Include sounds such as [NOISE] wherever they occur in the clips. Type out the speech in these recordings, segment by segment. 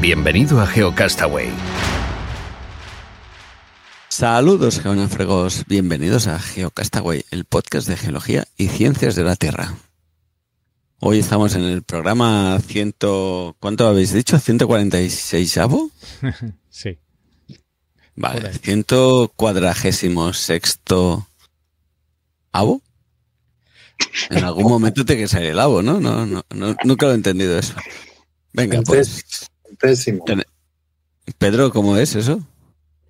Bienvenido a GeoCastaway. Saludos geonáfregos, bienvenidos a GeoCastaway, el podcast de geología y ciencias de la Tierra. Hoy estamos en el programa ciento... ¿Cuánto habéis dicho? ¿146 avo? [LAUGHS] sí. Vale, ciento cuadragésimo sexto avo. En algún momento te que salir el avo, ¿no? No, no, no nunca lo he entendido eso. Venga, pues. Centésimo. Pedro, ¿cómo es eso?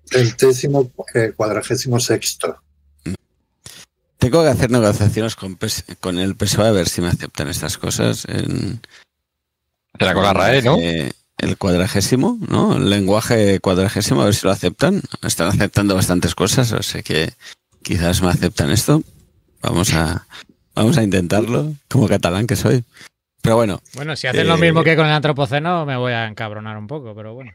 Centésimo eh, cuadragésimo sexto. Tengo que hacer negociaciones con, con el PSOE a ver si me aceptan estas cosas. En, Será con la RAE, ¿no? Eh, el cuadragésimo, ¿no? El lenguaje cuadragésimo, a ver si lo aceptan. Están aceptando bastantes cosas, o sea que quizás me aceptan esto. Vamos a, vamos a intentarlo, como catalán que soy. Pero bueno. Bueno, si hacen lo mismo que con el antropoceno, me voy a encabronar un poco, pero bueno.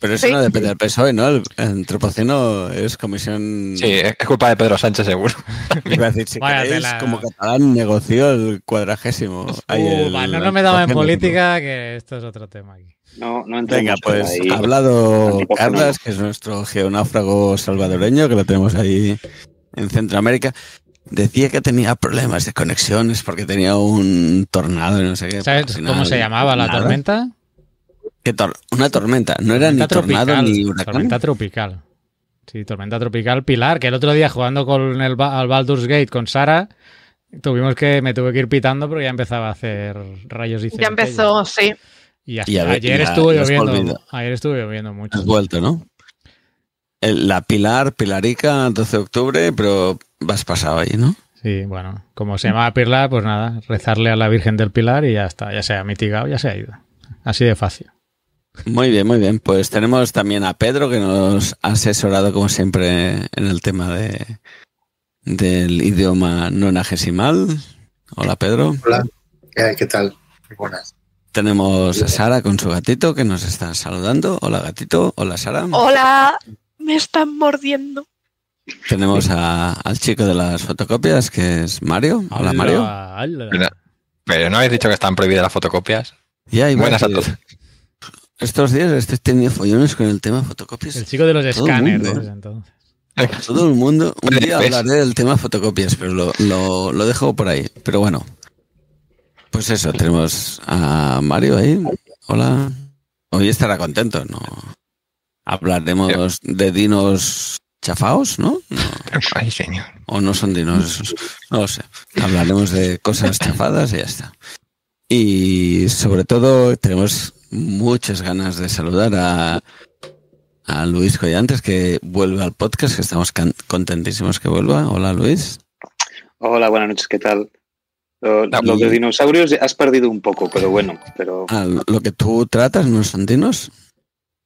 Pero eso no depende del PSOE, ¿no? El antropoceno es comisión. Sí, es culpa de Pedro Sánchez, seguro. [LAUGHS] Iba a decir, si queréis, como catalán negoció el cuadragésimo. Uh, no, no me daba en política, que esto es otro tema aquí. No, no Venga, pues ha hablado Carlas, que es nuestro geonáufrago salvadoreño, que lo tenemos ahí en Centroamérica. Decía que tenía problemas de conexiones porque tenía un tornado y no sé qué. ¿Sabes cómo se llamaba la nada. tormenta? ¿Qué tor una tormenta, no era Tormenta ni tornado tropical, ni huracán. Tormenta tropical. Sí, tormenta tropical Pilar, que el otro día jugando con el Ba- al Baldur's Gate con Sara, tuvimos que me tuve que ir pitando porque ya empezaba a hacer rayos y Ya empezó, sí. Y, hasta- Y a ver, ayer ya- estuvo lloviendo. Ayer estuvo lloviendo mucho. Has vuelto, ¿no? La Pilar, Pilarica, 12 de octubre, pero vas pasado ahí, ¿no? Sí, bueno, como se llama Pilar, pues nada, rezarle a la Virgen del Pilar y ya está, ya se ha mitigado, ya se ha ido. Así de fácil. Muy bien, muy bien. Pues tenemos también a Pedro que nos ha asesorado como siempre en el tema de del idioma nonagesimal. Hola Pedro. Hola, ¿qué, qué tal? Muy buenas. Tenemos a Sara con su gatito que nos está saludando. Hola gatito. Hola Sara. Hola, me están mordiendo. Tenemos a- al chico de las fotocopias que es Mario. Hola Mario. Hola. Pero- Pero no habéis dicho que están prohibidas las fotocopias. Ya, Buenas a todos. Estos días estoy teniendo follones con el tema fotocopias. El chico de los escáneres, mundo. entonces. Todo el mundo. Un Pues, día ¿ves? hablaré del tema fotocopias, pero lo, lo, lo dejo por ahí. Pero bueno. Pues eso, tenemos a Mario ahí. Hola. Hoy estará contento, ¿no? Hablaremos de dinos chafaos, ¿no? No, [LAUGHS] Ay, señor. O no son dinos. No lo sé. Hablaremos de cosas chafadas y ya está. Y sobre todo tenemos muchas ganas de saludar a, a Luis Collantes que vuelve al podcast, que estamos contentísimos que vuelva. Hola Luis. Hola, buenas noches, ¿qué tal? Lo, de dinosaurios has perdido un poco, pero bueno, pero Ah, lo que tú tratas no son dinos.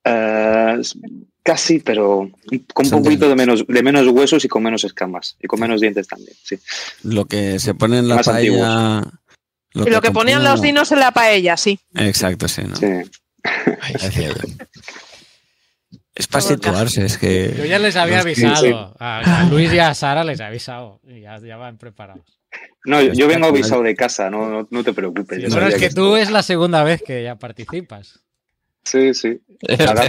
eh, casi, pero con un poquito de menos, de menos huesos y con menos escamas y con menos dientes también. Sí. Lo que se pone en la Más paella. Y lo que ponían componía- los dinos en la paella, sí. Exacto, sí, ¿no? sí. Ay, [LAUGHS] Es para situarse, es que. Yo ya les había avisado. A, Luis y a Sara les he avisado. Y ya, ya van preparados. No, yo, yo vengo avisado de casa, no, no, no te preocupes. yo bueno, es que tú es la segunda vez que ya participas. Sí, sí. Sara,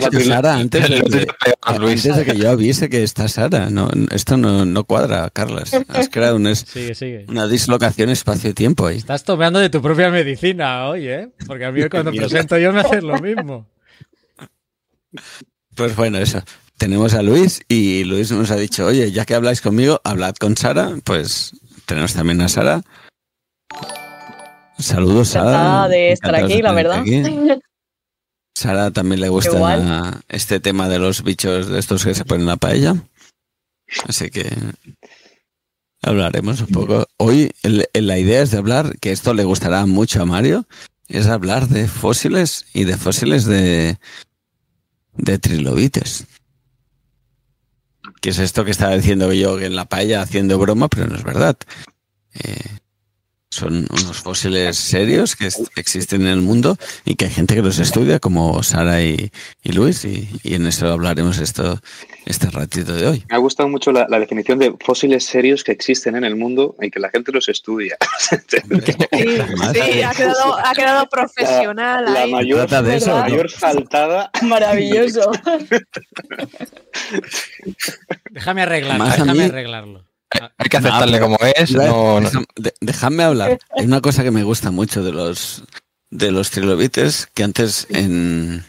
antes de, antes de que yo avise que está Sara, no, esto no, no cuadra, Carlos. Has creado un es- Sigue, sigue. una dislocación espacio-tiempo ahí. Estás tomando de tu propia medicina hoy, ¿eh? Porque a mí cuando presento yo me haces lo mismo. Pues bueno, eso. Tenemos a Luis y Luis nos ha dicho, oye, ya que habláis conmigo, hablad con Sara. Pues tenemos también a Sara. Saludos, Sara. De estar aquí, la verdad. aquí. Sara también le gusta este tema de los bichos de estos que se ponen en la paella. Así que hablaremos un poco. Hoy el- el- la idea es de hablar, que esto le gustará mucho a Mario, es hablar de fósiles y de fósiles de, de trilobites. Que es esto que estaba diciendo yo en la paella haciendo broma, pero no es verdad. Eh, son unos fósiles serios que existen en el mundo y que hay gente que los estudia, como Sara y, y Luis, y, y en eso hablaremos esto este ratito de hoy. Me ha gustado mucho la, la definición de fósiles serios que existen en el mundo y que la gente los estudia. [LAUGHS] Sí, sí, ha quedado, ha quedado profesional la ahí. mayor, Trata de eso, la ¿no? mayor saltada. Maravilloso. [LAUGHS] Déjame arreglarlo, déjame mí- arreglarlo. Hay que aceptarle como es. No, no- Déjame- de- Déjame hablar. Hay una cosa que me gusta mucho de los de los trilobites que antes en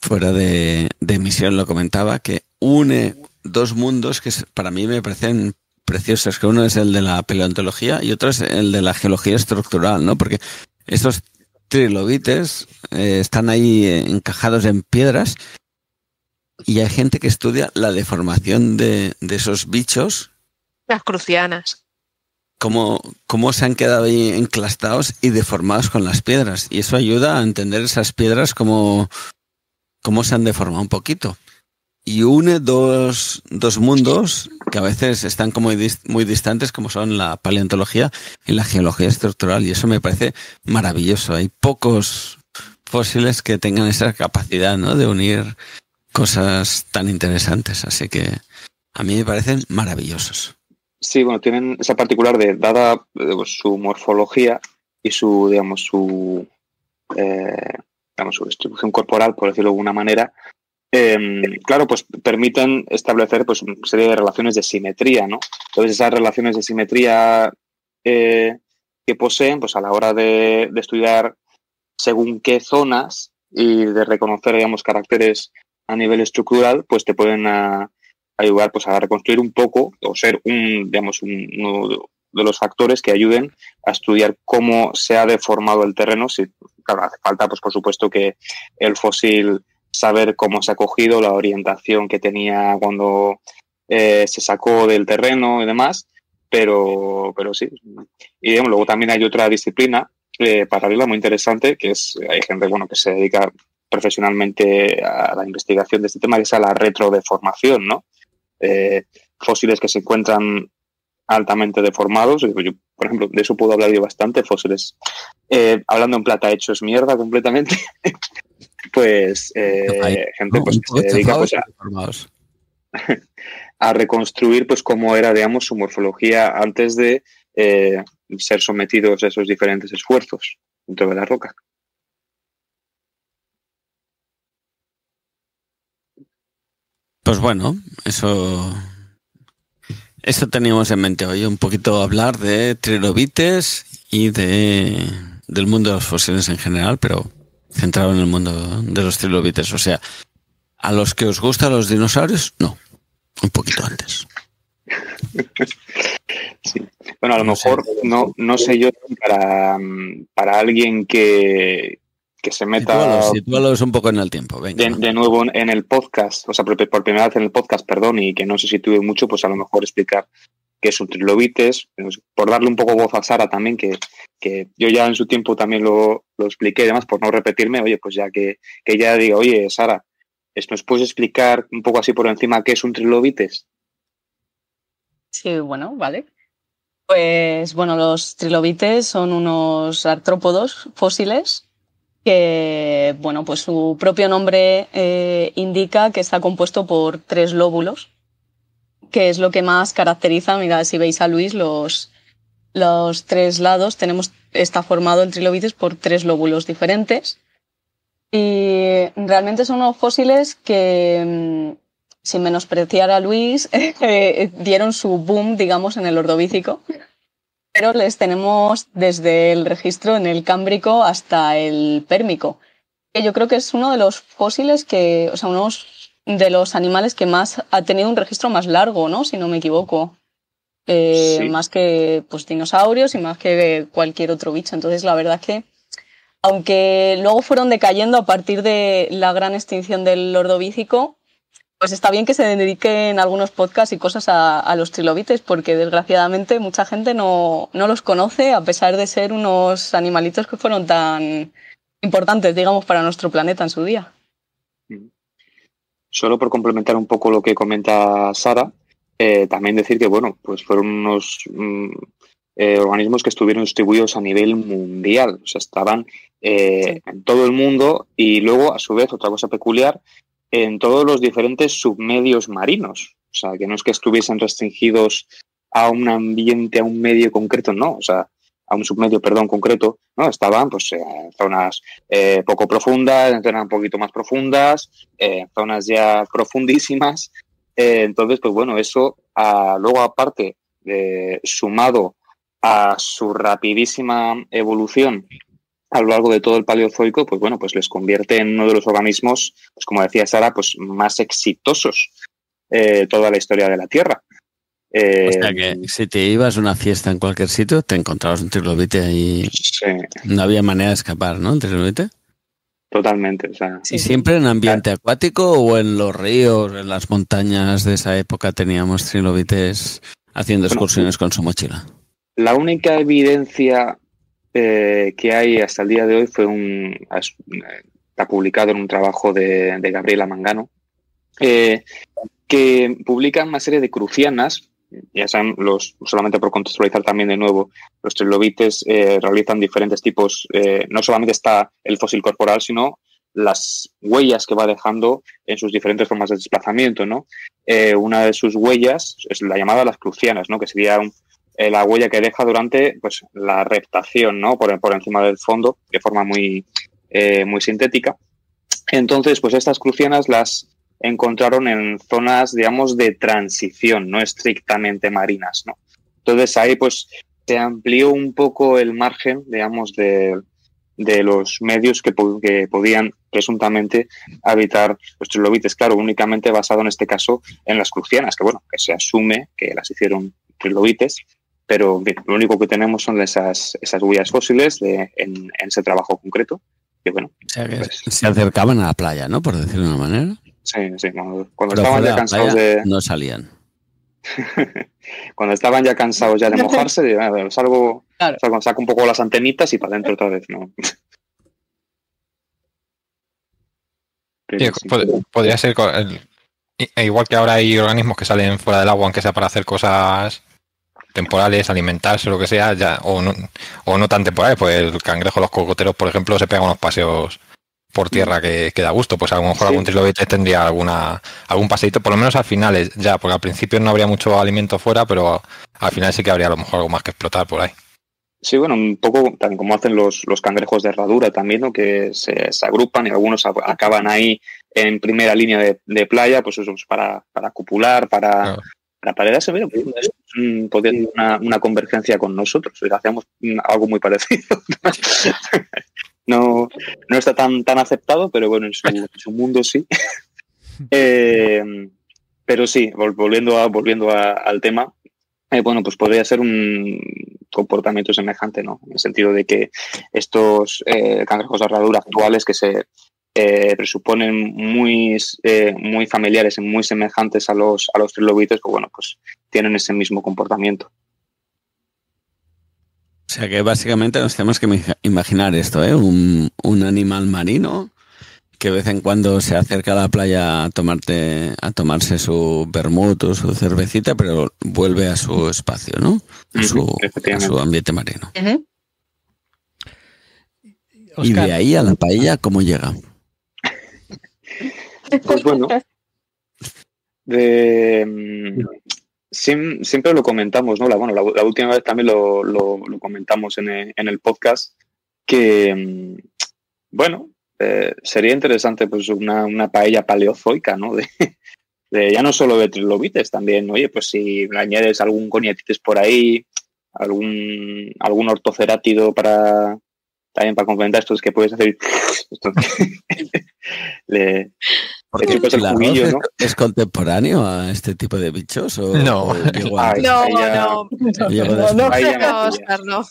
fuera de, de emisión lo comentaba que une dos mundos que para mí me parecen preciosos que uno es el de la paleontología y otro es el de la geología estructural no porque estos trilobites eh, están ahí encajados en piedras y hay gente que estudia la deformación de, de esos bichos Las crucianas. cómo, cómo se han quedado ahí enclastados y deformados con las piedras. Y eso ayuda a entender esas piedras como cómo se han deformado un poquito. Y une dos, dos mundos que a veces están como muy distantes, como son la paleontología y la geología estructural. Y eso me parece maravilloso. Hay pocos fósiles que tengan esa capacidad ¿no? de unir cosas tan interesantes. Así que a mí me parecen maravillosos. Sí, bueno, tienen esa particular de, dada eh, pues, su morfología y su, digamos, su, eh, digamos, su distribución corporal, por decirlo de alguna manera, eh, claro, pues permiten establecer pues, una serie de relaciones de simetría, ¿no? Entonces, esas relaciones de simetría eh, que poseen, pues a la hora de estudiar según qué zonas y de reconocer, digamos, caracteres a nivel estructural, pues te pueden ah, ayudar pues, a reconstruir un poco o ser un, digamos, un- uno de los factores que ayuden a estudiar cómo se ha deformado el terreno. Si, hace falta, pues por supuesto, que el fósil saber cómo se ha cogido, la orientación que tenía cuando eh, se sacó del terreno y demás, pero, pero sí. Y luego también hay otra disciplina eh, paralela muy interesante, que es, hay gente bueno, que se dedica profesionalmente a la investigación de este tema, que es a la retrodeformación, ¿no? Eh, fósiles que se encuentran altamente deformados. Yo, por ejemplo, de eso puedo hablar yo bastante, fósiles. Eh, hablando en plata hechos mierda completamente, [LAUGHS] pues eh, gente ¿no? pues, que se dedica pues, a, [LAUGHS] a reconstruir pues cómo era, digamos, su morfología antes de ser sometidos a esos diferentes esfuerzos dentro de la roca. Pues bueno, eso, eso teníamos en mente hoy, un poquito hablar de trilobites y de, del mundo de los fósiles en general, pero centrado en el mundo de los trilobites. O sea, a los que os gustan los dinosaurios, no, un poquito antes. [LAUGHS] Sí. Bueno, a lo mejor no, no sé yo para, para alguien que, que se meta Sitúalos, sitúalos un poco en el tiempo, venga. de, nuevo en el podcast, o sea, por, por primera vez en el podcast, perdón, y que no se sitúe mucho, pues a lo mejor explicar qué es un trilobites, pues, por darle un poco voz a Sara también, que, que yo ya en su tiempo también lo, lo expliqué, además, por no repetirme, oye, pues ya que, que ella diga, oye, Sara, ¿es- ¿nos puedes explicar un poco así por encima qué es un trilobites? Sí, bueno, vale. Pues bueno, los trilobites son unos artrópodos fósiles que, bueno, pues su propio nombre eh, indica que está compuesto por tres lóbulos, que es lo que más caracteriza, mira, si veis a Luis, los, los tres lados tenemos, está formado el trilobites por tres lóbulos diferentes. Y realmente son unos fósiles que, mm, sin menospreciar a Luis, [LAUGHS] eh, dieron su boom, digamos, en el ordovícico. Pero les tenemos desde el registro en el Cámbrico hasta el Pérmico. Que yo creo que es uno de los fósiles que, o sea, uno de los animales que más ha tenido un registro más largo, ¿no? Si no me equivoco. Eh, Sí. Más que pues, dinosaurios y más que cualquier otro bicho. Entonces, la verdad es que aunque luego fueron decayendo a partir de la gran extinción del ordovícico, pues está bien que se dediquen algunos podcasts y cosas a, a los trilobites, porque desgraciadamente mucha gente no, no los conoce, a pesar de ser unos animalitos que fueron tan importantes, digamos, para nuestro planeta en su día. Solo por complementar un poco lo que comenta Sara, eh, también decir que, bueno, pues fueron unos mm, eh, organismos que estuvieron distribuidos a nivel mundial, o sea, estaban eh, Sí. en todo el mundo y luego, a su vez, otra cosa peculiar, en todos los diferentes submedios marinos. O sea, que no es que estuviesen restringidos a un ambiente, a un medio concreto, no, o sea, a un submedio, perdón, concreto, ¿no? Estaban pues eh, en zonas eh, poco profundas, en zonas un poquito más profundas, eh, en zonas ya [LAUGHS] profundísimas. Eh, entonces, pues bueno, eso ah, luego aparte, sumado a su rapidísima evolución a lo largo de todo el paleozoico, pues bueno, pues les convierte en uno de los organismos, pues como decía Sara, pues más exitosos eh, toda la historia de la Tierra. Eh, O sea que si te ibas a una fiesta en cualquier sitio, te encontrabas un trilobite y sí, no había manera de escapar, ¿no? Un trilobite. totalmente. O sea, ¿Y sí. siempre en ambiente acuático o en los ríos, en las montañas de esa época teníamos trilobites haciendo Bueno, excursiones con su mochila? La única evidencia eh, que hay hasta el día de hoy fue un. es- Está publicado en un trabajo de, Gabriela Mangano, eh, que publica una serie de crucianas. Ya saben, los, solamente por contextualizar también de nuevo, los trilobites eh, realizan diferentes tipos. no solamente está el fósil corporal, sino las huellas que va dejando en sus diferentes formas de desplazamiento, ¿no? Una de sus huellas es la llamada las crucianas, ¿no? Que sería un, eh, la huella que deja durante pues, la reptación, ¿no? Por, por encima del fondo, de forma muy, eh, muy sintética. Entonces, pues estas crucianas las encontraron en zonas, digamos, de transición, no estrictamente marinas, ¿no? Entonces ahí, pues, se amplió un poco el margen, digamos, de, de los medios que, que podían presuntamente habitar los trilobites. Claro, únicamente basado en este caso en las crucianas, que bueno, que se asume que las hicieron trilobites, pero lo único que tenemos son esas, esas huellas fósiles de, en, en ese trabajo concreto. Y bueno, O sea que Pues- se acercaban a la playa, ¿no? Por decirlo de una manera. sí, sí, cuando, cuando estaban ya cansados playa de, no salían. [LAUGHS] cuando estaban ya cansados ya de mojarse, de, "A ver, salgo, Claro. salgo, saco un poco las antenitas y para adentro otra vez, ¿no? [LAUGHS] Pero Sí, sí. pod- podría ser igual que ahora hay organismos que salen fuera del agua, aunque sea para hacer cosas temporales, alimentarse lo que sea, ya, o no, o no tan temporales, pues el cangrejo, los cocoteros, por ejemplo, se pegan unos paseos por tierra que, que da gusto, pues a lo mejor Sí. algún trilobite tendría alguna algún paseito, por lo menos al final es- ya, porque al principio no habría mucho alimento fuera, pero al final sí que habría a lo mejor algo más que explotar por ahí. Sí, bueno, un poco también como hacen los, los cangrejos de herradura también, ¿no? Que se, se agrupan y algunos acaban ahí en primera línea de, de playa, pues eso, pues para, para copular, para, Claro. Mira, pues, es un- podría ser una, una convergencia con nosotros, hacemos mm, algo muy parecido. [LAUGHS] no, no está tan, tan aceptado, pero bueno, en su, en su mundo sí. [LAUGHS] Eh, pero sí, vol- volviendo, a, volviendo a- al tema, eh, bueno, pues podría ser un comportamiento semejante, ¿no? En el sentido de que estos eh, cangrejos de herradura actuales que se eh, presuponen muy, eh, muy familiares y muy semejantes a los, a los trilobites, pues bueno, pues tienen ese mismo comportamiento. O sea que básicamente nos tenemos que imag- imaginar esto, ¿eh? Un, un animal marino que de vez en cuando se acerca a la playa a, tomarte, a tomarse su vermut o su cervecita, pero vuelve a su espacio, ¿no? A su, a su ambiente marino. Y Oscar, de ahí a la paella, ¿cómo llega? Pues bueno, de, mm, siem- siempre lo comentamos, ¿no? La, bueno, la, la última vez también lo, lo- lo comentamos en el, en el podcast, que, mm, bueno, eh, sería interesante pues una, una paella paleozoica, ¿no? De, de ya no solo de trilobites, también, oye, pues si le añades algún coniatites por ahí, algún, algún ortocerátido para también para complementar esto es que puedes hacer [LAUGHS] esto. [LAUGHS] le, el ¿el arroz juguillo, es, ¿no? [LAUGHS] es contemporáneo a este tipo de bichos? O, No. o Ay? No, no. No, no. No. Oscar, no.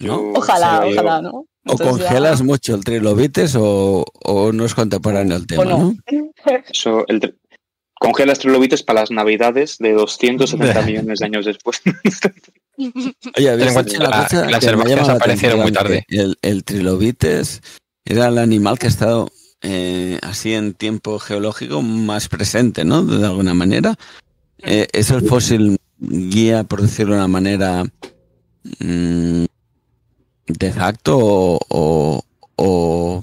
¿no? Ojalá, Sí, ojalá, ¿no? O Entonces ya- congelas mucho el trilobites o, o no es contemporáneo el tema. ¿no? Eso, el tri- congelas trilobites para las navidades de 270 millones de años después. Oye, había la- cosa las herbáceas la aparecieron muy tarde. El, el trilobites era el animal que ha estado eh, así en tiempo geológico más presente, ¿no? De alguna manera. Eh, ¿Es el fósil guía, por decirlo de una manera, mm, de facto o, o- o-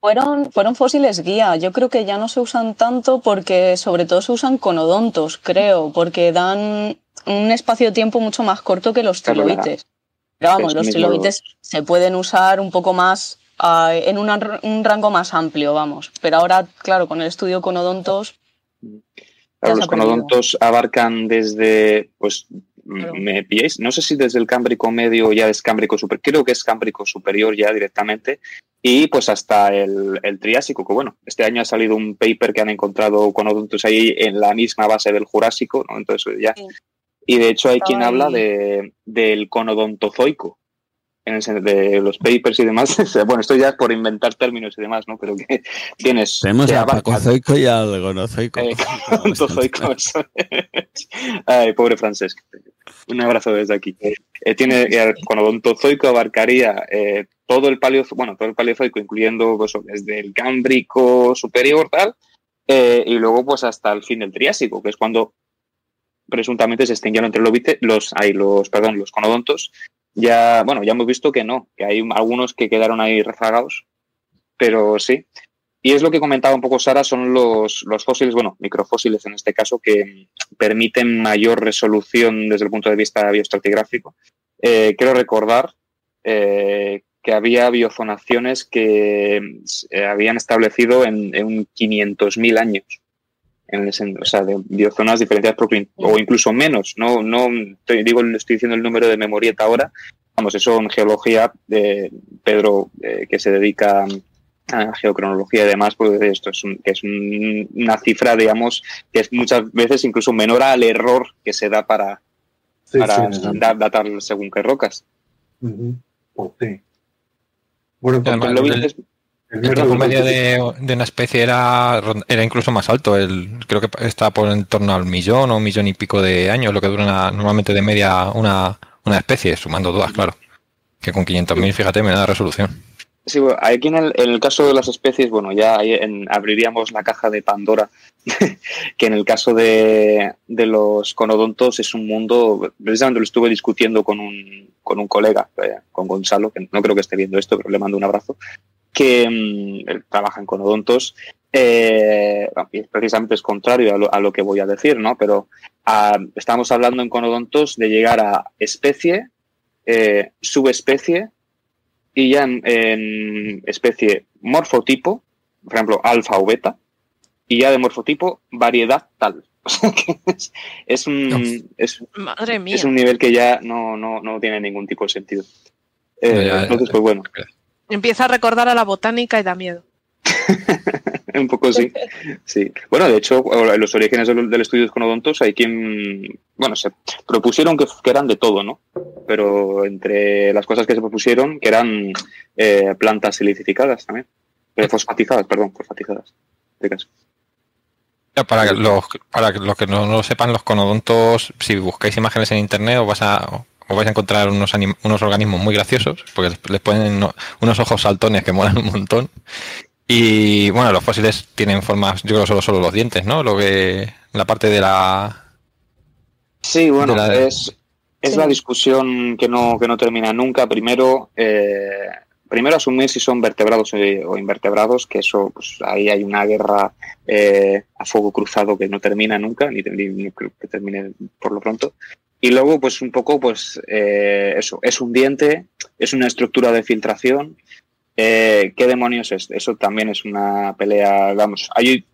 Fueron, fueron fósiles guía. Yo creo que ya no se usan tanto porque sobre todo se usan conodontos, creo, porque dan un espacio-tiempo mucho más corto que los trilobites. Pero vamos, los trilobites se pueden usar un poco más ah, en una- un rango más amplio, vamos. Pero ahora, claro, con el estudio conodontos, Claro, los conodontos abarcan desde, pues, m- Claro. me pilláis, no sé si desde el cámbrico medio ya es cámbrico superior, creo que es cámbrico superior ya directamente, y pues hasta el, el triásico, que bueno, este año ha salido un paper que han encontrado conodontos ahí en la misma base del jurásico, ¿no? Entonces ya. Sí. Y de hecho hay quien habla de, del conodontozoico, en el de los papers y demás. [LAUGHS] Bueno, esto ya es por inventar términos y demás, ¿no? Pero que [LAUGHS] tienes... tenemos a Pacozoico y al Gonozoico. eh, [LAUGHS] Conodontozoico, eso es. Ay, pobre Francesc. Un abrazo desde aquí. Eh, tiene el conodontozoico abarcaría eh, todo el paleozoico, bueno, todo el paleozoico, incluyendo pues, desde el cámbrico superior, tal, eh, y luego pues hasta el fin del Triásico, que es cuando presuntamente se extinguieron entre los, los, los, perdón, los conodontos. Ya, bueno, ya hemos visto que no, que hay algunos que quedaron ahí rezagados, pero sí. Y es lo que comentaba un poco Sara, son los, los fósiles, bueno, microfósiles en este caso, que permiten mayor resolución desde el punto de vista bioestratigráfico. Eh, quiero recordar eh, que había biozonaciones que se habían establecido en, en 500.000 años. En el o sea, de biozonas diferenciadas por, o incluso menos. No, no estoy, digo, estoy diciendo el número de memorieta ahora. Vamos, eso en geología, de Pedro, eh, que se dedica a geocronología y demás, pues esto es, un- que es un- una cifra, digamos, que es muchas veces incluso menor al error que se da para, Sí, para sí, sí. da- datar según qué rocas. Pues sí. Bueno, pues Además, Lo el- dices- el El tiempo de- medio de, de una especie era, era incluso más alto. El, creo que está por en torno al millón o un millón y pico de años, lo que dura una- normalmente de media una, una especie, sumando todas, claro. Que con 500.000, fíjate, me da resolución. Sí, bueno, aquí en el, en el caso de las especies, bueno, ya ahí en- abriríamos la caja de Pandora, [LAUGHS] que en el caso de, de los conodontos es un mundo, precisamente lo estuve discutiendo con un, con un colega, eh, con Gonzalo, que no creo que esté viendo esto, pero le mando un abrazo, que mm, él trabaja en conodontos, eh, y precisamente es contrario a lo, a lo que voy a decir, ¿no? Pero ah, estamos hablando en conodontos de llegar a especie, eh, subespecie, y ya en, en especie morfotipo, por ejemplo, alfa o beta, y ya de morfotipo, variedad tal. [LAUGHS] O sea que es, es un, es, Madre mía. es un nivel que ya no, no, no tiene ningún tipo de sentido. Eh, Ya, ya, entonces, ya. pues bueno, Empieza a recordar a la botánica y da miedo. [LAUGHS] un poco sí. sí. Bueno, de hecho, en los orígenes del, estudio de conodontos hay quien, bueno, se propusieron que, que eran de todo, ¿no? Pero entre las cosas que se propusieron, que eran eh, plantas silicificadas también. Eh, fosfatizadas, perdón, fosfatizadas. este caso. Para que los, para que los que no, no lo sepan, los conodontos, si buscáis imágenes en internet, os, vas a, os vais a encontrar unos, unos organismos muy graciosos, porque les, les ponen no- unos ojos saltones que [LAUGHS] molan un montón. Y bueno, los fósiles tienen formas, yo creo solo, solo los dientes, ¿no? Lo que, la parte de la. Sí, bueno, De la- es, es Sí. la discusión que no, que no termina nunca. Primero, eh, primero asumir si son vertebrados o invertebrados, que eso, pues ahí hay una guerra eh, a fuego cruzado que no termina nunca, ni, ni- que termine por lo pronto. Y luego, pues un poco, pues eh, eso, es un diente, es una estructura de filtración. Eh, ¿Qué demonios es? Eso también es una pelea, vamos, hay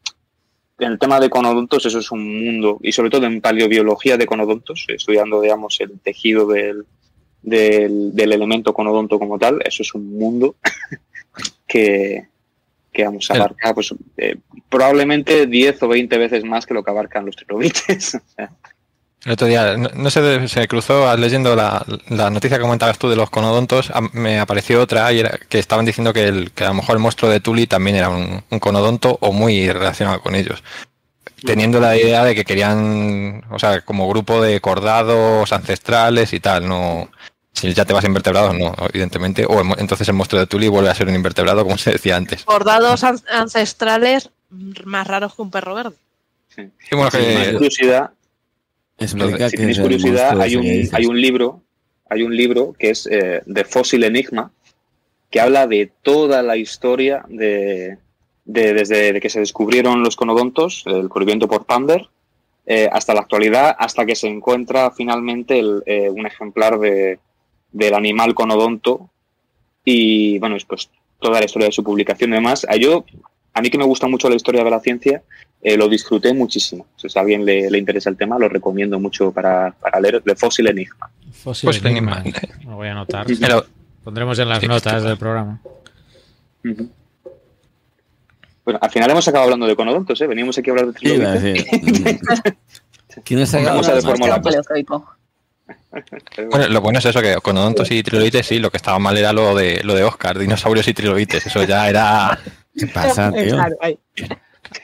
en el tema de conodontos eso es un mundo y sobre todo en paleobiología de conodontos estudiando digamos el tejido del, del, del elemento conodonto como tal eso es un mundo [LAUGHS] que, que vamos a abarcar pues eh, probablemente 10 o 20 veces más que lo que abarcan los trilobites [LAUGHS] El otro día, no, no sé, se cruzó leyendo la, la noticia que comentabas tú de los conodontos, a- me apareció otra y era que estaban diciendo que, el, que a lo mejor el monstruo de Tuli también era un, un conodonto o muy relacionado con ellos. Teniendo la idea de que querían, o sea, como grupo de cordados ancestrales y tal, no. Si ya te vas a invertebrados, no, evidentemente. O entonces el monstruo de Tuli vuelve a ser un invertebrado, como se decía antes. Bordados an- ancestrales más raros que un perro verde. Y bueno, que, curiosidad, Si tenéis curiosidad, hay un, hay un libro, hay un libro que es eh, The Fossil Enigma, que habla de toda la historia de, de- desde de que se descubrieron los conodontos, el descubrimiento por Pander, eh, hasta la actualidad, hasta que se encuentra finalmente el, eh, un ejemplar de, del animal conodonto y bueno, es pues toda la historia de su publicación y demás. A yo, a mí que me gusta mucho la historia de la ciencia, eh, lo disfruté muchísimo. Si a alguien le, le interesa el tema, lo recomiendo mucho para, para leer The Fossil Enigma. Fósil Pues Enigma. Enigma. Lo voy a anotar. pero Pondremos en las Sí, notas del programa. Bueno, al final hemos acabado hablando de conodontos, ¿eh? Veníamos aquí a hablar de decir. [LAUGHS] ¿Quién es Vamos a deformar. [LAUGHS] Bueno, lo bueno es eso, que conodontos y trilobites sí, lo que estaba mal era lo de lo de Oscar, dinosaurios y trilobites, eso ya era... ¿Qué pasa, tío?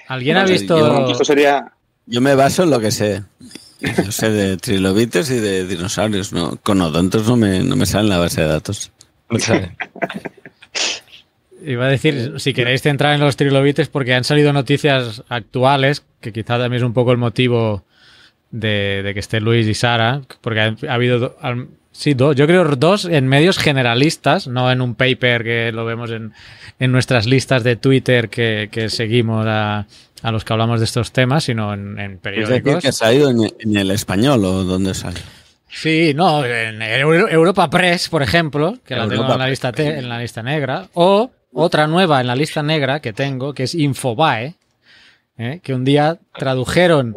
¿Alguien ha visto Esto sería... Yo me baso en lo que sé. Yo sé de trilobites y de dinosaurios, ¿no? Conodontos no me, no me sale en la base de datos. Iba a decir, si queréis centrar en los trilobites, porque han salido noticias actuales, que quizá también es un poco el motivo de, de que esté Luis y Sara, porque ha, ha habido, do- al- sí, dos, yo creo dos en medios generalistas, no en un paper que lo vemos en, en nuestras listas de Twitter que, que seguimos a, a los que hablamos de estos temas, sino en, en Es decir, periódicos. que ha salido en, en el español o dónde sale. Sí, no, en Euro- Europa Press, por ejemplo, que la tengo en la, lista te- en la lista negra, o otra nueva en la lista negra que tengo, que es Infobae, ¿eh? que un día tradujeron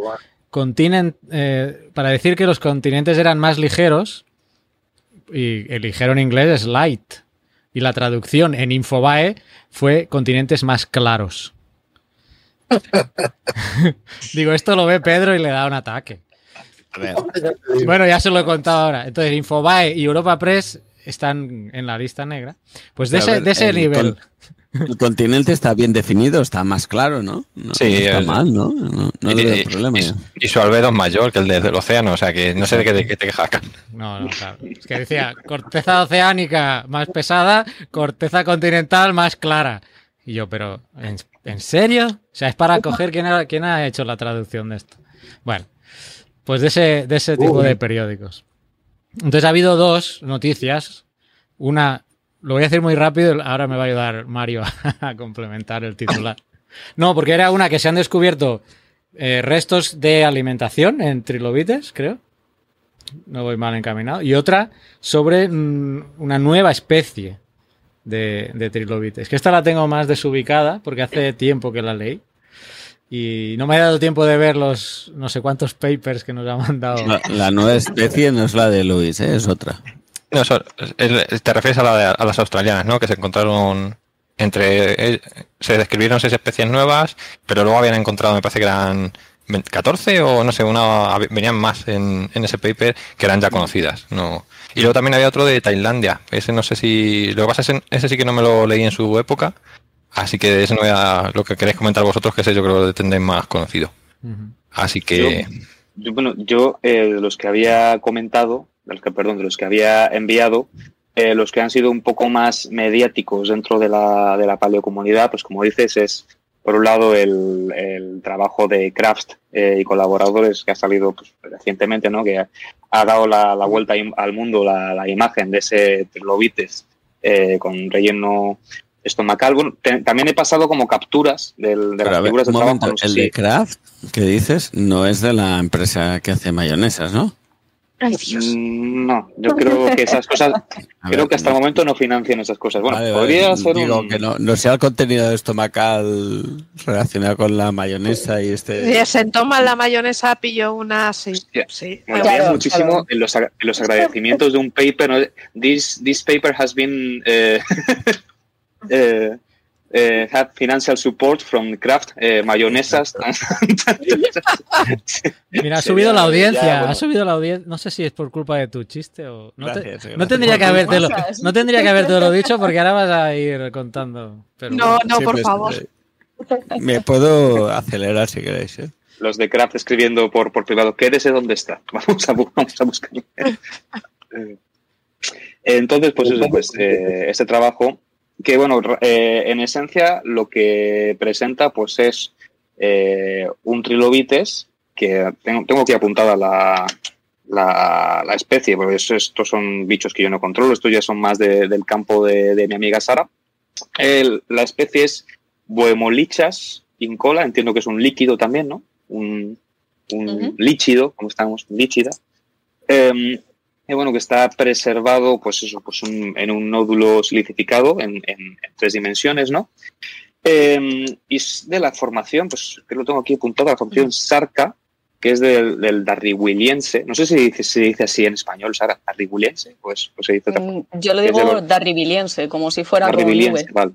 continent, eh, para decir que los continentes eran más ligeros, y el ligero en inglés es light, y la traducción en Infobae fue continentes más claros. [LAUGHS] Digo, esto lo ve Pedro y le da un ataque. Bueno, ya se lo he contado ahora. Entonces, Infobae y Europa Press están en la lista negra. Pues de ese, ver, de ese el nivel. El continente está bien definido, está más claro, ¿no? No, Sí, no está el- mal, ¿no? No, no y, problema. y- su albedo es mayor que el de- del océano, o sea que no sé de qué, de qué te quejas. No, no, claro. Es que decía, corteza oceánica más pesada, corteza continental más clara. Y yo, pero, ¿en, en serio? O sea, es para coger quién ha, quién ha hecho la traducción de esto. Bueno, pues de ese, de ese tipo de periódicos. Entonces ha habido dos noticias. Una, lo voy a decir muy rápido, ahora me va a ayudar Mario [LAUGHS] a complementar el titular. No, porque era una que se han descubierto eh, restos de alimentación en trilobites, creo. No voy mal encaminado. Y otra sobre mm, una nueva especie de, trilobites. Que esta la tengo más desubicada porque hace tiempo que la leí. Y no me ha dado tiempo de ver los no sé cuántos papers que nos ha mandado. La, la nueva especie no es la de Luis, ¿eh? es otra. No, eso- el- te refieres a, la de- a las australianas, ¿no? Que se encontraron entre... eh, se describieron seis especies nuevas, pero luego habían encontrado, me parece que eran 20 14 o no sé, una, venían más en, en ese paper que eran ya conocidas. No. Y luego también había otro de Tailandia. Ese no sé si... Lo que pasa es que ese sí que no me lo leí en su época, así que ese no era lo que queréis comentar vosotros, que ese yo creo que lo tendréis más conocido. Así que... Yo, bueno, yo eh, de los que había comentado, de los que, perdón, de los que había enviado, eh, los que han sido un poco más mediáticos dentro de la, de la paleocomunidad, pues como dices, es por un lado el, el trabajo de Kraft eh, y colaboradores que ha salido pues, recientemente, ¿no? que ha, ha dado la, la vuelta al mundo la, la imagen de ese trilobites eh, con relleno estomacal. Bueno, te- también he pasado como capturas del, de Pero las ver, figuras de trabajo. momento, no sé el si- de Kraft que dices no es de la empresa que hace mayonesas, ¿no? Ay, Dios. Mm, No, yo [LAUGHS] creo que esas cosas, A creo ver, que hasta el momento no financian esas cosas. Bueno, Vale, vale, podría ser Digo un... que no, no sea el contenido estomacal relacionado con la mayonesa y este. Si se toma la mayonesa, pillo una, sí. Hostia. sí. Me Claro, muchísimo claro. en, los, en los agradecimientos de un paper. ¿no? This, this paper has been eh, [LAUGHS] eh, eh, have financial support from Kraft, eh, mayonesas. [LAUGHS] Mira, ha subido la ya, audiencia, bueno. ha subido la audiencia. No sé si es por culpa de tu chiste o. No, te- Gracias, no gracias. tendría que habértelo, [LAUGHS] no tendría que habértelo [LAUGHS] dicho porque ahora vas a ir contando. Pero No, no, Sí, por pues, favor. eh, Me puedo acelerar si queréis. ¿eh? Los de Kraft escribiendo por, por privado, quédese donde está. Vamos a, vamos a buscar. Entonces, pues eso, pues eh, este trabajo, que bueno, eh, en esencia lo que presenta pues es eh, un trilobites que tengo, tengo aquí apuntada la, la, la especie, porque eso- estos son bichos que yo no controlo, estos ya son más de- del campo de, de mi amiga Sara. El- la especie es Bohemolichas incola, entiendo que es un líquido también, ¿no? Un, un líquido, como estamos, líquida. Eh, y bueno, que está preservado, pues eso, pues un- en un nódulo silicificado en, en- en tres dimensiones, ¿no? Eh, y de la formación, pues que lo tengo aquí apuntado, la formación Sarca, que es del, del darriwiliense. No sé si dice, se dice así en español, Sara, darriwiliense, pues, pues se dice Mm, Yo de digo los- darribiliense, como si fuera darriwiliense, vale.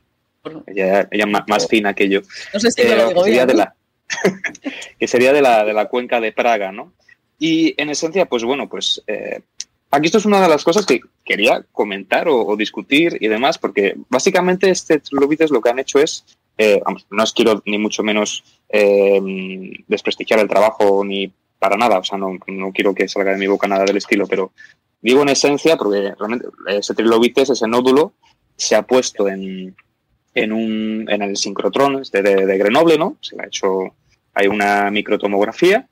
Ella, ella más, más fina que yo. No sé si Eh, lo digo sería bien. de la [LAUGHS] que sería de la, de la cuenca de Praga, ¿no? Y en esencia, pues bueno, pues eh, aquí esto es una de las cosas que quería comentar o, discutir y demás, porque básicamente este Trilobites lo que han hecho es, eh, no os quiero ni mucho menos eh, desprestigiar el trabajo ni para nada, o sea, no, no quiero que salga de mi boca nada del estilo, pero digo en esencia, porque realmente ese Trilobites, ese nódulo, se ha puesto en, en, un, en el sincrotrón este de, de Grenoble, ¿no? Se le ha hecho, hay una microtomografía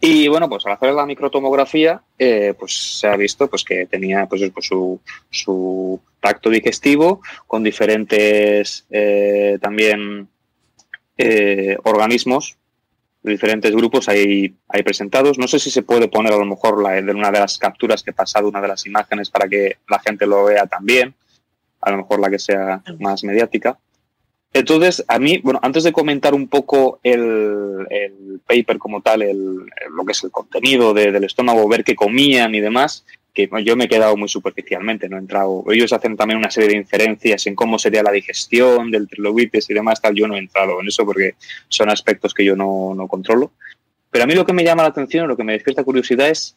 y bueno, pues al hacer la microtomografía, eh, pues se ha visto pues que tenía pues, pues, su, su tacto digestivo con diferentes eh, también eh, organismos de diferentes grupos ahí, ahí presentados. No sé si se puede poner a lo mejor la, de una de las capturas que he pasado, una de las imágenes para que la gente lo vea también, a lo mejor la que sea más mediática. Entonces, a mí, bueno, antes de comentar un poco el, el paper como tal, el, lo que es el contenido de- del estómago, ver qué comían y demás, que yo me he quedado muy superficialmente, no he entrado. Ellos hacen también una serie de inferencias en cómo sería la digestión del trilobites y demás, tal. Yo no he entrado en eso porque son aspectos que yo no, no controlo. Pero a mí lo que me llama la atención, lo que me despierta curiosidad es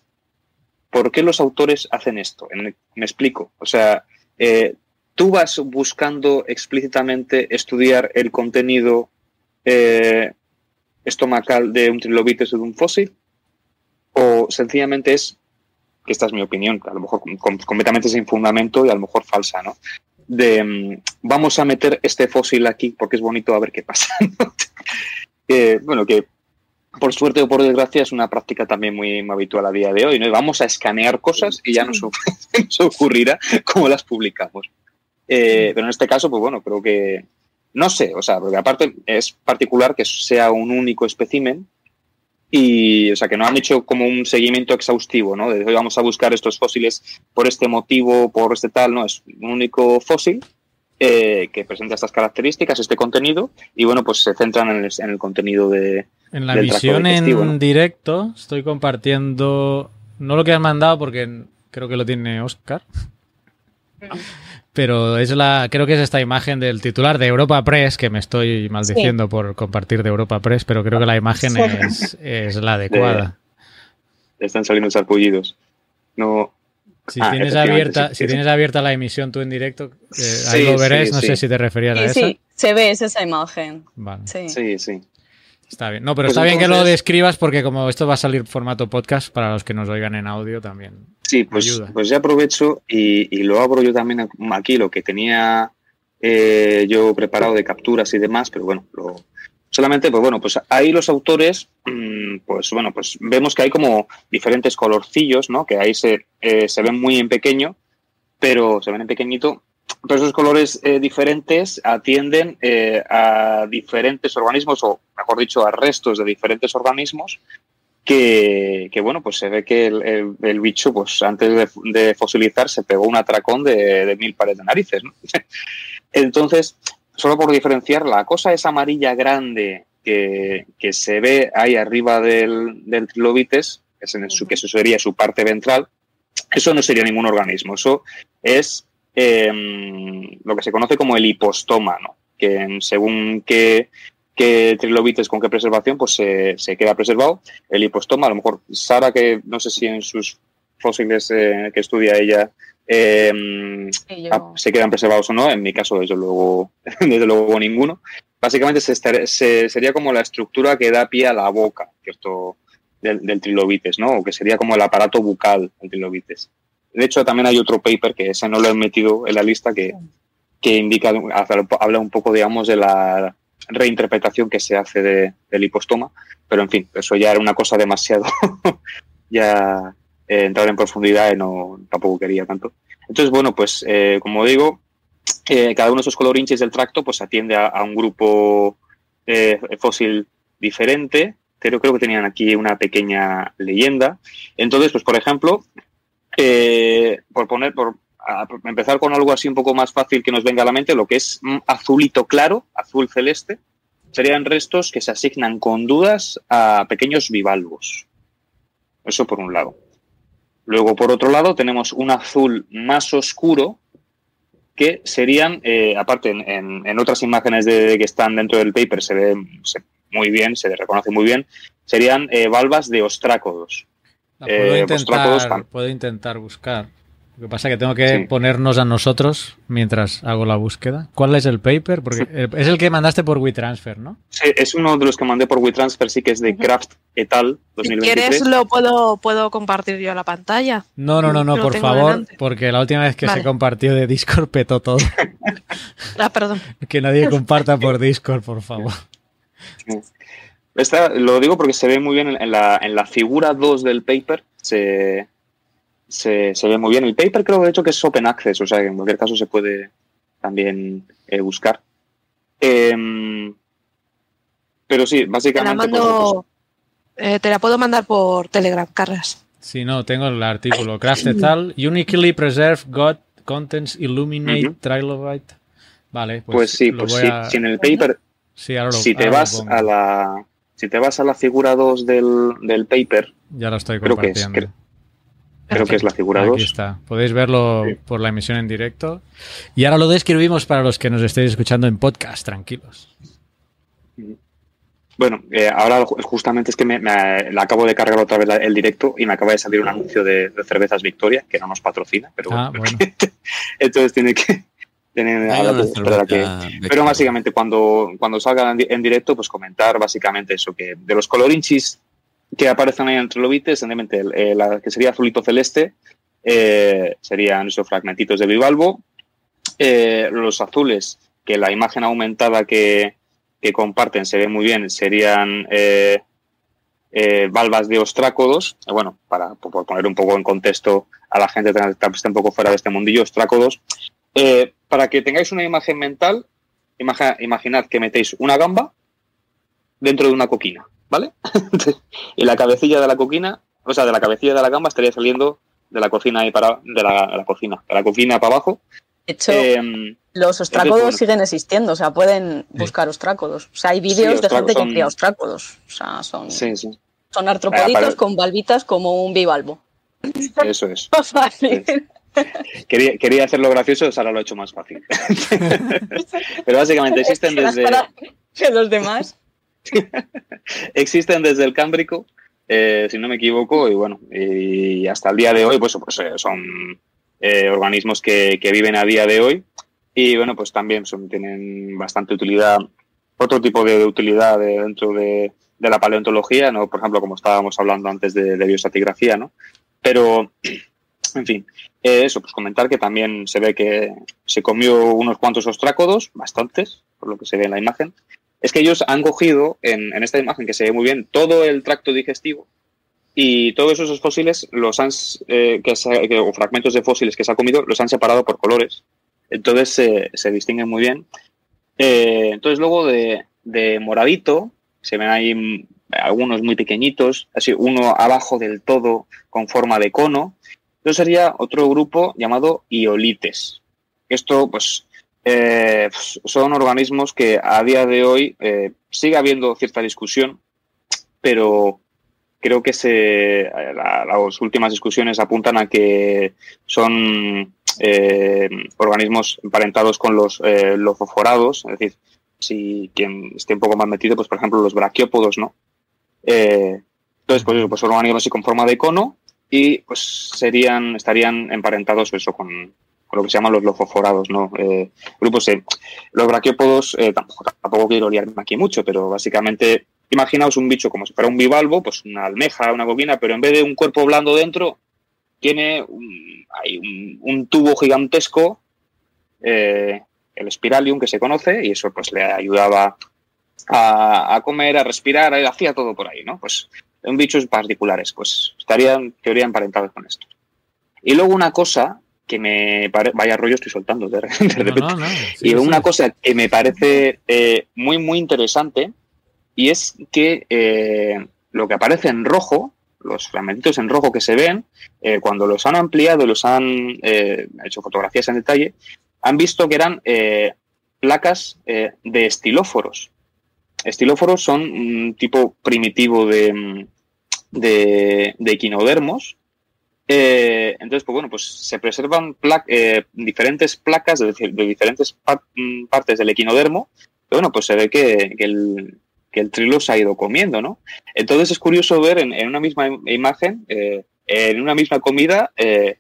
por qué los autores hacen esto. Me explico. O sea, eh, tú vas buscando explícitamente estudiar el contenido eh, estomacal de un trilobites o de un fósil, o sencillamente es, que esta es mi opinión, a lo mejor com- com- completamente sin fundamento y a lo mejor falsa, ¿no? De mm, vamos a meter este fósil aquí porque es bonito a ver qué pasa. [LAUGHS] ¿no? Eh, bueno, que por suerte o por desgracia es una práctica también muy, muy habitual a día de hoy, ¿no? Vamos a escanear cosas y ya nos, [LAUGHS] nos ocurrirá cómo las publicamos. Eh, pero en este caso, pues bueno, creo que no sé, o sea, porque aparte es particular que sea un único espécimen y, o sea, que no han hecho como un seguimiento exhaustivo, ¿no? De hoy vamos a buscar estos fósiles por este motivo, por este tal, no, es un único fósil eh, que presenta estas características, este contenido, y bueno, pues se centran en el, en el contenido de, En la del visión en ¿no? directo estoy compartiendo, no lo que has mandado porque creo que lo tiene Oscar, pero es la, creo que es esta imagen del titular de Europa Press, que me estoy maldiciendo por compartir de Europa Press, pero creo que la imagen Sí. es, es la adecuada. están saliendo sarpullidos. No, Si Ah, tienes abierta, sí, si sí, tienes abierta la emisión tú en directo, eh, ahí lo veréis. sí, no sí. sé si te referías a Sí, esa. sí, se ve es esa imagen. Vale, Sí. sí, sí. Está bien. No, pero Pues está bien que lo describas porque como esto va a salir formato podcast para los que nos oigan en audio también. Sí, pues, Ayuda. pues ya aprovecho y, y lo abro yo también aquí, lo que tenía eh, yo preparado de capturas y demás, pero bueno, lo- solamente, pues bueno, pues ahí los autores, mm, pues bueno, pues vemos que hay como diferentes colorcillos, ¿no? Que ahí se, eh, se ven muy en pequeño, pero se ven en pequeñito, pero esos colores eh, diferentes atienden eh, a diferentes organismos, o mejor dicho, a restos de diferentes organismos que, que, bueno, pues se ve que el, el- el bicho, pues antes de, de fosilizar, se pegó un atracón de, de mil pares de narices. ¿no? [LAUGHS] Entonces, solo por diferenciar, la cosa esa amarilla grande que, que se ve ahí arriba del, del trilobites, que, es en su, que eso sería su parte ventral, eso no sería ningún organismo, eso es eh, lo que se conoce como el hipostoma, ¿no? que según qué, qué trilobites con qué preservación, pues se, se queda preservado. El hipostoma, a lo mejor Sara, que no sé si en sus fósiles eh, que estudia ella eh, yo- ah, se quedan preservados o no. En mi caso, desde luego, [LAUGHS] desde luego ninguno. Básicamente se estar- se- sería como la estructura que da pie a la boca, ¿cierto? Del, del trilobites, ¿no? O que sería como el aparato bucal del trilobites. De hecho, también hay otro paper que ese no lo he metido en la lista que, que indica, habla un poco, digamos, de la reinterpretación que se hace de- del hipostoma, pero en fin, eso ya era una cosa demasiado [LAUGHS] ya eh, entrar en profundidad y no tampoco quería tanto. Entonces, bueno, pues como digo, eh, cada uno de esos colorinches del tracto pues atiende a, a un grupo eh, fósil diferente, pero creo que tenían aquí una pequeña leyenda. Entonces, pues por ejemplo, por poner, por empezar con algo así un poco más fácil que nos venga a la mente, lo que es mm, azulito claro, azul celeste, serían restos que se asignan con dudas a pequeños bivalvos. Eso por un lado. Luego, por otro lado, tenemos un azul más oscuro que serían, eh, aparte en, en- otras imágenes de, que están dentro del paper, se ve muy bien, se reconoce muy bien, serían eh, valvas de ostrácodos. La puedo, Eh, intentar, puedo intentar buscar. Lo que pasa es que tengo que Sí. ponernos a nosotros mientras hago la búsqueda. ¿Cuál es el paper? Porque es el que mandaste por WeTransfer, ¿no? Sí, es uno de los que mandé por WeTransfer, sí que es de Kraft et al. Si 2023. quieres, lo puedo, puedo compartir yo la pantalla. No, no, no, no, por favor, delante. porque la última vez que se compartió de Discord petó todo. [LAUGHS] Ah, perdón. [LAUGHS] que nadie comparta por [LAUGHS] Discord, por favor. Esta, lo digo porque se ve muy bien en, la, en la figura 2 del paper. Se, se, se ve muy bien. El paper creo de hecho que es open access, o sea que en cualquier caso se puede también eh, buscar. Em, pero sí, Te la básicamente. pues, mando. eh, te la puedo mandar por Telegram, Carras. Si no, tengo el artículo. Craft et al. Uniquely preserved God contents illuminate trilobite. Vale, pues, pues, sí, lo pues voy sí. a- Si en el paper, sí, ahora lo- si te ahora vas a la. Si te vas a la figura 2 del, del paper, Ya lo estoy creo que es, compartiendo. creo que es la figura Aquí 2. está. Podéis verlo Sí. por la emisión en directo. Y ahora lo describimos para los que nos estéis escuchando en podcast, tranquilos. Bueno, eh, ahora ju- justamente es que me, me- la acabo de cargar otra vez la- el directo y me acaba de salir un anuncio de, de cervezas Victoria, que no nos patrocina, pero Ah, bueno. [LAUGHS] entonces tiene que... Que- pero básicamente cuando, cuando salga en, di- en directo, pues comentar básicamente eso, que de los colorinchis que aparecen ahí en el trilobite, evidentemente eh, la que sería azulito celeste, eh, serían esos fragmentitos de bivalvo. Eh, los azules, que la imagen aumentada que, que comparten se ve muy bien, serían valvas de ostrácodos. Bueno, para por poner un poco en contexto a la gente que está un poco fuera de este mundillo, ostrácodos. Eh, para que tengáis una imagen mental, imaja- imaginad que metéis una gamba dentro de una coquina, ¿vale? [LAUGHS] y la cabecilla de la coquina, o sea, de la cabecilla de la gamba estaría saliendo de la cocina y para de la, de la cocina, de la cocina para abajo. De hecho, Em, los ostrácodos bueno. siguen existiendo, o sea, pueden buscar ostrácodos. O sea, hay vídeos Sí, de gente que cría ostrácodos. O sea, son, sí, sí, son artropoditos para- con valvitas como un bivalvo. eso es. [LAUGHS] Quería, quería hacerlo gracioso, ahora lo he hecho más fácil. [LAUGHS] Pero básicamente existen desde, que los demás. [LAUGHS] existen desde el Cámbrico, eh, si no me equivoco, y bueno, y hasta el día de hoy, pues, pues eh, son eh, organismos que, que viven a día de hoy y bueno, pues también son, tienen bastante utilidad, otro tipo de utilidad de- dentro de, de la paleontología, ¿no? Por ejemplo, como estábamos hablando antes de, de biostratigrafía, ¿no? Pero, en fin, eh, eso, pues comentar que también se ve que se comió unos cuantos ostrácodos, bastantes, por lo que se ve en la imagen, es que ellos han cogido en, en esta imagen que se ve muy bien todo el tracto digestivo y todos esos fósiles los han eh, que se- que- o fragmentos de fósiles que se ha comido los han separado por colores. Entonces se- se distinguen muy bien. Eh, entonces luego de, de moradito se ven ahí mm, algunos muy pequeñitos así uno abajo del todo con forma de cono entonces sería otro grupo llamado iolites esto pues eh, son organismos que a día de hoy eh, sigue habiendo cierta discusión, pero creo que se, la- las últimas discusiones apuntan a que son eh, organismos emparentados con los eh, lofoforados, es decir, si quien esté un poco más metido, pues por ejemplo los braquiópodos, ¿no? Entonces, pues pues son organismos así con forma de cono y pues serían, estarían emparentados eso con, lo que se llaman los lofoforados, ¿no? Eh, grupos, eh, los braquiópodos, eh, tampoco, quiero liarme aquí mucho, pero básicamente imaginaos un bicho como si fuera un bivalvo, pues una almeja, una bobina, pero en vez de un cuerpo blando dentro, tiene un, hay un, tubo gigantesco, eh, el spiralium que se conoce, y eso pues le ayudaba a, a comer, a respirar, a- hacía todo por ahí, ¿no? Pues en bichos particulares, pues estarían, en teoría, emparentados con esto. Y luego una cosa que me parece, vaya rollo estoy soltando de, [LAUGHS] de No, no. Y una sí. cosa que me parece eh, muy, muy interesante, y es que eh, lo que aparece en rojo, los fragmentitos en rojo que se ven, eh, cuando los han ampliado y los han hecho fotografías en detalle, han visto que eran placas de estilóforos. Estilóforos son un tipo primitivo de, de, de equinodermos. Eh, entonces, pues bueno, pues se preservan eh, diferentes placas de, diferentes mm, partes del equinodermo. Bueno, pues se ve que, que el, que trilo se ha ido comiendo, ¿no? Entonces es curioso ver en, una misma im- imagen, eh, en una misma comida, eh,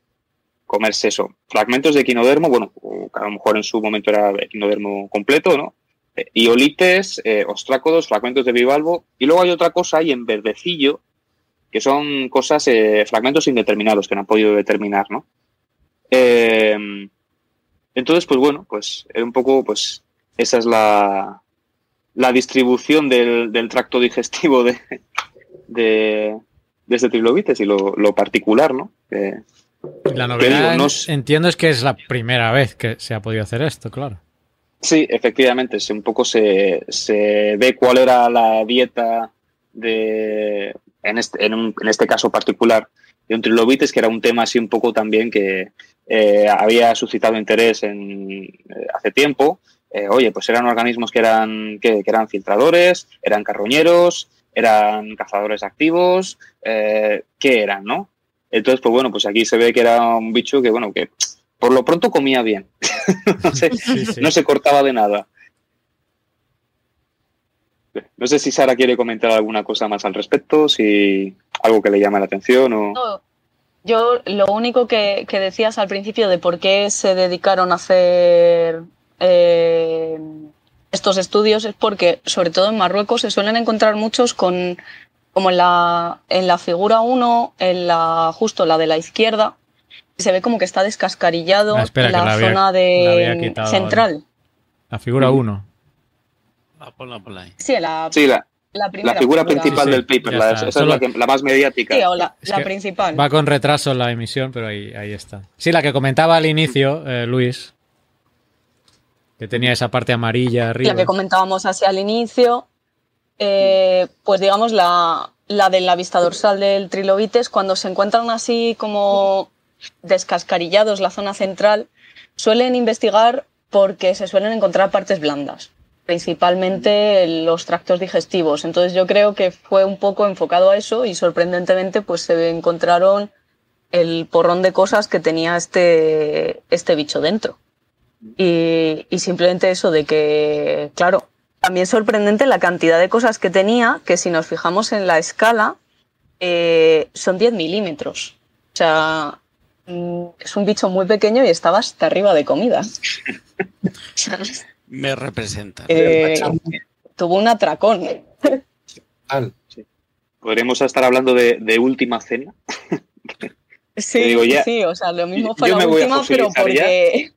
comerse eso. Fragmentos de equinodermo, bueno, a lo mejor en su momento era equinodermo completo, ¿no? Eh, iolites, eh, ostrácodos, fragmentos de bivalvo. Y luego hay otra cosa ahí en verdecillo, que son cosas, eh, fragmentos indeterminados que no han podido determinar, ¿no? Eh, entonces, pues bueno, pues eh, un poco, pues esa es la, la distribución del, del tracto digestivo de, de, de este trilobites y lo, lo particular, ¿no? La novedad, digo, no en- es- entiendo, es que es la primera vez que se ha podido hacer esto, claro. Sí, efectivamente, se- un poco se, se ve cuál era la dieta de, en este, en, un- en este caso particular, de un trilobites, que era un tema así un poco también que eh, había suscitado interés en, eh, hace tiempo. Eh, oye, pues eran organismos que eran, que, que eran filtradores, eran carroñeros, eran cazadores activos, eh, ¿qué eran, no? Entonces, pues bueno, pues aquí se ve que era un bicho que, bueno, que por lo pronto comía bien. [LAUGHS] no, sé, Sí, sí. no se cortaba de nada. No sé si Sara quiere comentar alguna cosa más al respecto, si algo que le llama la atención o... No, yo lo único que, que decías al principio de por qué se dedicaron a hacer eh, estos estudios es porque, sobre todo en Marruecos, se suelen encontrar muchos con, como en la, en la figura 1, en la, justo la de la izquierda, se ve como que está descascarillado Ah, espera, la, la había- zona la de central. La figura 1. Ah, ponla, ponla ahí. Sí, la, Sí, la, la la primera figura principal Sí, del paper, la, esa es Solo- la, que- la más mediática. Sí, o la, la principal. Va con retraso la emisión, pero ahí, ahí está. Sí, la que comentaba al inicio, eh, Luis, que tenía esa parte amarilla arriba. la que comentábamos así al inicio, eh, pues digamos la, la de la vista dorsal del trilobites, cuando se encuentran así como descascarillados la zona central, suelen investigar porque se suelen encontrar partes blandas, principalmente los tractos digestivos. Entonces yo creo que fue un poco enfocado a eso y sorprendentemente pues se encontraron el porrón de cosas que tenía este, este bicho dentro. Y, simplemente eso de que, claro, también sorprendente la cantidad de cosas que tenía, que si nos fijamos en la escala, eh, son 10 milímetros. O sea, es un bicho muy pequeño y estaba hasta arriba de comida. [LAUGHS] Me representa. Eh, tuvo un atracón. Al. Podríamos estar hablando de, de última cena. [LAUGHS] Sí, digo, ya- sí, o sea, lo mismo fue yo la me voy a última, pero fosilizar ya. porque...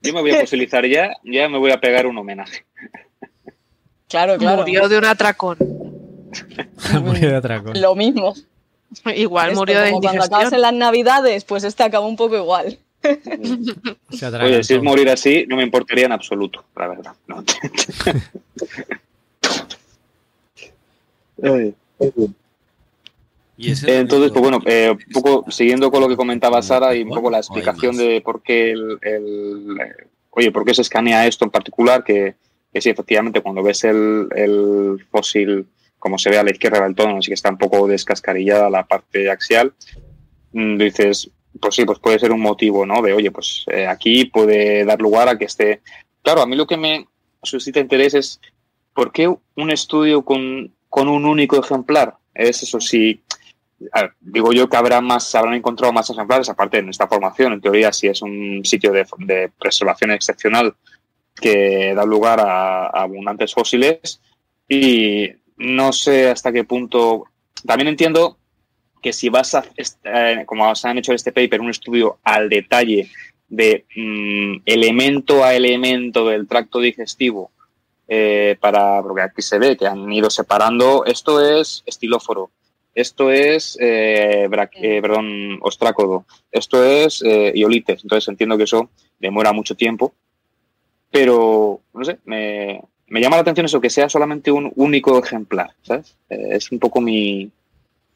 Yo me voy a [LAUGHS] fosilizar ya, ya me voy a pegar un homenaje. Claro, claro. Murió de un atracón. Murió de atracón. Lo mismo. [LAUGHS] Igual Esto, murió de como cuando acabas en indigestión. las navidades, pues este acabó un poco igual. [LAUGHS] Se Oye, si es morir así, no me importaría en absoluto, la verdad. No. [LAUGHS] Ay. Y ese Entonces, pues bueno, eh, un poco siguiendo con lo que comentaba Sara y un poco la ¿O hay explicación de por qué el, el- oye, por qué se escanea esto en particular, que, que sí, efectivamente, cuando ves el, el fósil, como se ve a la izquierda del tono, así que está un poco descascarillada la parte axial, mm, dices, pues sí, pues puede ser un motivo, ¿no? De, oye, pues eh, aquí puede dar lugar a que esté... Claro, a mí lo que me, suscita interés es ¿por qué un estudio con, con un único ejemplar? Es eso, ver, digo yo que habrá más, habrán encontrado más ejemplares, aparte en esta formación, en teoría, si es un sitio de, de preservación excepcional que da lugar a, a abundantes fósiles y no sé hasta qué punto. También entiendo que si vas a, eh, como se han hecho en este paper, un estudio al detalle de mm, elemento a elemento del tracto digestivo, eh, para, porque aquí se ve que han ido separando, esto es estilóforo, esto es, eh, eh, perdón, ostrácodo, esto es iolites, entonces entiendo que eso demora mucho tiempo, pero, no sé, me, me llama la atención eso, que sea solamente un único ejemplar, ¿sabes? Eh, es un poco mi,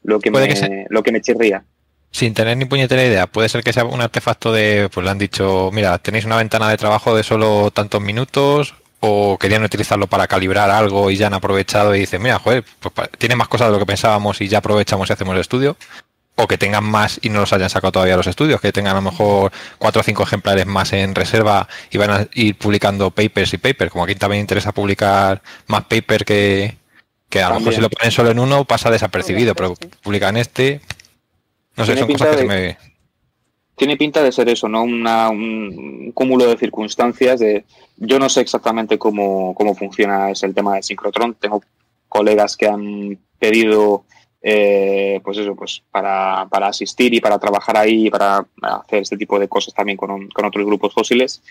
lo que, me, que lo que me chirría. Sin tener ni puñetera idea, puede ser que sea un artefacto de, pues le han dicho, mira, tenéis una ventana de trabajo de solo tantos minutos, o querían utilizarlo para calibrar algo y ya han aprovechado y dicen, mira, joder, pues tiene más cosas de lo que pensábamos y ya aprovechamos y hacemos el estudio, o que tengan más y no los hayan sacado todavía los estudios, que tengan a lo mejor cuatro o cinco ejemplares más en reserva y van a ir publicando papers y papers, como aquí también interesa publicar más paper que, que a lo mejor si lo ponen solo en uno pasa desapercibido, pero publican este, no sé, son cosas que se de- me... tiene pinta de ser eso, ¿no? Una- un cúmulo de circunstancias. De, yo no sé exactamente cómo, cómo funciona ese el tema del sincrotrón. Tengo colegas que han pedido, eh, pues eso, pues para, para asistir y para trabajar ahí y para hacer este tipo de cosas también con, con otros grupos fósiles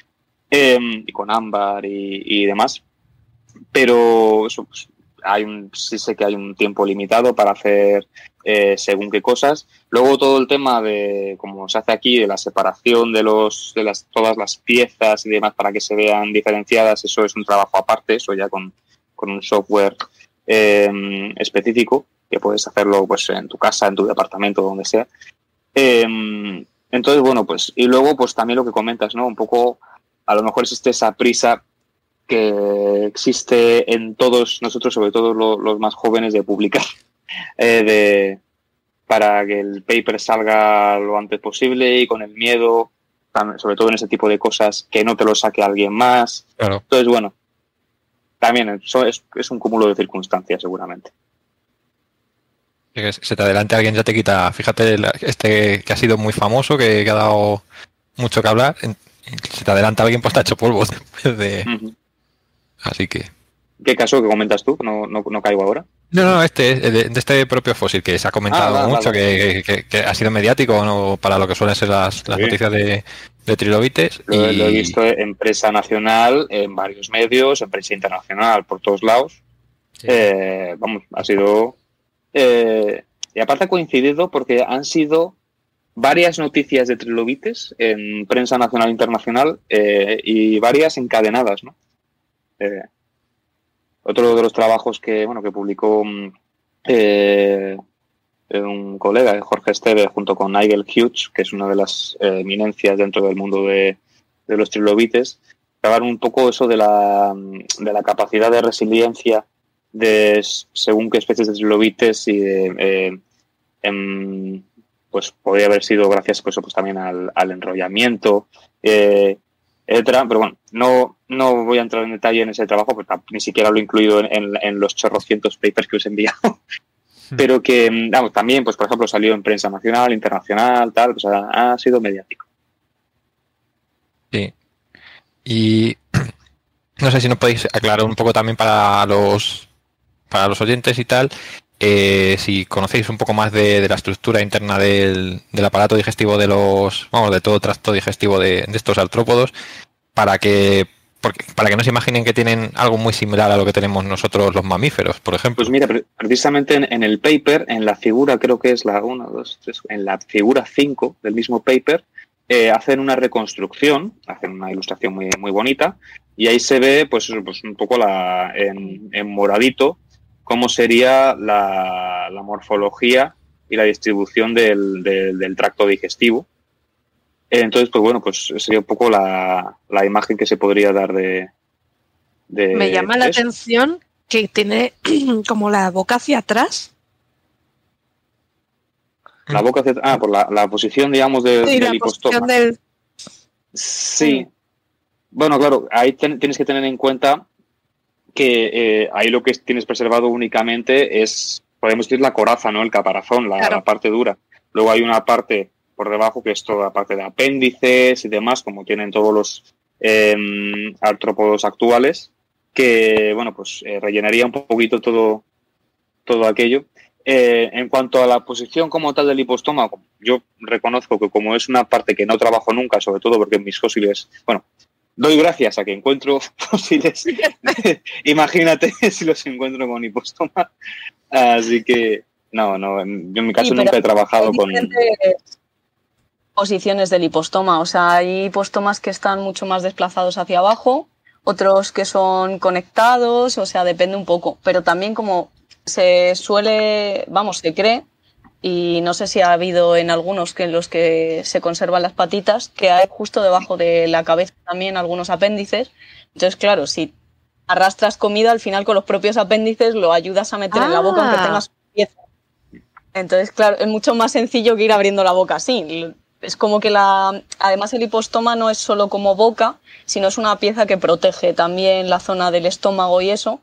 eh, y con ámbar y, demás. Pero eso, pues, hay un, sí sé que hay un tiempo limitado para hacer eh, según qué cosas. Luego todo el tema de, como se hace aquí, de la separación de los, de las, todas las piezas y demás para que se vean diferenciadas, eso es un trabajo aparte, eso ya con, con un software eh, específico, que puedes hacerlo pues en tu casa, en tu departamento, donde sea. Eh, entonces, bueno, pues, y luego, pues también lo que comentas, ¿no? Un poco, a lo mejor existe esa prisa que existe en todos nosotros, sobre todo lo- los más jóvenes, de publicar, [LAUGHS] eh, de, para que el paper salga lo antes posible y con el miedo, sobre todo en ese tipo de cosas, que no te lo saque alguien más. Claro. Entonces, bueno, también eso es, es un cúmulo de circunstancias, seguramente. Se te adelante alguien ya te quita. Fíjate, este que ha sido muy famoso, que, que ha dado mucho que hablar. Se te adelanta alguien, pues te ha hecho polvo. [LAUGHS] de-. Así que. ¿Qué caso que comentas tú? No, no, no caigo ahora. No, no, este, es de, de este propio fósil que se ha comentado Ah, mucho, que, que- que ha sido mediático ¿no? para lo que suelen ser las, las Sí. noticias de, de trilobites. Lo, y- lo he visto en prensa nacional, en varios medios, en prensa internacional, por todos lados. Sí. Eh, vamos, ha sido. eh, y aparte ha coincidido porque han sido varias noticias de trilobites en prensa nacional e internacional eh, y varias encadenadas, ¿no? Otro de los trabajos que, bueno, que publicó mm, un colega, Jorge Esteve, junto con Nigel Hughes, que es una de las eh, eminencias dentro del mundo de, los trilobites, hablar un poco eso de la, de la capacidad de resiliencia de según qué especies de trilobites y de, eh, em, pues podría haber sido gracias pues, pues también al, al enrollamiento, eh, etcétera. Pero bueno, no, no voy a entrar en detalle en ese trabajo porque ni siquiera lo he incluido en, en- en los chorrocientos papers que os he enviado. [LAUGHS] Pero que, vamos, también, pues por ejemplo, salió en prensa nacional, internacional, tal, pues ha, ha sido mediático. Sí. Y [CLEARS THROAT] no sé si nos podéis aclarar un poco también para los para los oyentes y tal, eh, si conocéis un poco más de, de la estructura interna del, del aparato digestivo de los, vamos, de todo tracto digestivo de, de estos artrópodos, para que porque, para que no se imaginen que tienen algo muy similar a lo que tenemos nosotros los mamíferos, por ejemplo. Pues mira, pre- precisamente en, el paper, en la figura, creo que es la 1, 2, 3, en la figura 5 del mismo paper, eh, hacen una reconstrucción, hacen una ilustración muy, muy bonita, y ahí se ve, pues, pues un poco la, en, moradito, cómo sería la, morfología y la distribución del- del tracto digestivo. Entonces, pues bueno, pues sería un poco la, la imagen que se podría dar de... de Me llama la eso. atención que tiene [CLEARS THROAT] como la boca hacia atrás. La boca hacia- Ah, por la, la posición, digamos, de- Y del la hipostoma. posición del. Sí. Bueno, claro, ahí ten- tienes que tener en cuenta que eh, ahí lo que tienes preservado únicamente es, podemos decir, la coraza, ¿no? El caparazón, la, Claro. la parte dura. Luego hay una parte por debajo que es toda la parte de apéndices y demás, como tienen todos los eh, artrópodos actuales, que, bueno, pues eh, rellenaría un poquito todo, todo aquello. Eh, en cuanto a la posición como tal del hipostoma, yo reconozco que como es una parte que no trabajo nunca, sobre todo porque mis fósiles, bueno, doy gracias a que encuentro [LAUGHS] fósiles. [LAUGHS] Imagínate [LAUGHS] si los encuentro con hipostoma. Así que, no, no, yo en mi caso Sí, nunca he trabajado con... posiciones del hipostoma. O sea, hay hipostomas que están mucho más desplazados hacia abajo, otros que son conectados, o sea, depende un poco. Pero también como se suele, vamos, se cree, y no sé si ha habido en algunos que en los que se conservan las patitas, que hay justo debajo de la cabeza también algunos apéndices. Entonces, claro, si arrastras comida, al final con los propios apéndices lo ayudas a meter en la boca aunque Ah. tengas pieza. Entonces, claro, es mucho más sencillo que ir abriendo la boca así. Es como que la. Además, el hipostoma no es solo como boca, sino es una pieza que protege también la zona del estómago y eso.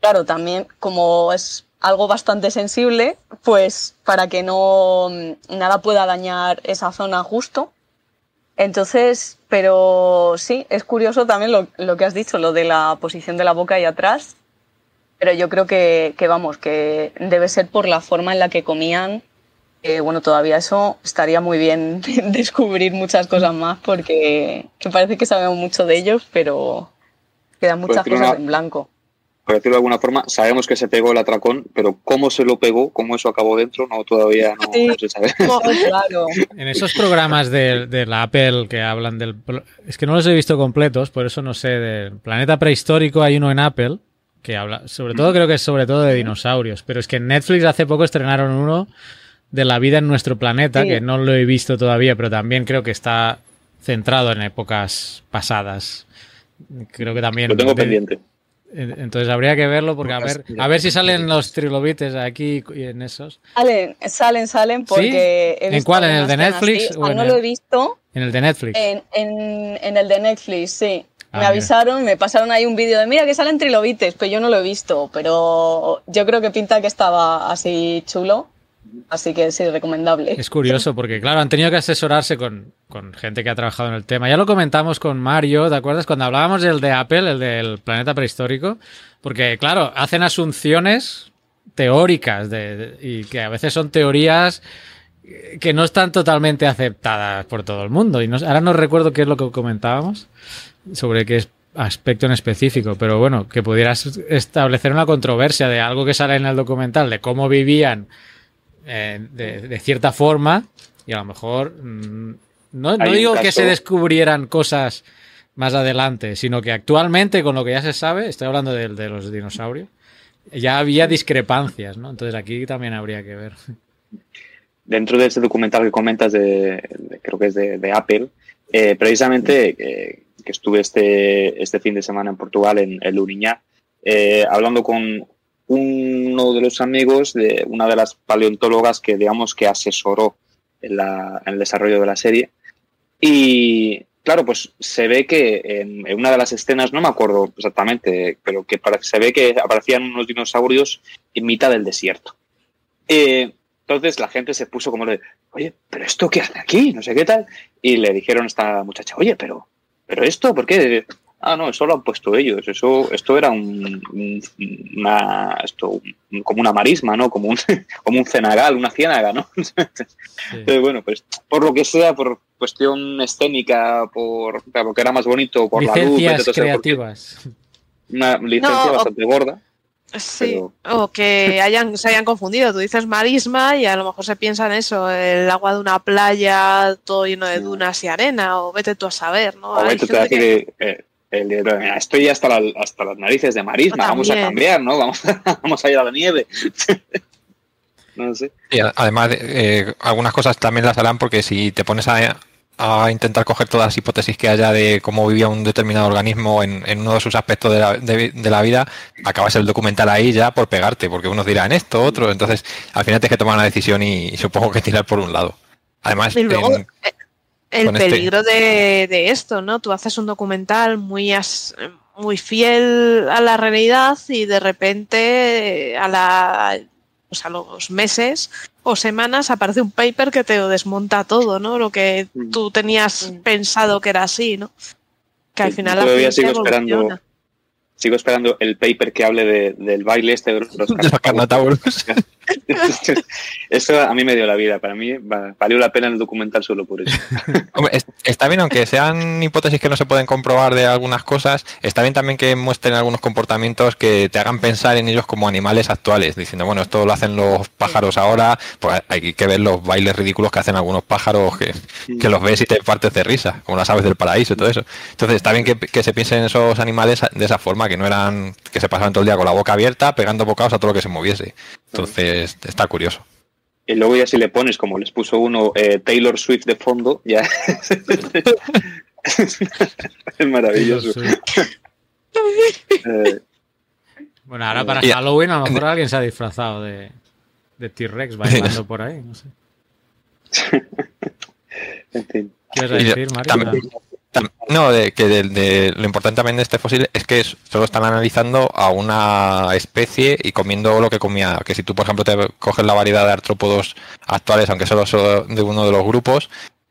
Claro, también como es algo bastante sensible, pues para que no mm, nada pueda dañar esa zona justo. Entonces, pero sí, es curioso también lo, lo que has dicho, lo de la posición de la boca ahí atrás. Pero yo creo que, que, vamos, que debe ser por la forma en la que comían. Eh, bueno, todavía eso estaría muy bien [LAUGHS] descubrir muchas cosas más porque me parece que sabemos mucho de ellos, pero quedan muchas cosas una- en blanco. por decirlo de alguna forma, sabemos que se pegó el atracón, pero cómo se lo pegó, cómo eso acabó dentro, no todavía no, Sí. no se sabe. [LAUGHS] Oh, claro. En esos programas de, de la Apple que hablan del... Es que no los he visto completos, por eso no sé. Del planeta prehistórico hay uno en Apple que habla... Sobre todo creo que es sobre todo de dinosaurios. Pero es que en Netflix hace poco estrenaron uno de la vida en nuestro planeta, Sí. que no lo he visto todavía, pero también creo que está centrado en épocas pasadas. Creo que también... Lo tengo de- pendiente. en- Entonces habría que verlo porque a ver, a ver si salen los trilobites aquí y en esos. Salen, salen, salen porque... he ¿En cuál? ¿En el de Netflix. O en no el- lo he visto En el de Netflix. en, en- en el de Netflix, sí. Ah, me mira. avisaron, me pasaron ahí un vídeo de mira que salen trilobites, pero yo no lo he visto, pero yo creo que pinta que estaba así chulo, así que sí, recomendable. Es curioso [LAUGHS] porque, claro, han tenido que asesorarse con, con gente que ha trabajado en el tema. Ya lo comentamos con Mario, ¿te acuerdas? Cuando hablábamos del de Apple, el del planeta prehistórico. Porque, claro, hacen asunciones teóricas de- de- y que a veces son teorías que no están totalmente aceptadas por todo el mundo. Y no- ahora no recuerdo qué es lo que comentábamos sobre qué aspecto en específico, pero bueno, que pudieras establecer una controversia de algo que sale en el documental, de cómo vivían eh, de, de cierta forma, y a lo mejor mm, no, no digo que se descubrieran cosas más adelante, sino que actualmente, con lo que ya se sabe, estoy hablando de, de los dinosaurios, ya había discrepancias, ¿no? Entonces aquí también habría que ver. Dentro de ese documental que comentas, de, de- creo que es de, de Apple, eh, precisamente eh, que estuve este, este fin de semana en Portugal, en el eh, hablando con uno de los amigos de una de las paleontólogas que, digamos, que asesoró en, el desarrollo de la serie. Y claro, pues se ve que en, una de las escenas, no me acuerdo exactamente, pero que se ve que aparecían unos dinosaurios en mitad del desierto. Eh, entonces la gente se puso como de, oye, pero esto qué hace aquí, no sé qué tal. Y le dijeron a esta muchacha, oye, pero, pero esto, ¿por qué? Ah, no, eso lo han puesto ellos. Eso, esto era un, un- una, esto, un- como una marisma, ¿no? Como un, [LAUGHS] como un cenagal, una ciénaga, ¿no? [LAUGHS] Entonces, bueno, pues por lo que sea, por cuestión escénica, por porque era más bonito, por la luz, qué. creativas. una licencia No, o- bastante gorda. Sí, Pero- o que hayan, se hayan confundido. Tú dices marisma y a lo mejor se piensa en eso, el agua de una playa todo lleno de dunas y arena, o vete tú a saber, ¿no? O vete tú a que- decir, eh, el de, "Mira, estoy hasta, la- hasta las narices de marisma, vamos a cambiar, ¿no? Vamos, [LAUGHS] vamos a ir a la nieve. [LAUGHS] no sé. Y a- además, eh, algunas cosas también las harán porque si te pones a, a intentar coger todas las hipótesis que haya de cómo vivía un determinado organismo en, en uno de sus aspectos de la, de- de la vida, acabas el documental ahí ya por pegarte, porque unos dirán esto, otro, entonces al final tienes que tomar una decisión y, y supongo que tirar por un lado. Además, Y luego, en- eh, el con este- peligro de, de esto, ¿no? Tú haces un documental muy, as- muy fiel a la realidad y de repente a la pues a los meses o semanas aparece un paper que te desmonta todo, ¿no? Lo que Mm. tú tenías pensado que era así, ¿no? Que al final la todavía ciencia sigo esperando evoluciona. Sigo esperando el paper que hable de- del baile este de los, los [LAUGHS] De los Carnotaurus. [LAUGHS] Eso a mí me dio la vida. Para mí va- valió la pena el documental solo por eso. [LAUGHS] Hombre, está bien, aunque sean hipótesis que no se pueden comprobar de algunas cosas, está bien también que muestren algunos comportamientos que te hagan pensar en ellos como animales actuales, diciendo, bueno, esto lo hacen los pájaros ahora, pues hay que ver los bailes ridículos que hacen algunos pájaros que, que los ves y te partes de risa, como las aves del paraíso y todo eso. Entonces está bien que, que se piensen en esos animales de esa forma, que no eran, que se pasaban todo el día con la boca abierta, pegando bocados a todo lo que se moviese. Entonces está curioso. Y luego ya si le pones, como les puso uno, eh, Taylor Swift de fondo, ya [LAUGHS] es maravilloso. Eh, Bueno, ahora para Halloween a lo mejor alguien se ha disfrazado de, de T-Rex [LAUGHS] bailando por ahí. No sé. [LAUGHS] en fin. ¿Qué ibas a Y yo- decir, Mario? también- No, de, que de, de- lo importante también de este fósil es que solo están analizando a una especie y comiendo lo que comía. Que si tú, por ejemplo, te coges la variedad de artrópodos actuales, aunque solo son de uno de los grupos,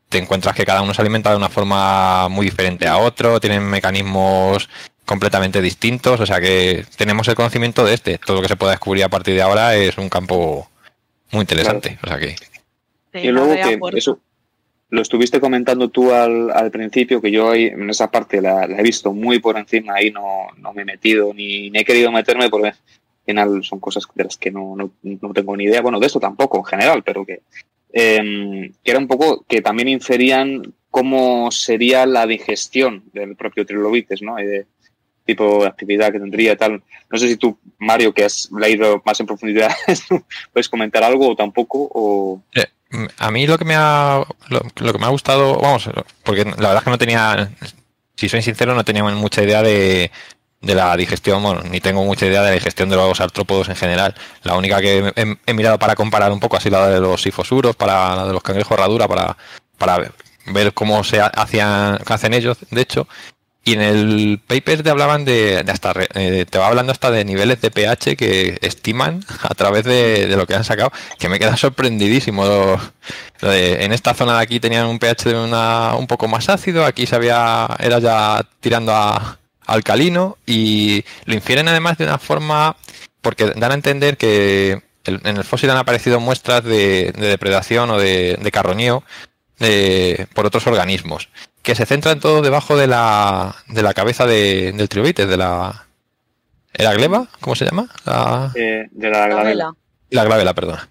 te encuentras que cada uno se alimenta de una forma muy diferente a otro, tienen mecanismos completamente distintos, o sea que tenemos el conocimiento de este. Todo lo que se pueda descubrir a partir de ahora es un campo muy interesante. O sea que Sí, Y luego que eso lo estuviste comentando tú al, al principio, que yo ahí, en esa parte la, he visto muy por encima, ahí no, no me he metido ni, ni he querido meterme porque al final son cosas de las que no, no, no tengo ni idea. Bueno, de esto tampoco en general, pero que, eh, que era un poco que también inferían cómo sería la digestión del propio trilobites, ¿no? De tipo de actividad que tendría tal. No sé si tú, Mario, que has leído más en profundidad, [LAUGHS] puedes comentar algo o tampoco, o... Mm, A mí lo que me ha lo, que me ha gustado, vamos, porque la verdad es que no tenía, si soy sincero, no tenía mucha idea de, de la digestión, bueno, ni tengo mucha idea de la digestión de los artrópodos en general. La única que he, mirado para comparar un poco así la de los sifosuros, para la de los cangrejos herradura, para, para ver, cómo se ha- hacían, hacen ellos, de hecho. Y en el paper te hablaban de, hasta, eh, te va hablando hasta de niveles de pH que estiman a través de, lo que han sacado, que me queda sorprendidísimo. En esta zona de aquí tenían un pH de una, un poco más ácido, aquí se había, era ya tirando a alcalino y lo infieren además de una forma, porque dan a entender que en el fósil han aparecido muestras de, de depredación o de, de carroñeo por otros organismos, que se centran todos debajo de la, de la cabeza de- del triobites, de la... ¿Era gleba? ¿Cómo se llama? La, eh, de la La glabela. la glabela, perdona.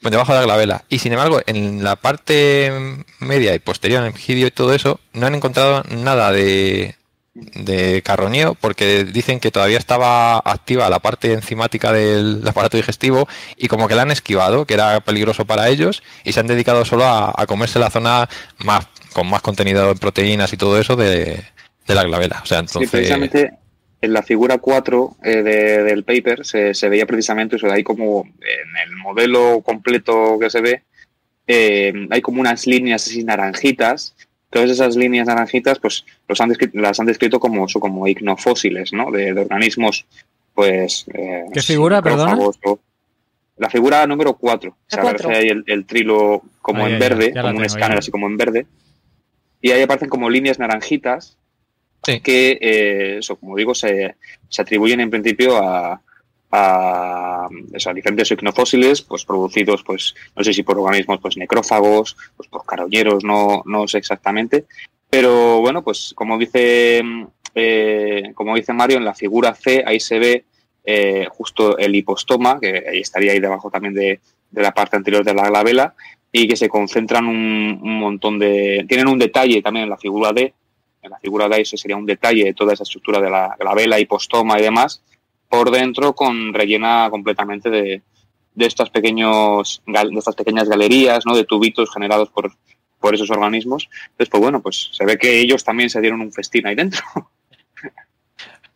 Pues debajo de la glabela. Y sin embargo, en la parte media y posterior, en el gidio y todo eso, no han encontrado nada de, de carroñeo porque dicen que todavía estaba activa la parte enzimática del aparato digestivo y como que la han esquivado, que era peligroso para ellos, y se han dedicado solo a, a comerse la zona más con más contenido en proteínas y todo eso de, de la glabela. O sea, Sí, entonces... precisamente en la figura 4 eh, de- del paper se, se veía precisamente eso, de ahí como en el modelo completo que se ve, eh, hay como unas líneas así naranjitas. Todas esas líneas naranjitas, pues los han las han descrito como, eso, como icnofósiles, ¿no? De, de organismos, pues. eh, ¿Qué figura, o- La figura número 4. Se La cuatro. aparece ahí el, el trilo como Ahí, en ya, verde, ya como un tengo, escáner ya. así como en verde. Y ahí aparecen como líneas naranjitas Sí. que, eh, eso, como digo, se, se atribuyen en principio a, a, eso, a diferentes icnofósiles, pues producidos, pues, no sé si por organismos pues necrófagos, pues por carroñeros, no, no sé exactamente. Pero bueno, pues como dice, eh, como dice Mario, en la figura C ahí se ve eh, justo el hipostoma, que ahí estaría ahí debajo también de, de la parte anterior de la glabela, y que se concentran un, un montón de. Tienen un detalle también en la figura D. En la figura D ese sería un detalle de toda esa estructura de la glabela, hipostoma y demás, por dentro con rellena completamente de, de estas pequeños de estas pequeñas galerías, ¿no? De tubitos generados por, por esos organismos. Entonces, pues bueno, pues se ve que ellos también se dieron un festín ahí dentro.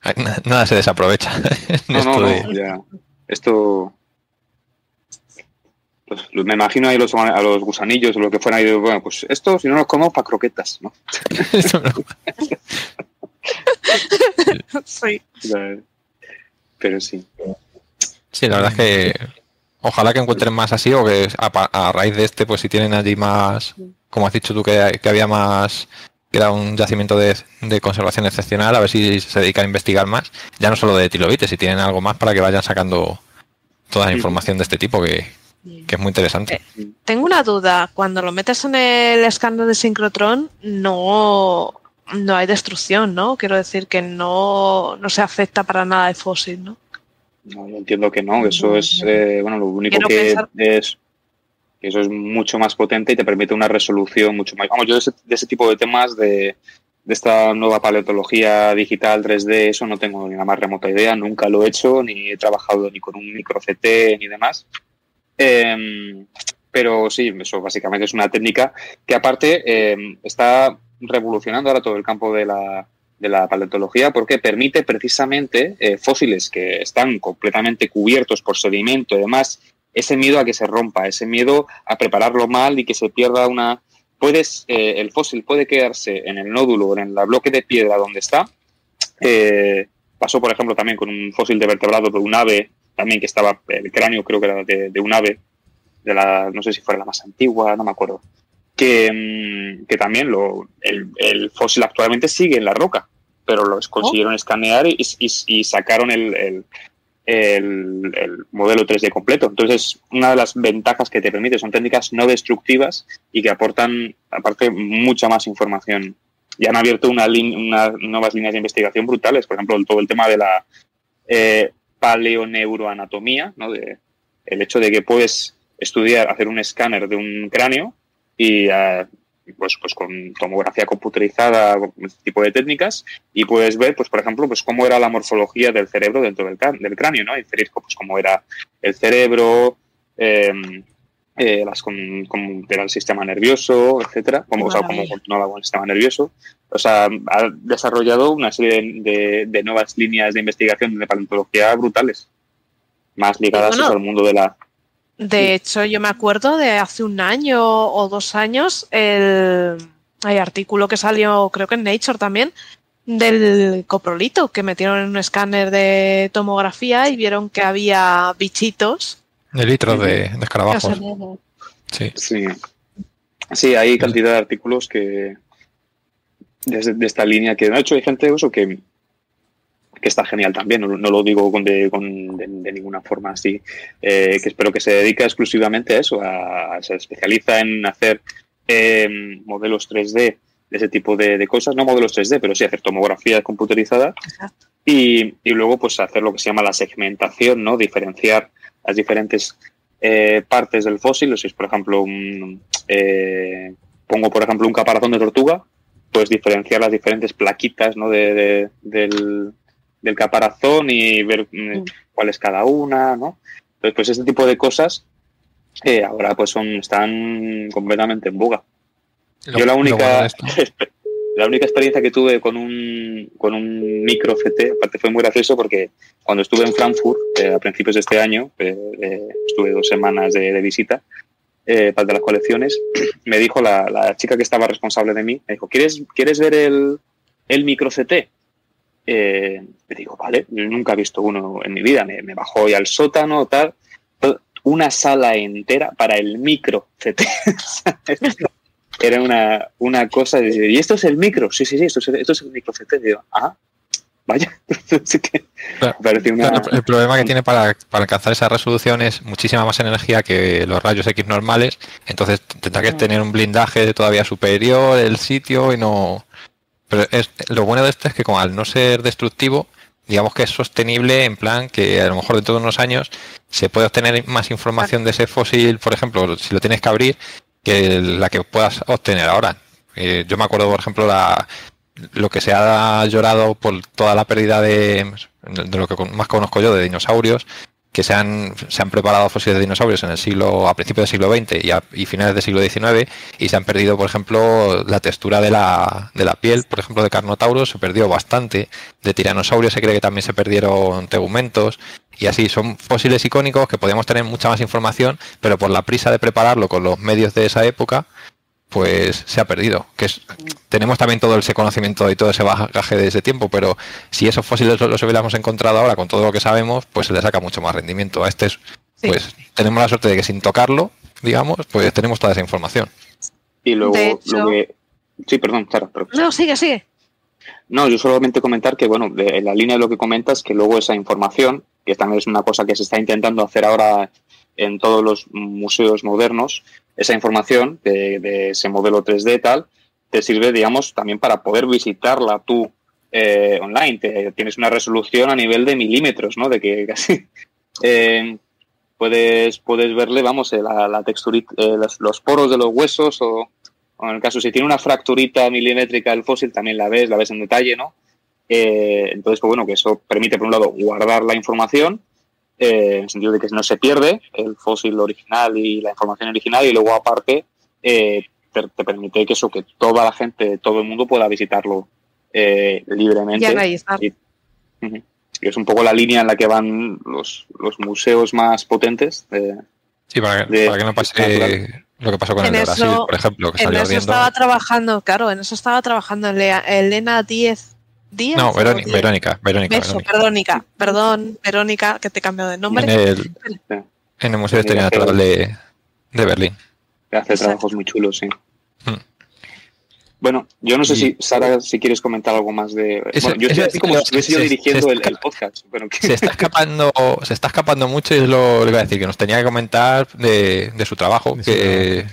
[LAUGHS] Nada se desaprovecha. [LAUGHS] No, esto no, no, ya. Esto. Pues, me imagino ahí los, a los gusanillos o lo que fuera. Digo, bueno, pues esto, si no los como, para croquetas, ¿no? [LAUGHS] sí. Pero sí. Sí, la verdad es que ojalá que encuentren más así o que a, a raíz de este, pues si tienen allí más, como has dicho tú, que, que había más, que era un yacimiento de, de conservación excepcional, a ver si se dedican a investigar más, ya no solo de trilobites, si tienen algo más para que vayan sacando toda la información de este tipo, que, que es muy interesante. Tengo una duda. Cuando lo metes en el escáner de sincrotrón, no, no hay destrucción, ¿no? Quiero decir que no, no se afecta para nada el fósil, ¿no? No, yo entiendo que no, eso es, eh, bueno, lo único Quiero que pensar- es que eso es mucho más potente y te permite una resolución mucho más. Vamos, yo de ese, de ese tipo de temas de, de esta nueva paleontología digital 3D, eso no tengo ni la más remota idea, nunca lo he hecho, ni he trabajado ni con un micro CT ni demás. Em, pero sí, eso básicamente es una técnica que aparte em, está revolucionando ahora todo el campo de la, de la paleontología porque permite precisamente eh, fósiles que están completamente cubiertos por sedimento y demás, ese miedo a que se rompa, ese miedo a prepararlo mal y que se pierda una... Puedes, eh, el fósil puede quedarse en el nódulo, en el bloque de piedra donde está. Eh, pasó, por ejemplo, también con un fósil de vertebrado de un ave, también que estaba, el cráneo creo que era de, de un ave, de la, no sé si fuera la más antigua, no me acuerdo, que, mm, que también lo, el, el fósil actualmente sigue en la roca, pero los consiguieron escanear y, y- y sacaron el, el- el- el modelo 3D completo. Entonces, una de las ventajas que te permite son técnicas no destructivas y que aportan, aparte, mucha más información. Y han abierto una unas nuevas líneas de investigación brutales. Por ejemplo, todo el tema de la eh, paleoneuroanatomía, ¿no? De, el hecho de que puedes estudiar, hacer un escáner de un cráneo y eh, pues, pues con tomografía computerizada, con este tipo de técnicas, y puedes ver, pues por ejemplo, pues cómo era la morfología del cerebro dentro del, del cráneo, ¿no? Inferir pues cómo era el cerebro, eh, eh, las con, cómo era el sistema nervioso, etcétera, cómo, o sea, continuaba con el sistema nervioso. O sea, ha desarrollado una serie de, de- de nuevas líneas de investigación de paleontología brutales, más ligadas bueno, al mundo de la, De hecho, yo me acuerdo de hace un año o dos años el, el artículo que salió, creo que en Nature también, del coprolito, que metieron en un escáner de tomografía y vieron que había bichitos. De litros de, de escarabajos. Sí. Sí. Sí, hay cantidad de artículos que desde de esta línea que de hecho hay gente eso que, que está genial también, no, no lo digo con de, con de- de ninguna forma así, eh, que espero que se dedica exclusivamente a eso, a, se especializa en hacer eh, modelos 3D de ese tipo de, de cosas, no modelos 3D, pero sí hacer tomografía computerizada y, y luego pues hacer lo que se llama la segmentación, ¿no? Diferenciar las diferentes eh, partes del fósil, o si es por ejemplo un, eh, pongo por ejemplo un caparazón de tortuga, pues diferenciar las diferentes plaquitas ¿no? de, de- del, del caparazón y ver mm, cuál es cada una, ¿no? Entonces, pues este tipo de cosas eh, ahora pues son, están completamente en boga. Lo- Yo la única, [LAUGHS] la única experiencia que tuve con un, con un micro CT, aparte fue muy gracioso porque cuando estuve en Frankfurt eh, a principios de este año, eh, eh, estuve dos semanas de, de visita eh, para de las colecciones, [CLEARS THROAT] me dijo la, la chica que estaba responsable de mí, me dijo, ¿quieres, ¿quieres ver el, el micro CT? Eh, digo, vale, yo nunca he visto uno en mi vida, me, me bajó y al sótano, tal, una sala entera para el micro [LAUGHS] CT. Era una, una cosa de, ¿y esto es el micro? Sí, sí, sí, esto es el, esto es el micro CT. Y digo, ah, vaya. [LAUGHS] Así que Claro, una... Claro, el problema que tiene para, para alcanzar esa resolución es muchísima más energía que los rayos X normales, entonces tendrá que tener un blindaje todavía superior el sitio y no... Pero es, lo bueno de esto es que como al no ser destructivo, digamos que es sostenible en plan que a lo mejor dentro de unos años se puede obtener más información de ese fósil, por ejemplo, si lo tienes que abrir, que la que puedas obtener ahora. Eh, yo me acuerdo, por ejemplo, la, lo que se ha llorado por toda la pérdida de, de lo que más conozco yo, de dinosaurios, que se han, se han preparado fósiles de dinosaurios en el siglo, a principios del siglo XX y, y finales del siglo XIX, y se han perdido, por ejemplo, la textura de la, de la piel, por ejemplo, de Carnotaurus se perdió bastante, de Tiranosaurio se cree que también se perdieron tegumentos, y así son fósiles icónicos que podíamos tener mucha más información, pero por la prisa de prepararlo con los medios de esa época, pues se ha perdido. Que es, tenemos también todo ese conocimiento y todo ese bagaje de ese tiempo, pero si esos fósiles los hubiéramos encontrado ahora con todo lo que sabemos, pues se le saca mucho más rendimiento. A este es, pues tenemos la suerte de que sin tocarlo, digamos, pues tenemos toda esa información. Y luego, hecho- lo que... Sí, perdón, Sara, pero- No, sigue, sigue. No, yo solamente comentar que, bueno, de, en la línea de lo que comentas, que luego esa información, que también es una cosa que se está intentando hacer ahora en todos los museos modernos, esa información de, de ese modelo 3D tal, te sirve, digamos, también para poder visitarla tú eh, online. Te- tienes una resolución a nivel de milímetros, ¿no? De que [LAUGHS] casi eh, puedes, puedes verle, vamos, eh, la, la texturita, eh, los, poros de los huesos o, en el caso, si tiene una fracturita milimétrica el fósil, también la ves, la ves en detalle, ¿no? Eh, entonces, pues bueno, que eso permite, por un lado, guardar la información, eh, en el sentido de que no se pierde el fósil original y la información original, y luego, aparte, eh, te, te permite que eso, que toda la gente, todo el mundo pueda visitarlo eh, libremente. Y es un poco la línea en la que van los, los museos más potentes. eh, Sí, para que, De- para que no pase lo que pasó con En el de Brasil, eso- por ejemplo, que En salió eso ardiendo. estaba trabajando, claro, en eso estaba trabajando Elena 10. ¿10? No, Verónica, 10? Verónica, Verónica, Eso, Verónica. Perdón, Verónica, que te he cambiado de nombre. En el, en el Museo de Historia Natural de, de Berlín. que hace Exacto. trabajos muy chulos, sí. Hmm. Bueno, yo no sé Y- si, Sara, si quieres comentar algo más de... Eso- bueno, yo estoy así como si estuviese yo dirigiendo se el, podcast. Pero que- Se está escapando, se está escapando mucho y es lo, que iba a decir, que nos tenía que comentar de, de su trabajo. De su que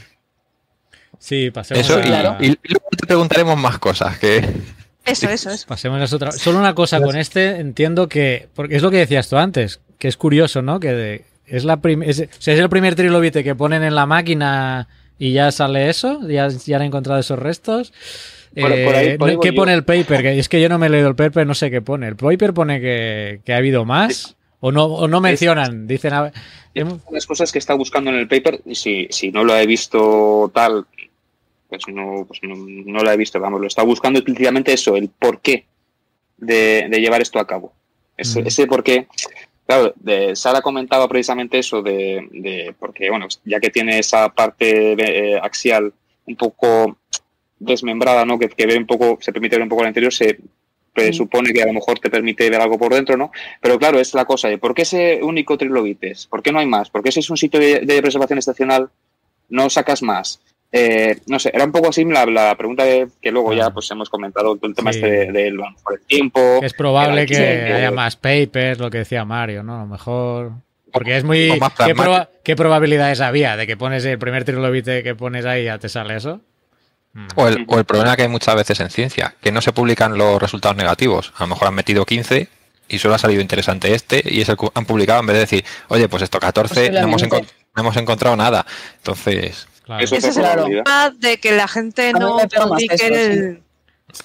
Sí, pasemos eso, a... y, y luego te preguntaremos más cosas. Que Eso, eso, eso. Pasemos a eso otra. Solo una cosa con este, entiendo que. Porque es lo que decías tú antes, que es curioso, ¿no? Que de- es la prim- es, o sea, es el primer trilobite que ponen en la máquina y ya sale eso, ya, ya han encontrado esos restos. Por- por ahí- por ahí ¿Qué pone yo. el paper? Que es que yo no me he leído el paper, no sé qué pone. ¿El paper pone que, que ha habido más? ¿O no, o no mencionan? Dicen. a- una de las cosas que está buscando en el paper, si, si no lo he visto tal, pues no, pues no, no lo he visto, vamos, lo está buscando explícitamente eso, el porqué de, de llevar esto a cabo. Ese, ese porqué, claro, de, Sara comentaba precisamente eso de, de- porque, bueno, ya que tiene esa parte eh, axial un poco desmembrada, ¿no? Que, que ve un poco, se permite ver un poco el interior, se presupone que a lo mejor te permite ver algo por dentro, ¿no? Pero claro, es la cosa de ¿por qué ese único trilobites? ¿Por qué no hay más? ¿Por qué si es un sitio de, de preservación estacional no sacas más? Eh, no sé, era un poco así la, la pregunta de- que luego ya pues hemos comentado el tema Sí. este de, de lo- por el tiempo. Es probable el que haya más papers, lo que decía Mario, ¿no? A lo mejor. Porque es muy. ¿Qué, proba- qué probabilidades había de que pones el primer trilobite que pones ahí y ya te sale eso? Mm. O el, o el problema que hay muchas veces en ciencia, que no se publican los resultados negativos. A lo mejor han metido 15 y solo ha salido interesante este y es el que han publicado en vez de decir, oye, pues esto 14 no hemos, Posiblemente. encon- no hemos encontrado nada. Entonces, Claro. Eso Ese es el problema de que la gente no publique eso, el...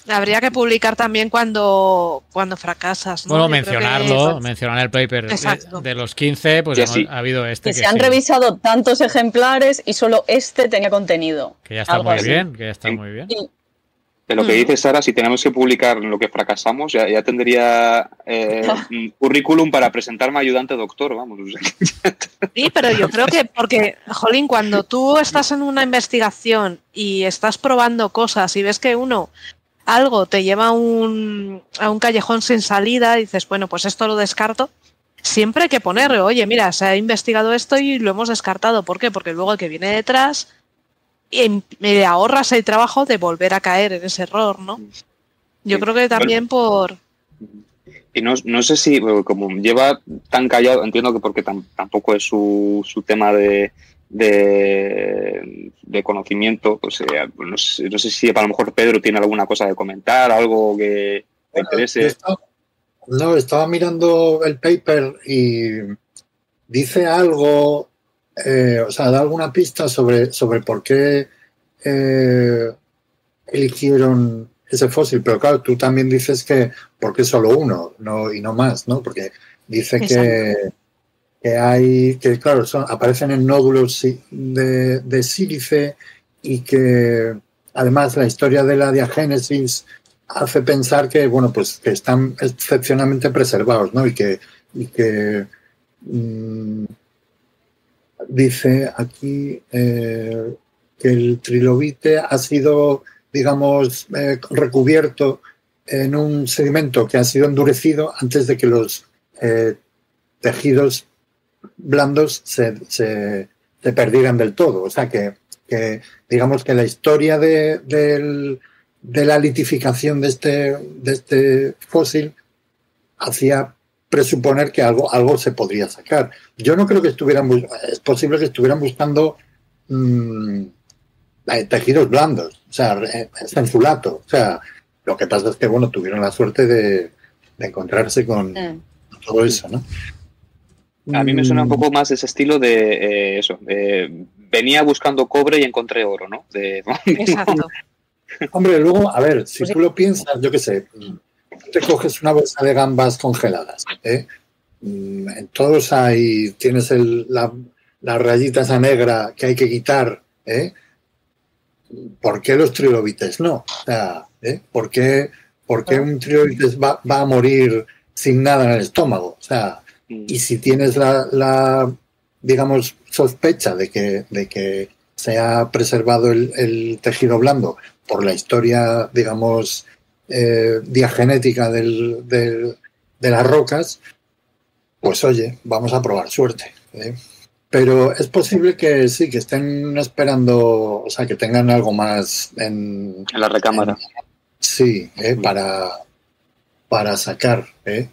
Habría que publicar también cuando, cuando fracasas. ¿no? Bueno, Yo creo que- mencionarlo, mencionar el paper de, Exacto. de los 15, pues Ya hemos- sí. ha habido este Que que, se han sí, revisado tantos ejemplares y solo este tenía contenido. que ya está algo muy así. bien, que ya está Sí. muy bien. Y De lo que Mm. dice Sara, si tenemos que publicar lo que fracasamos, ya, ya tendría eh, [LAUGHS] un currículum para presentarme a ayudante doctor, vamos. [LAUGHS] Sí, pero yo creo que porque, Jolín, cuando tú estás en una investigación y estás probando cosas y ves que uno algo te lleva a un, a un callejón sin salida, dices, bueno, pues esto lo descarto. Siempre hay que ponerle, oye, mira, se ha investigado esto y lo hemos descartado. ¿Por qué? Porque luego el que viene detrás em- le ahorras el trabajo de volver a caer en ese error, ¿no? Yo Sí. creo que también por... Y no, no sé si, como lleva tan callado, entiendo que porque tam- tampoco es su, su tema de, de, de conocimiento, pues eh, no, sé, no sé si a lo mejor Pedro tiene alguna cosa de comentar, algo que te interese. no, estaba mirando el paper y dice algo, eh, o sea, da alguna pista sobre, sobre por qué eh, eligieron ese fósil, pero claro, tú también dices que por qué solo uno no, y no más, ¿no? Porque dice que, que hay, que claro, son, aparecen en nódulos de, de sílice y que además la historia de la diagénesis hace pensar que, bueno, pues que están excepcionalmente preservados, ¿no? Y que, y que mm, dice aquí, eh, que el trilobite ha sido, digamos, eh, recubierto en un sedimento que ha sido endurecido antes de que los eh, tejidos blandos se, se- perdieran del todo. O sea que, digamos que la historia de, de la litificación de este, de este fósil hacía presuponer que algo, algo se podría sacar. Yo no creo que estuvieran, es posible que estuvieran buscando mm, eh, tejidos blandos, o sea, eh, censulato. O sea, lo que pasa es que, bueno, tuvieron la suerte de, de encontrarse con Mm. todo eso, ¿no? A mí me suena un Mm, poco más ese estilo de eh, eso. de venía buscando cobre y encontré oro, ¿no? De, [LAUGHS] Exacto. Hombre, luego, a ver, si Pues sí. tú lo piensas, yo qué sé, te coges una bolsa de gambas congeladas, ¿eh? Mm, En todos hay, tienes el, la, la rayita esa negra que hay que quitar, ¿eh? ¿Por qué los trilobites no? O sea, ¿eh? ¿por qué, por qué un trilobites va, va a morir sin nada en el estómago? O sea, y si tienes la, la, digamos, sospecha de que, de que se ha preservado el tejido blando por la historia, digamos, eh, diagenética del, del- de las rocas, pues oye, vamos a probar suerte. ¿eh? Pero es posible que sí, que estén esperando, o sea, que tengan algo más en, en la recámara. Sí, eh, para, para sacar. eh.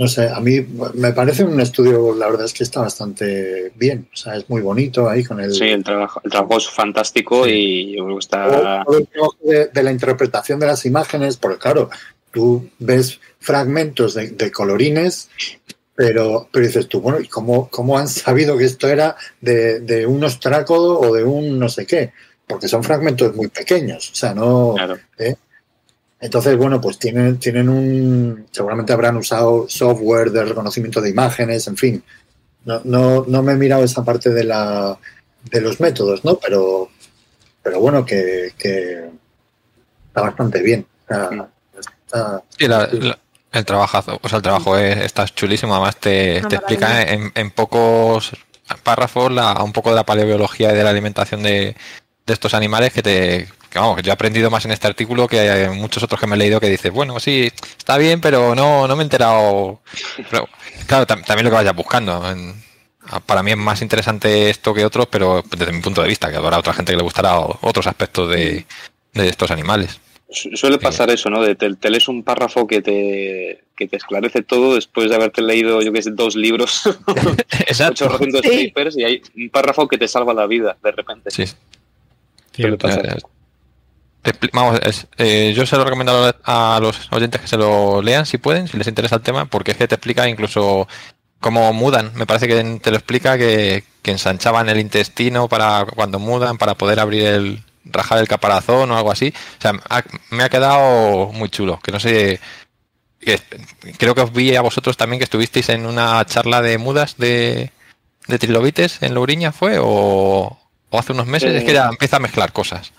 No sé, a mí me parece un estudio, la verdad es que está bastante bien. O sea, es muy bonito ahí con el, Sí, el trabajo, el trabajo es fantástico y yo creo que todo, está. todo el trabajo de, de la interpretación de las imágenes, porque claro, tú ves fragmentos de, de colorines, pero, pero dices tú, bueno, ¿y cómo, cómo han sabido que esto era de, de un ostrácodo o de un no sé qué? Porque son fragmentos muy pequeños, o sea, no... Claro. Entonces, bueno, pues tienen, tienen un. Seguramente habrán usado software de reconocimiento de imágenes, en fin. No, no, no me he mirado esa parte de la de los métodos, ¿no? Pero, pero bueno, que, que está bastante bien. Está- Sí, la- la- el trabajazo, o sea, el trabajo es, está chulísimo, además te, te explica en, en pocos párrafos la, un poco de la paleobiología y de la alimentación de, de estos animales que te que vamos, yo he aprendido más en este artículo que hay muchos otros que me he leído que dices, bueno, sí, está bien, pero no, no me he enterado. Pero, claro, tam- también lo que vayas buscando. en- para mí es más interesante esto que otros, pero desde mi punto de vista, que habrá otra gente que le gustará otros aspectos de, de estos animales. Su- Suele pasar eso, ¿no? De te, te lees un párrafo que te, que te esclarece todo después de haberte leído, yo qué sé, dos libros, [LAUGHS] Exacto. 800 Sí. papers y hay un párrafo que te salva la vida de repente. Sí, Suele pasar. Eh, Vamos, es- eh, yo se lo recomiendo a los- oyentes que se lo lean si pueden, si les interesa el tema, porque es que te explica incluso cómo mudan. Me parece que te lo explica que, que ensanchaban el intestino para cuando mudan, para poder abrir el rajar el caparazón o algo así. O sea, ha- me ha quedado muy chulo. Que no sé, que creo que os vi a vosotros también que estuvisteis en una charla de mudas de, de trilobites en Louriña, ¿fue? O, o hace unos meses. Eh, es que ya empieza a mezclar cosas.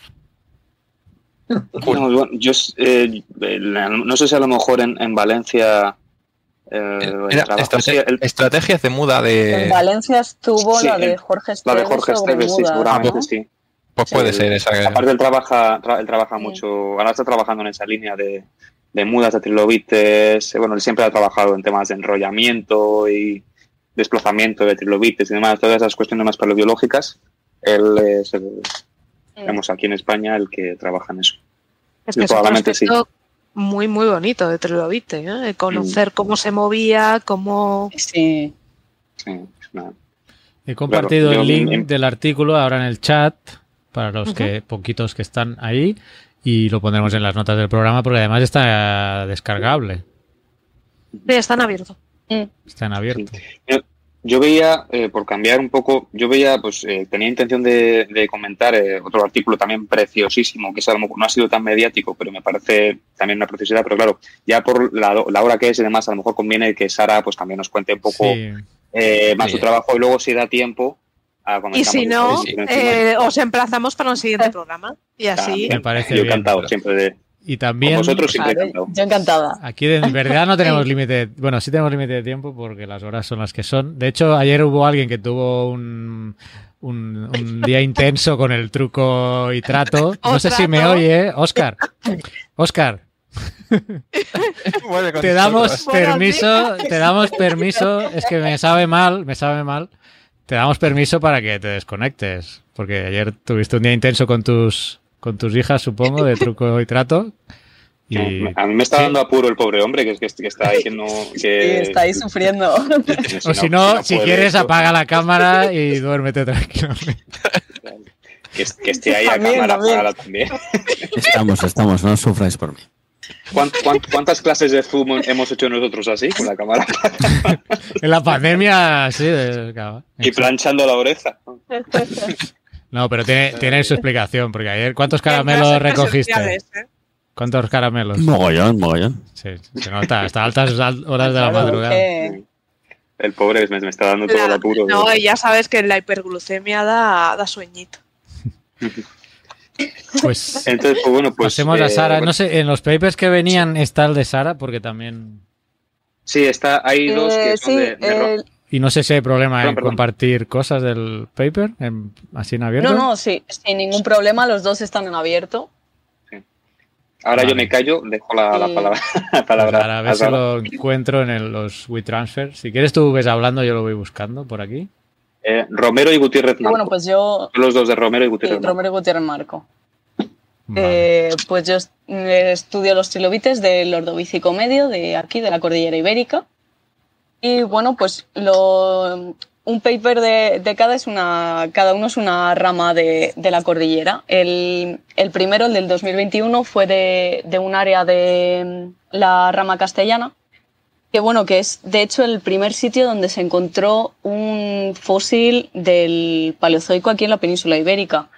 Bueno, yo eh, la- no sé si a lo mejor en, en Valencia eh, Era el- estrategias de muda En de. Valencia estuvo Sí, la de Jorge la Esteves. de Jorge Esteves, sí, seguramente ¿no? sí. Pues puede ser esa. Aparte él trabaja, tra- él trabaja Sí. mucho, ahora está trabajando en esa línea de, de mudas, de trilobites, eh, bueno, él siempre ha trabajado en temas de enrollamiento y desplazamiento de trilobites y demás, todas esas cuestiones más paleobiológicas, él es, el, digamos, aquí en España el que trabaja en eso. Es que es un sí. muy, muy bonito de trilobite. ¿eh? De Conocer cómo se movía, cómo... Sí. He compartido Claro, el link del artículo ahora en el chat para los que poquitos que están ahí y lo pondremos en las notas del programa porque además está descargable, Sí, están abiertos. está en abierto. Yo veía, eh, por cambiar un poco, yo veía, pues eh, tenía intención de, de comentar eh, otro artículo también preciosísimo, que es a lo mejor no ha sido tan mediático, pero me parece también una preciosidad, pero claro, ya por la, la hora que es y demás, a lo mejor conviene que Sara pues también nos cuente un poco Sí. eh, más Sí. su trabajo y luego si da tiempo a Y si no, eh, os emplazamos para un siguiente programa. Y así... Me parece Yo bien. encantado siempre de, Y también... Con vosotros siempre encantado. yo encantada. Aquí en verdad no tenemos [LAUGHS] límite. Bueno, sí tenemos límite de tiempo porque las horas son las que son. De hecho, ayer hubo alguien que tuvo un, un, un [LAUGHS] día intenso con el truco y trato. No sé si me oye, Oscar. Oscar, Vuelve con te damos permiso, te damos permiso. Es que me sabe mal, me sabe mal. Te damos permiso para que te desconectes. Porque ayer tuviste un día intenso con tus, con tus hijas, supongo, de truco y trato. [LAUGHS] Y A mí me está Sí. dando apuro el pobre hombre, que, es que, que está ahí, [LAUGHS] que no... Sí, Que, está ahí sufriendo. O si no, si puede quieres, esto, apaga la cámara y duérmete tranquilamente. [LAUGHS] Que, que esté ahí a También, cámara también. apagada también. Estamos, estamos, no sufráis por mí. ¿Cuánt- cuánt- ¿Cuántas clases de Zoom hemos hecho nosotros así, con la cámara En la pandemia, sí. de- claro. y planchando la oreja? No, pero tiene, [LAUGHS] tiene su explicación, porque ayer, ¿cuántos [LAUGHS] caramelos recogiste? ¿eh? ¿Cuántos caramelos? Mogollón, mogollón. Sí, se nota, hasta altas al- horas de la madrugada. que- El pobre me, me está dando todo el apuro. no, y ya sabes que la hiperglucemia da, da sueñito. [LAUGHS] Pues Entonces, pues bueno, pues... pasemos a eh, Sara. bueno, No sé, en los papers que venían está el de Sara, porque también... Sí, está, hay dos que Eh, son sí, de, de el- Y no sé si hay problema en perdón. compartir cosas del paper, en- así en abierto. no, no, sí, sin ningún problema, los dos están en abierto. Ahora yo me callo, dejo la, la palabra, [LAUGHS] la Pues palabra ahora a ver si lo encuentro en el- los WeTransfer. Si quieres tú ves hablando, yo lo voy buscando por aquí. Eh, Romero y Gutiérrez Y Marco. bueno, pues yo, los dos de Romero y Gutiérrez Marco. Romero Gutiérrez Marco. Vale. Eh, pues yo eh, estudio los trilobites del Ordovícico Medio, de aquí, de la Cordillera Ibérica. Y bueno, pues lo, un paper de, de cada es una, cada uno es una rama de, de la cordillera. El, el primero, el del 2021, fue de, de un área de la rama castellana, que bueno, que es de hecho el primer sitio donde se encontró un fósil del Paleozoico aquí en la península ibérica,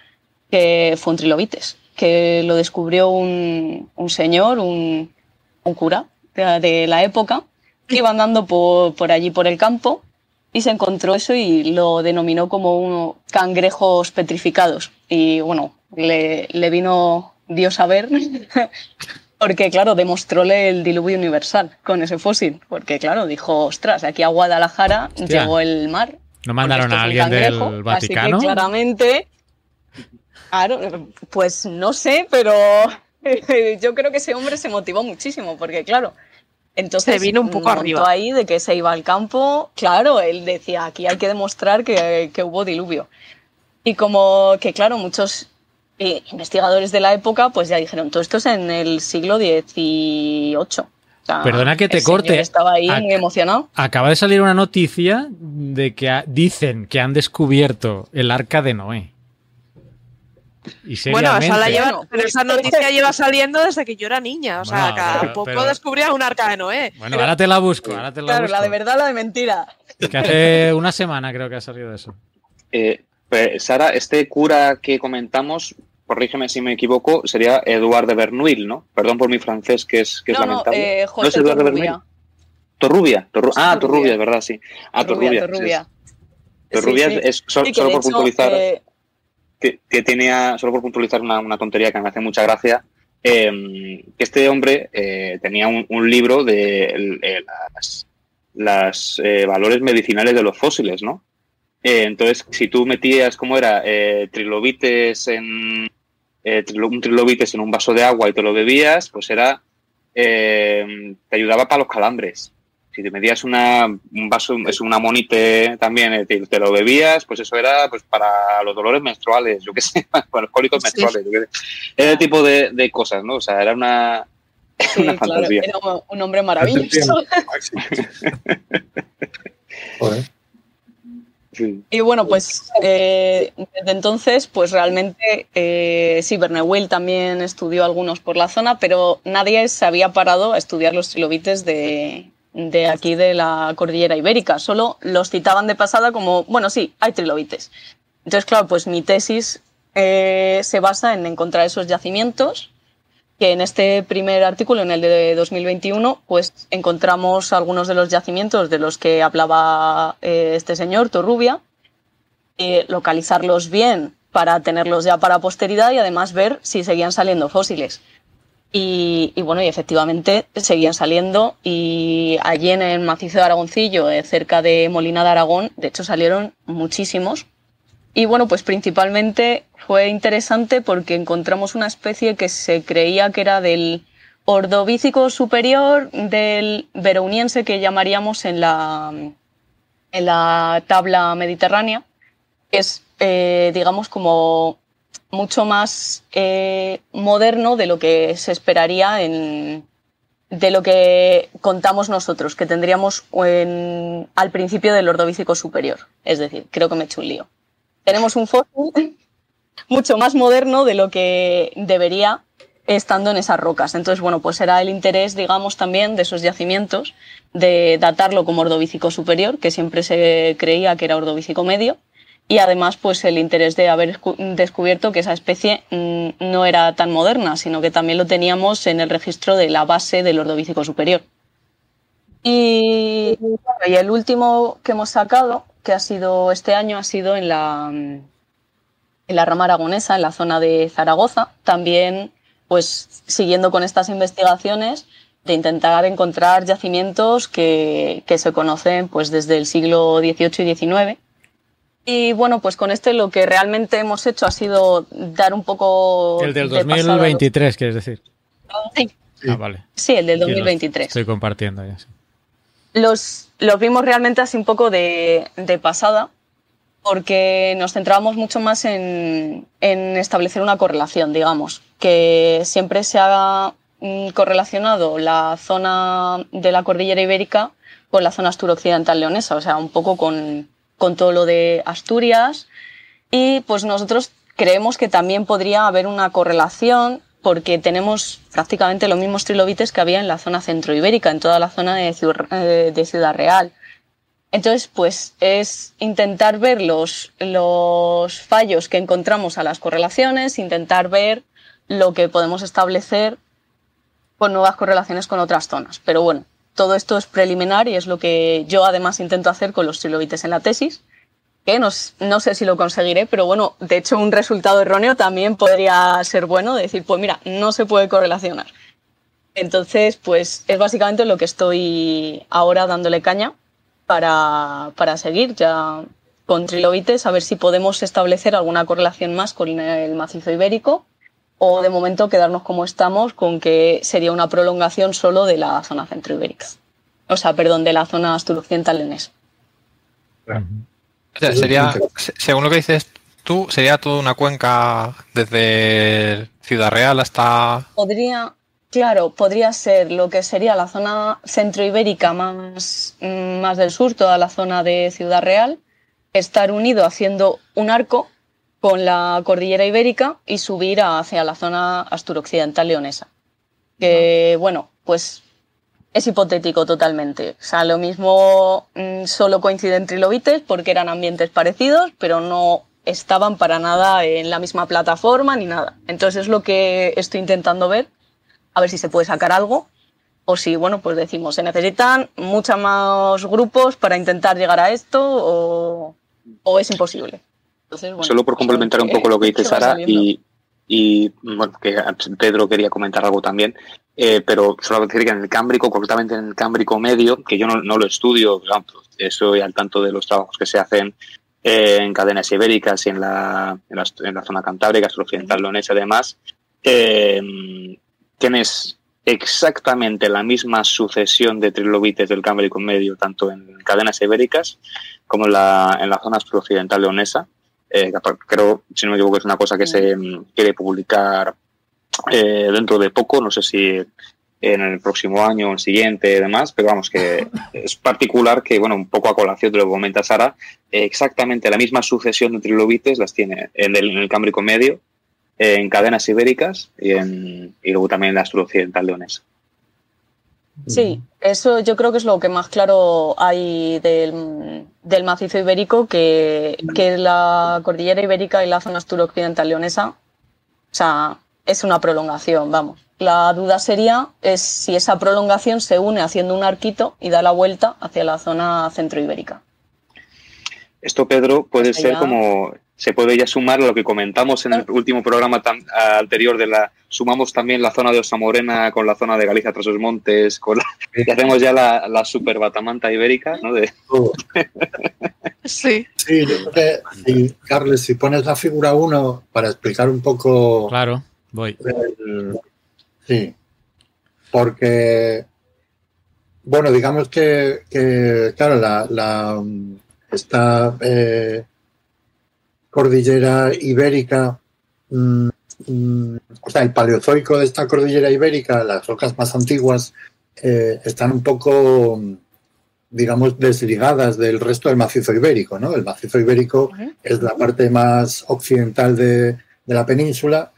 que fue un trilobites, que lo descubrió un, un señor, un, un cura de, la época, iba andando por, por allí por el campo y se encontró eso y lo denominó como unos cangrejos petrificados. Y bueno, le, le vino Dios a ver, [LAUGHS] porque claro, demostróle el diluvio universal con ese fósil. Porque claro, dijo, ostras, aquí a Guadalajara Hostia. llegó el mar. ¿No mandaron a alguien un del cangrejo, Vaticano? Así que claramente, claro, pues no sé, pero [LAUGHS] yo creo que ese hombre se motivó muchísimo, porque claro, entonces Se vino un poco montó arriba. ahí de que se iba al campo, claro, él decía, aquí hay que demostrar que, que hubo diluvio. Y como que, claro, muchos eh, investigadores de la época, pues ya dijeron, todo esto es en el siglo XVIII. O sea, Perdona que te el señor corte. Estaba ahí Ac- emocionado. Acaba de salir una noticia de que dicen que han descubierto el arca de Noé. Y Bueno, esa, la lleva- pero esa noticia lleva saliendo desde que yo era niña. O sea, Bueno, cada pero- poco pero- descubría un arca de Noé. Bueno, ahora te la busco, ahora te la Claro, busco. la de verdad, la de mentira. Es que hace [LAUGHS] una semana creo que ha salido eso. Eh, pues, Sara, este cura que comentamos, corrígeme si me equivoco, sería Eduard de Bernuil, ¿no? Perdón por mi francés, que es, que es no, lamentable. eh, ¿No es José Eduard de Torrubia. Bernuil? Torrubia. Torru- ah, Torrubia. Es verdad, sí. Ah, Torrubia. Torrubia. Torrubia Sí, sí. es Sí, solo por hecho, puntualizar. eh, que, tenía, solo por puntualizar una, una tontería que me hace mucha gracia, eh, que este hombre eh, tenía un, libro de el- eh, las, eh, valores medicinales de los fósiles, ¿no? Eh, entonces, si tú metías, ¿cómo era? Trilobites en un trilobites en un vaso de agua y te lo bebías, pues era eh, te ayudaba para los calambres. Si te metías una, un vaso, es una monite también, eh, te, te lo bebías, pues eso era pues para los dolores menstruales, yo qué sé, [LAUGHS] para los cólicos Sí. menstruales, yo qué sé. Era el tipo de, de cosas, ¿no? O sea, era una, [LAUGHS] sí, una claro, fantasía. era un hombre maravilloso. [LAUGHS] Joder. Sí. Y bueno, pues eh, desde entonces, pues realmente eh, sí, Bernewill también estudió algunos por la zona, pero nadie se había parado a estudiar los trilobites de, de aquí de la cordillera ibérica. Solo los citaban de pasada como, bueno, sí, hay trilobites. Entonces, claro, pues mi tesis eh, se basa en encontrar esos yacimientos que en este primer artículo, en el de 2021, pues encontramos algunos de los yacimientos de los que hablaba eh, este señor, Torrubia, eh, localizarlos bien para tenerlos ya para posteridad y además ver si seguían saliendo fósiles. Y, y, bueno, y efectivamente seguían saliendo y allí en el macizo de Aragoncillo, eh, cerca de Molina de Aragón, de hecho salieron muchísimos. Y bueno, pues principalmente fue interesante porque encontramos una especie que se creía que era del ordovícico superior del verouniense que llamaríamos en la, en la tabla mediterránea, es, eh, digamos, como mucho más eh, moderno de lo que se esperaría en, de lo que contamos nosotros, que tendríamos en, al principio del ordovícico superior. Es decir, creo que me he hecho un lío. Tenemos un fósil [LAUGHS] mucho más moderno de lo que debería estando en esas rocas. Entonces, bueno, pues era el interés, digamos, también de esos yacimientos de datarlo como ordovícico superior, que siempre se creía que era ordovícico medio, y además, pues el interés de haber descubierto que esa especie mm, no era tan moderna, sino que también lo teníamos en el registro de la base del ordovícico superior. Y, y el último que hemos sacado, que ha sido este año, ha sido en la, en la rama aragonesa, en la zona de Zaragoza, también pues siguiendo con estas investigaciones de intentar encontrar yacimientos que, que se conocen pues desde el siglo XVIII y XIX. Y bueno, pues con este lo que realmente hemos hecho ha sido dar un poco... El del 2023, quieres decir. Sí. Ah, vale. Sí, el del 2023. Estoy compartiendo ya. Sí. Los, los vimos realmente así un poco de, de pasada, porque nos centrábamos mucho más en, en, establecer una correlación, digamos, que siempre se ha mm, correlacionado la zona de la cordillera ibérica con la zona asturo-occidental leonesa, o sea, un poco con, con todo lo de Asturias. Y pues nosotros creemos que también podría haber una correlación porque tenemos prácticamente los mismos trilobites que había en la zona centroibérica, en toda la zona de eh, de Ciudad Real. Entonces, pues es intentar ver los, los fallos que encontramos a las correlaciones, intentar ver lo que podemos establecer con nuevas correlaciones con otras zonas. Pero bueno, todo esto es preliminar y es lo que yo además intento hacer con los trilobites en la tesis, que no, sé si lo conseguiré, pero bueno, de hecho un resultado erróneo también podría ser bueno, decir, pues mira, no se puede correlacionar. Entonces, pues es básicamente lo que estoy ahora dándole caña para, para seguir ya con trilobites, a ver si podemos establecer alguna correlación más con el macizo ibérico o de momento quedarnos como estamos con que sería una prolongación solo de la zona centroibérica. O sea, perdón, de la zona asturo-occidental leonesa. O sea, sería, según lo que dices tú, sería toda una cuenca desde Ciudad Real hasta... Podría, Claro, podría ser lo que sería la zona centroibérica más, mm, más del sur, toda la zona de Ciudad Real, estar unido haciendo un arco con la cordillera ibérica y subir hacia la zona asturo-occidental leonesa. Que, bueno, pues es hipotético totalmente. O sea, lo mismo mm, solo coinciden trilobites porque eran ambientes parecidos, pero no estaban para nada en la misma plataforma ni nada. Entonces es lo que estoy intentando ver a ver si se puede sacar algo. O si, bueno, pues decimos, se necesitan muchos más grupos para intentar llegar a esto o, o es imposible. Entonces, bueno, Solo por complementar un poco lo que dice Sara y, y, bueno, que Pedro quería comentar algo también, eh, pero solo decir que en el Cámbrico, concretamente en el Cámbrico medio, que yo no, no lo estudio, digamos, estoy al tanto de los trabajos que se hacen eh, en cadenas ibéricas y en la, en la, en la zona cantábrica, occidental leonesa y demás, eh, tienes exactamente la misma sucesión de trilobites del Cámbrico medio, tanto en cadenas ibéricas como en la, en la zona occidental leonesa. Eh, creo, si no me equivoco, es una cosa que se quiere publicar eh, dentro de poco, no sé si en el próximo año o el siguiente y demás, pero vamos, que [LAUGHS] es particular que, bueno, un poco a colación de lo que comenta Sara, exactamente la misma sucesión de trilobites las tiene en el, en el Cámbrico medio, en cadenas ibéricas y, en, y luego también en la astro-occidental leonesa. Sí, eso yo creo que es lo que más claro hay del, del macizo ibérico, que, que, la cordillera ibérica y la zona asturo-occidental leonesa, o sea, es una prolongación, vamos. La duda sería es si esa prolongación se une haciendo un arquito y da la vuelta hacia la zona centroibérica. Esto, Pedro, puede ser como se puede ya sumar lo que comentamos en el último programa tan- anterior de la sumamos también la zona de Osa Morena con la zona de Galicia tras los montes con la- y hacemos ya la, la super batamanta ibérica ¿no? de, [LAUGHS] Sí. Sí, yo creo que, sí, Carles, si pones la figura 1 para explicar un poco Claro, voy. el- sí, porque, bueno, digamos que, que, claro, la, la, esta eh, cordillera ibérica, mm, mm, o sea, el paleozoico de esta cordillera ibérica, las rocas más antiguas, eh, están un poco, digamos, desligadas del resto del macizo ibérico, ¿no? El macizo ibérico es la parte más occidental de, de la península,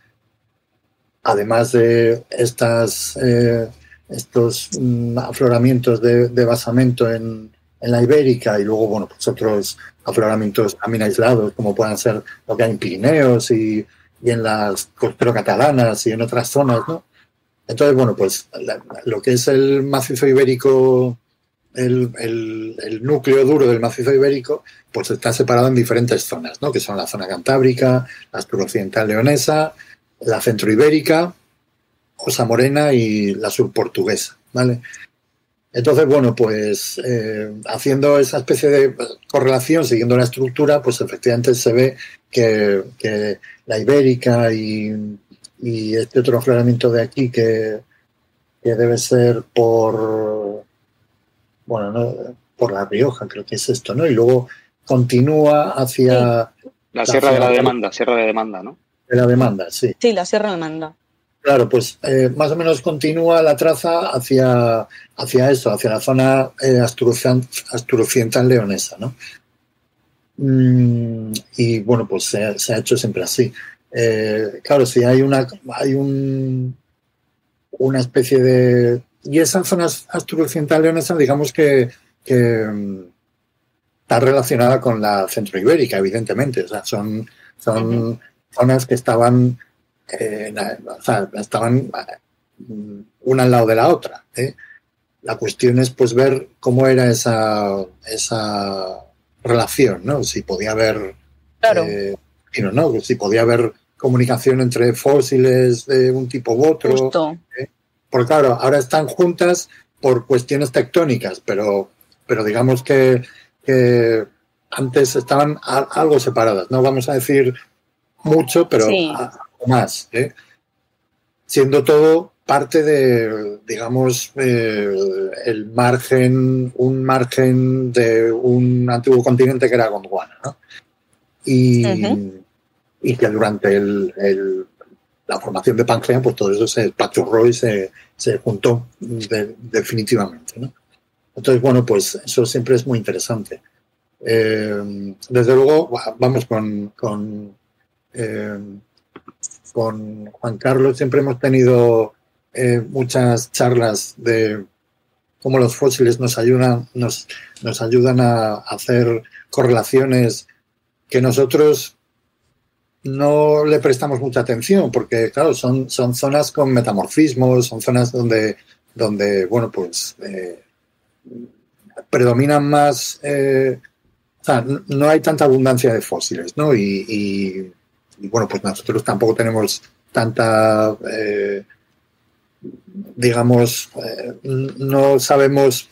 además de estas, eh, estos mm, afloramientos de, de basamento en, en la ibérica y luego, bueno, pues otros afloramientos también aislados, como puedan ser lo que hay en Pirineos y, y en las costero catalanas y en otras zonas, ¿no? Entonces, bueno, pues la- lo que es el macizo ibérico, el, el- núcleo duro del macizo ibérico, pues está separado en diferentes zonas, ¿no? Que son la zona cantábrica, la suroccidental leonesa, la centroibérica, Osa Morena y la surportuguesa, ¿vale? Entonces, bueno, pues eh, haciendo esa especie de correlación, siguiendo la estructura, pues efectivamente se ve que, que la ibérica y, y este otro afloramiento de aquí que, que debe ser por, bueno, no, por La Rioja, creo que es esto, ¿no? Y luego continúa hacia la Sierra de la Demanda, Sierra de Demanda, ¿no? de la demanda, sí. Sí, la Sierra de Manda. Claro, pues eh, más o menos continúa la traza hacia, hacia eso, hacia la zona eh, astroccidental leonesa, ¿no? Mm, y bueno, pues se, se ha hecho siempre así. Eh, claro, si hay una hay un, una especie de y esa zona astroccidental leonesa, digamos que, que, mm, está relacionada con la centroibérica, evidentemente. O sea, son, son zonas que estaban eh, na- o sea, estaban mm, una al lado de la otra. ¿eh? La cuestión es pues ver cómo era esa, esa relación, ¿no? Si podía haber, Claro. eh, no, no, si podía haber comunicación entre fósiles de un tipo u otro. Justo. Porque claro, ahora están juntas por cuestiones tectónicas, pero, pero digamos que, que antes estaban a- algo separadas. No vamos a decir mucho, pero Sí. a- más. ¿eh? Siendo todo parte de, digamos, eh, el margen, un margen de un antiguo continente que era Gondwana, ¿no? Y, y que durante el, el- la formación de Pangea, pues todo eso se pachurró y se, se juntó de- definitivamente, ¿no? Entonces, bueno, pues eso siempre es muy interesante. Eh, desde luego, va- vamos con, con, eh, con Juan Carlos, siempre hemos tenido eh, muchas charlas de cómo los fósiles nos ayudan, nos, nos ayudan a hacer correlaciones que nosotros no le prestamos mucha atención, porque claro, son, son zonas con metamorfismos, son zonas donde, donde bueno, pues eh, predominan más, eh, no hay tanta abundancia de fósiles, ¿no? Y, y- y, bueno, pues nosotros tampoco tenemos tanta, eh, digamos, eh, no sabemos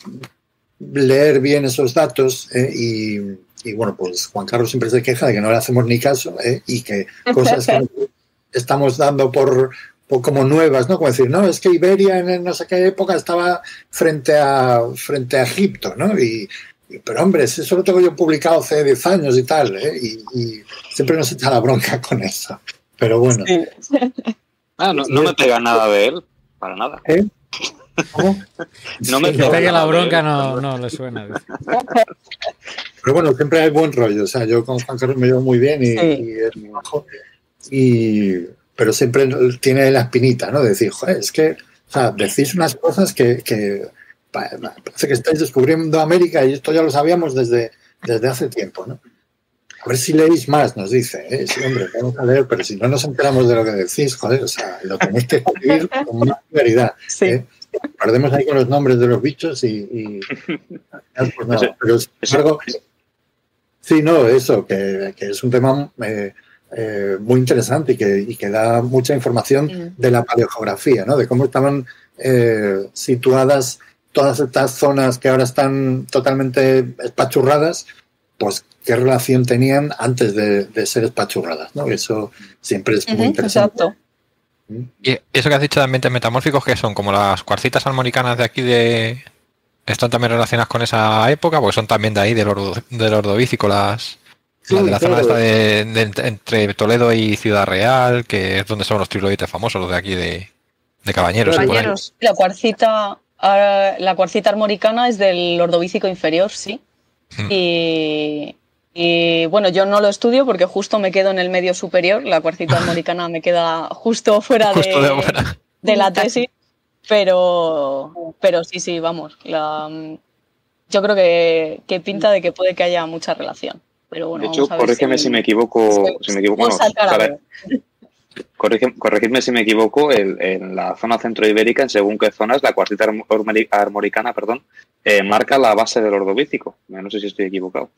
leer bien esos datos eh, y, y, bueno, pues Juan Carlos siempre se queja de que no le hacemos ni caso eh, y que cosas que [LAUGHS] estamos dando por, por como nuevas, ¿no? Como decir, no, es que Iberia en no sé qué época estaba frente a, frente a Egipto, ¿no? Y- pero hombre, si eso lo tengo yo publicado hace 10 años y tal, ¿eh? y, y siempre nos echa la bronca [LAUGHS] con eso. Pero bueno, [LAUGHS] Ah, no, no me pega nada de él, para nada. ¿eh? ¿Cómo? [LAUGHS] No me Que pega la bronca no, no le suena. Pero bueno, siempre hay buen rollo. O sea, yo con Juan Carlos me llevo muy bien y, Sí. y es muy majo. Y, pero siempre tiene la espinita, ¿no? De decir, joder, es que, o sea, decís unas cosas que, parece que estáis descubriendo América y esto ya lo sabíamos desde, desde hace tiempo, ¿no? A ver si leéis más, nos dice. ¿eh? Sí, hombre, vamos a leer, pero si no nos enteramos de lo que decís, joder, o sea, lo tenéis que escribir con más claridad. Sí. ¿eh? Perdemos ahí con los nombres de los bichos y. y- pues no, pero sin embargo, Sí, no, eso, que, que es un tema eh, eh, muy interesante y que, y que, da mucha información de la paleogeografía, ¿no? De cómo estaban eh, situadas todas estas zonas que ahora están totalmente espachurradas, pues qué relación tenían antes de, de ser espachurradas, ¿no? Eso siempre es muy interesante. exacto. Y eso que has dicho de ambientes metamórficos, que son como las cuarcitas armonicanas de aquí de. Están también relacionadas con esa época, porque son también de ahí, del, ordo, del Ordovícico, las, Sí, las de la claro. zona esta de, de- entre Toledo y Ciudad Real, que es donde son los trilobites famosos, los de aquí de, de Cabañeros. La cuarcita, la cuarcita armoricana es del ordovícico inferior, sí. Mm. Y, y, bueno, yo no lo estudio porque justo me quedo en el medio superior. La cuarcita armoricana me queda justo fuera [LAUGHS] Justo de, de de la tesis. Pero, pero sí, sí, vamos. la- yo creo que, que pinta de que puede que haya mucha relación. Pero bueno, De hecho, corrígeme si me equivoco. Si me equivoco, corregidme si me equivoco, el- en la zona centroibérica, en según qué zonas, la armori- armoricana, perdón, eh, marca la base del ordovícico. No sé si estoy equivocado.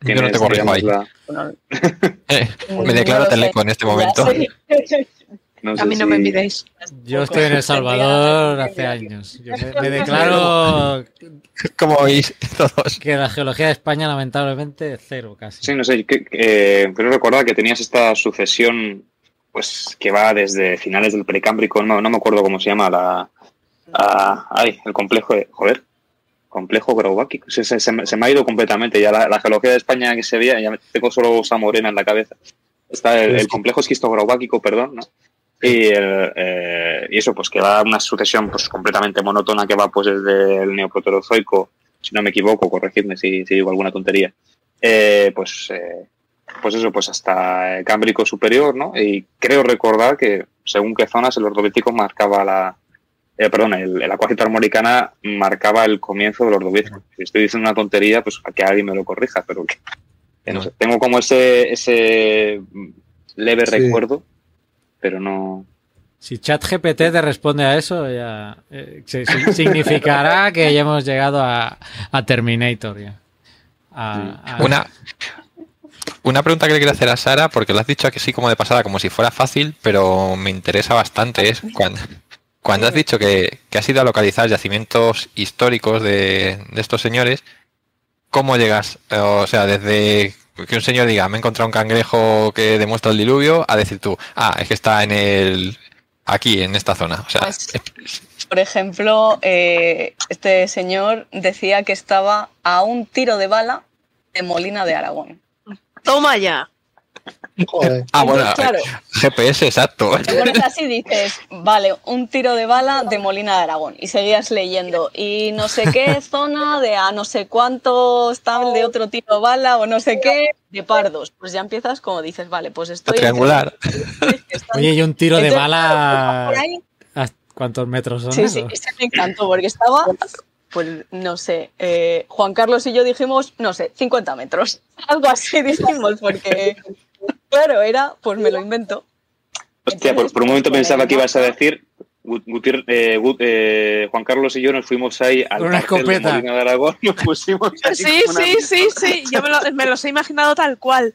Yo no te corrijo ahí. la- Eh, [LAUGHS] [LAUGHS] me declaro teleco en este momento. [LAUGHS] sé. no sé A mí no me envidéis. Yo estoy en El Salvador hace años. Yo me, me declaro [LAUGHS] Como veis todos. que la geología de España, lamentablemente, cero casi. Sí, no sé, que, creo recordar que tenías esta sucesión pues que va desde finales del precámbrico, no, no me acuerdo cómo se llama, la, a- ay, el complejo de, joder, complejo graubáquico, se, se- se me- se me ha ido completamente ya la, la geología de España que se veía, ya me- tengo solo esa morena en la cabeza, está el, el complejo esquisto-graubáquico, perdón, ¿no? Y, el, eh, y eso, pues que va una sucesión pues completamente monótona que va pues desde el neoproterozoico, si no me equivoco, corregidme si, si digo alguna tontería, eh, pues, eh, pues eso, pues hasta el Cámbrico superior, ¿no? Y creo recordar que según qué zonas el ordovícico marcaba la, eh, perdón, el, el acuácito armoricana marcaba el comienzo del ordovícico. Si estoy diciendo una tontería, pues a que alguien me lo corrija, pero que, que no sé. Tengo como ese, ese leve Sí. recuerdo, pero no. Si ChatGPT te responde a eso, ya eh, si- si- [LAUGHS] significará que ya hemos llegado a, a Terminator. Ya. A- a- Una, una pregunta que le quiero hacer a Sara, porque lo has dicho aquí sí como de pasada, como si fuera fácil, pero me interesa bastante, es cuando, cuando has dicho que, que has ido a localizar yacimientos históricos de, de estos señores, ¿cómo llegas? O sea, desde que un señor diga, me he encontrado un cangrejo que demuestra el diluvio, a decir tú, ah, es que está en el... aquí, en esta zona. O sea, Pues, por ejemplo, eh, este señor decía que estaba a un tiro de bala de Molina de Aragón. Toma ya. Joder. ah, bueno, Entonces, claro, GPS, exacto. te pones así dices, vale, un tiro de bala de Molina de Aragón. Y seguías leyendo. Y no sé qué zona de a no sé cuánto está de otro tiro de bala o no sé qué de pardos. Pues ya empiezas como dices, vale, pues estoy... triangular. Oye, y un tiro de bala. por ahí ¿a ¿Cuántos metros son? Sí, sí, ese me encantó porque estaba, pues no sé, eh, Juan Carlos y yo dijimos, no sé, 50 metros. [LAUGHS] Algo así dijimos porque, claro, era, pues me lo invento. Hostia, por, por un momento pensaba que ibas a decir. Eh, Gut- eh, Juan Carlos y yo nos fuimos ahí al una escopeta. Molina de Aragón y [LAUGHS] nos pusimos ahí Sí, una sí, sí, sí. Yo me, lo- me los he imaginado tal cual.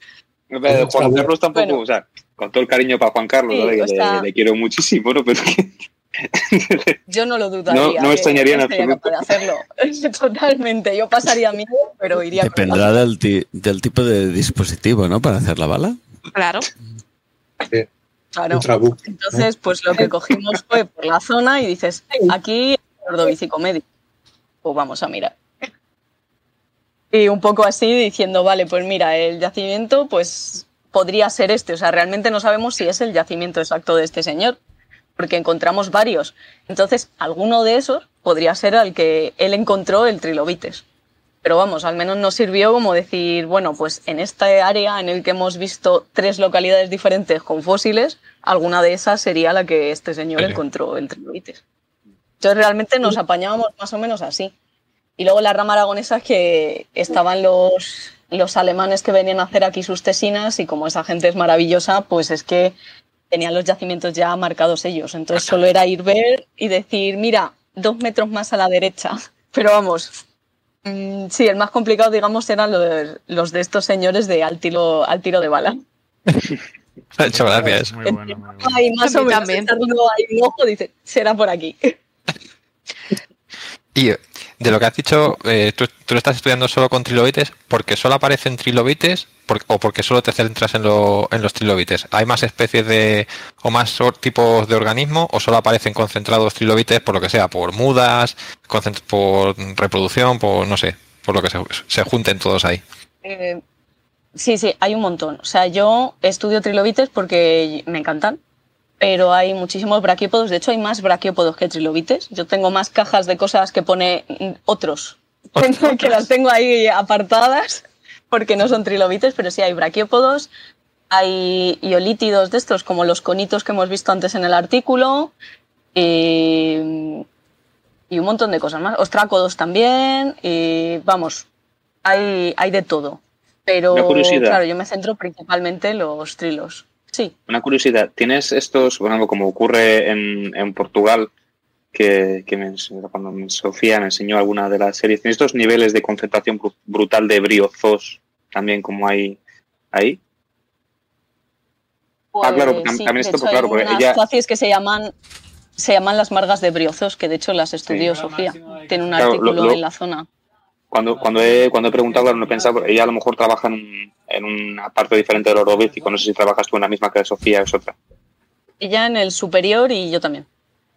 Eh, Juan Carlos tampoco, Bueno. o sea, con todo el cariño para Juan Carlos, Sí, ¿vale? que o sea- le, le quiero muchísimo, ¿no? Pero que- Yo no lo dudaría. No- no me extrañaría en capaz de hacerlo. [LAUGHS] Totalmente. Yo pasaría miedo, pero iría con Dependerá del, ti- del tipo de dispositivo, ¿no? Para hacer la bala. Claro. Claro. Trabuco. Entonces, pues lo que cogimos fue por la zona y dices, aquí el ordovicico medio. Pues vamos a mirar. Y un poco así diciendo, vale, pues mira, el yacimiento pues podría ser este. O sea, realmente no sabemos si es el yacimiento exacto de este señor, porque encontramos varios. Entonces, alguno de esos podría ser al que él encontró el trilobites. Pero vamos, al menos nos sirvió como decir, bueno, pues en esta área en el que hemos visto tres localidades diferentes con fósiles, alguna de esas sería la que este señor Vale. encontró el trilobites. Entonces realmente nos apañábamos más o menos así. Y luego la rama aragonesa es que estaban los, los alemanes que venían a hacer aquí sus tesinas y como esa gente es maravillosa, pues es que tenían los yacimientos ya marcados ellos. Entonces solo era ir ver y decir, mira, dos metros más a la derecha. [LAUGHS] Pero vamos, Mm, sí, el más complicado, digamos, eran los, los de estos señores de al tiro, al tiro de bala. [LAUGHS] Ha hecho gracia eso. Muy bueno, muy bueno. Ahí más o menos también. ahí un ojo, dice, será por aquí. [LAUGHS] Y de lo que has dicho, eh, ¿tú, lo estás estudiando solo con trilobites porque solo aparecen trilobites o porque solo te centras en, lo- en los trilobites. ¿Hay más especies de o más tipos de organismos o solo aparecen concentrados trilobites por lo que sea, por mudas, por reproducción, por no sé, por lo que se, se junten todos ahí? Eh, sí, sí, hay un montón. O sea, yo estudio trilobites porque me encantan, pero hay muchísimos braquiópodos. De hecho, hay más braquiópodos que trilobites. Yo tengo más cajas de cosas que pone mm, [LAUGHS] otros, que las tengo ahí apartadas porque no son trilobites, pero sí hay braquiópodos. Hay iolítidos de estos, como los conitos que hemos visto antes en el artículo. Y, y un montón de cosas más. Ostrácodos también. Y vamos, hay, hay de todo. Pero claro, yo me centro principalmente en los trilos. Sí. Una curiosidad, ¿tienes estos, por ejemplo, como ocurre en, en Portugal, que, que me cuando me- Sofía me enseñó alguna de las series, ¿tienes estos niveles de concentración bru- brutal de briozos también como hay ahí? Ah, claro, Pues sí, también esto, hecho, claro, porque ella- que se llaman se llaman las margas de briozos, que de hecho las estudió Sofía. Tiene un Claro, lo- artículo lo- en la zona. Cuando, cuando, he, cuando he preguntado, claro, no he pensado, ella a lo mejor trabaja en, un- en una parte diferente del orovícico, no sé si trabajas tú en la misma que Sofía o es otra. Ella en el superior y yo también.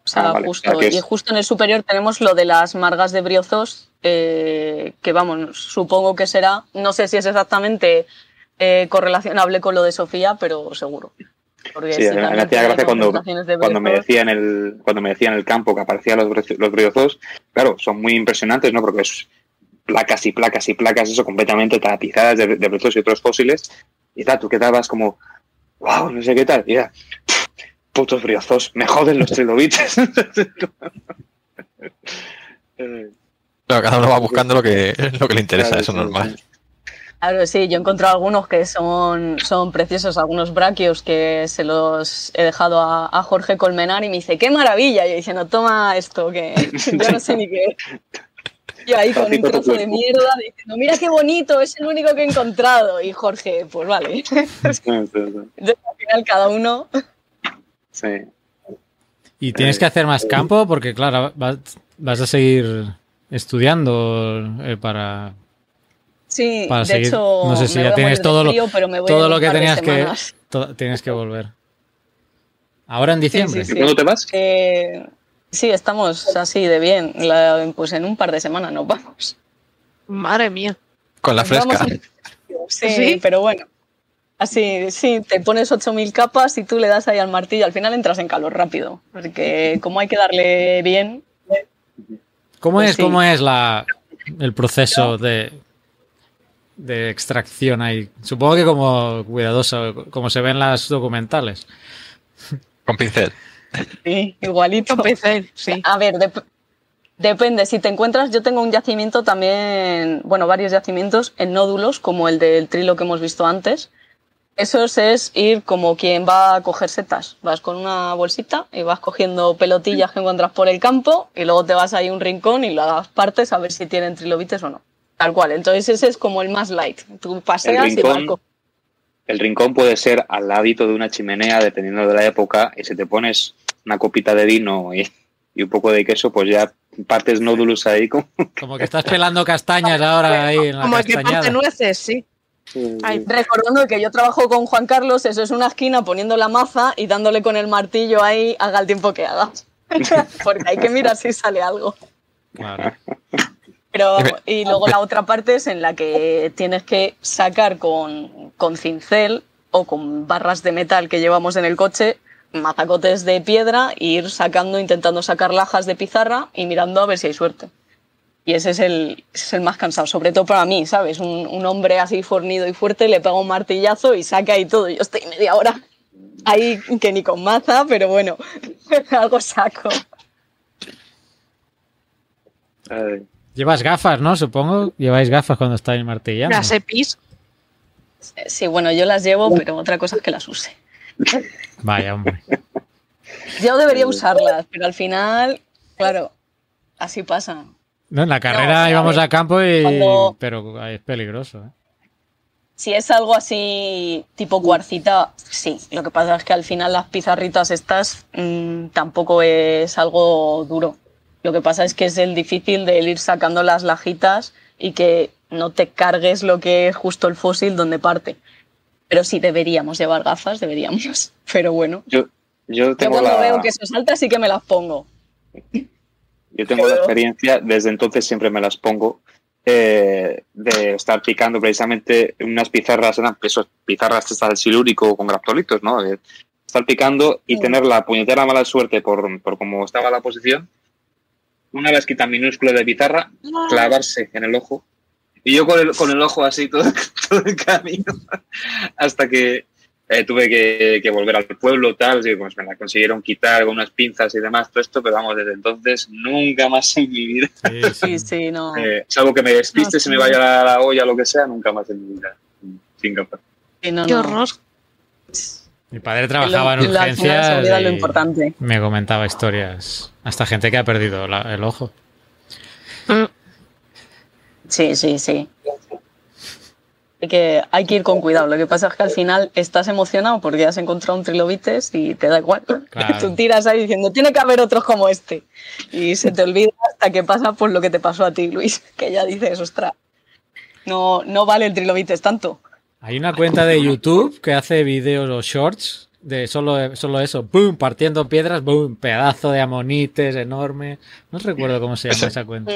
O sea, Ah, vale, justo. o sea Y justo en el superior tenemos lo de las margas de briozos, eh, que vamos, supongo que será, no sé si es exactamente eh, correlacionable con lo de Sofía, pero seguro. Porque Sí, si me hacía gracia cuando, me decía en el cuando me decía en el campo que aparecían los, los briozos, claro, son muy impresionantes, ¿no? Porque es placas y placas y placas, eso, completamente tapizadas de, de y otros fósiles. Y tal, tú quedabas como, wow, no sé qué tal. Y era, "Pff, putos briozos, me joden los trilobites. [LAUGHS] Eh, Claro, cada uno va buscando lo que, lo que le interesa, claro, eso es normal. sí. Claro, sí, yo he encontrado algunos que son, son preciosos, algunos braquios que se los he dejado a, a Jorge Colmenar y me dice, ¡qué maravilla! Y yo diciendo, toma esto, que [LAUGHS] yo no sé ni qué. Y ahí con un trozo de mierda diciendo, mira qué bonito, es el único que he encontrado. Y Jorge, pues vale. [LAUGHS] Entonces, al final cada uno... Sí. Y tienes que hacer más campo porque, claro, vas, vas a seguir estudiando eh, para, Sí, para de seguir. hecho, no sé si me ya voy a tienes todo lo, frío, pero me voy todo lo que tenías que, tienes que volver. Ahora en diciembre. sí, ¿Y cuándo te vas? Eh, sí, estamos así de bien. La- pues en un par de semanas nos vamos. Madre mía. Con la fresca. a- Sí, ¿Sí? pero bueno. Así, sí, te pones 8.000 capas y tú le das ahí al martillo. Al final entras en calor rápido. Porque como hay que darle bien, ¿Cómo Pues es, sí. cómo es la, el proceso de, de extracción ahí? Supongo que como cuidadoso, como se ve en las documentales. Con pincel. Sí, igualito. [LAUGHS] Pincel, sí. A ver, dep- depende. Si te encuentras, yo tengo un yacimiento también, bueno, varios yacimientos en nódulos, como el del trilo que hemos visto antes. Eso es ir como quien va a coger setas. Vas con una bolsita y vas cogiendo pelotillas que encuentras por el campo y luego te vas ahí a un rincón y las partes a ver si tienen trilobites o no. Tal cual. Entonces ese es como el más light. Tú paseas y vas El rincón puede ser al ladito de una chimenea, dependiendo de la época, y si te pones una copita de vino y, y un poco de queso, pues ya partes nódulos ahí. Como... [LAUGHS] Como que estás pelando castañas ahora ahí en la Como el que parte castañada. nueces, sí. Ay, Recordando que yo trabajo con Juan Carlos, eso es una esquina poniendo la maza y dándole con el martillo ahí, haga el tiempo que haga. [LAUGHS] Porque hay que mirar si sale algo. Claro. Pero, y luego la otra parte es en la que tienes que sacar con, con cincel o con barras de metal que llevamos en el coche, mazacotes de piedra, e ir sacando, intentando sacar lajas de pizarra y mirando a ver si hay suerte. Y ese es el, ese es el más cansado, sobre todo para mí, ¿sabes? Un, un hombre así fornido y fuerte le pega un martillazo y saca ahí todo. Yo estoy media hora ahí que ni con maza, pero bueno, [LAUGHS] algo saco. Ay, Llevas gafas, ¿no? Supongo. Lleváis gafas cuando estáis martillando. las EPIs. Sí, bueno, yo las llevo, pero otra cosa es que las use. Vaya, hombre. Yo debería usarlas, pero al final, claro, así pasa. No, en la carrera a íbamos a campo y... cuando- Pero es peligroso, ¿eh? Si es algo así tipo cuarcita, sí. Lo que pasa es que al final las pizarritas estas mm, tampoco es algo duro. Lo que pasa es que es el difícil de ir sacando las lajitas y que no te cargues lo que es justo el fósil donde parte. Pero sí deberíamos llevar gafas, deberíamos. [LAUGHS] Pero bueno, Yo, yo yo tengo cuando la, veo que se salta sí que me las pongo. yo tengo la experiencia, desde entonces siempre me las pongo, eh, de estar picando precisamente unas pizarras, eran esos pizarras estas del silúrico con graptolitos, ¿no? De estar picando y tener la puñetera mala suerte por, por cómo estaba la posición, una lasquita minúscula de pizarra, clavarse en el ojo. Y yo con el, con el ojo así todo, [LAUGHS] todo el camino, hasta que eh, tuve que, que volver al pueblo, tal, y pues me la consiguieron quitar con unas pinzas y demás, todo esto, pero vamos, desde entonces nunca más en mi vida, Sí, Sí, sí, no. eh, salvo que me despiste, No, se me vaya la, la olla, lo que sea, nunca más en mi vida, sin. Sí, no, Qué no. horror. Mi padre trabajaba en Lo- se urgencias lo importante. me comentaba historias. Hasta gente que ha perdido la- el ojo. Sí, sí, sí. Hay que, hay que ir con cuidado. Lo que pasa es que al final estás emocionado porque has encontrado un trilobites y te da igual. Claro. [LAUGHS] Tú tiras ahí diciendo, tiene que haber otros como este. Y se te olvida hasta que pasa por lo que te pasó a ti, Luis, [LAUGHS] que ya dices, ostras, no, no vale el trilobites tanto. Hay una cuenta de YouTube que hace vídeos o shorts de solo, solo eso, boom, partiendo piedras, boom, pedazo de amonites enorme. No recuerdo cómo se llama Ese- esa cuenta.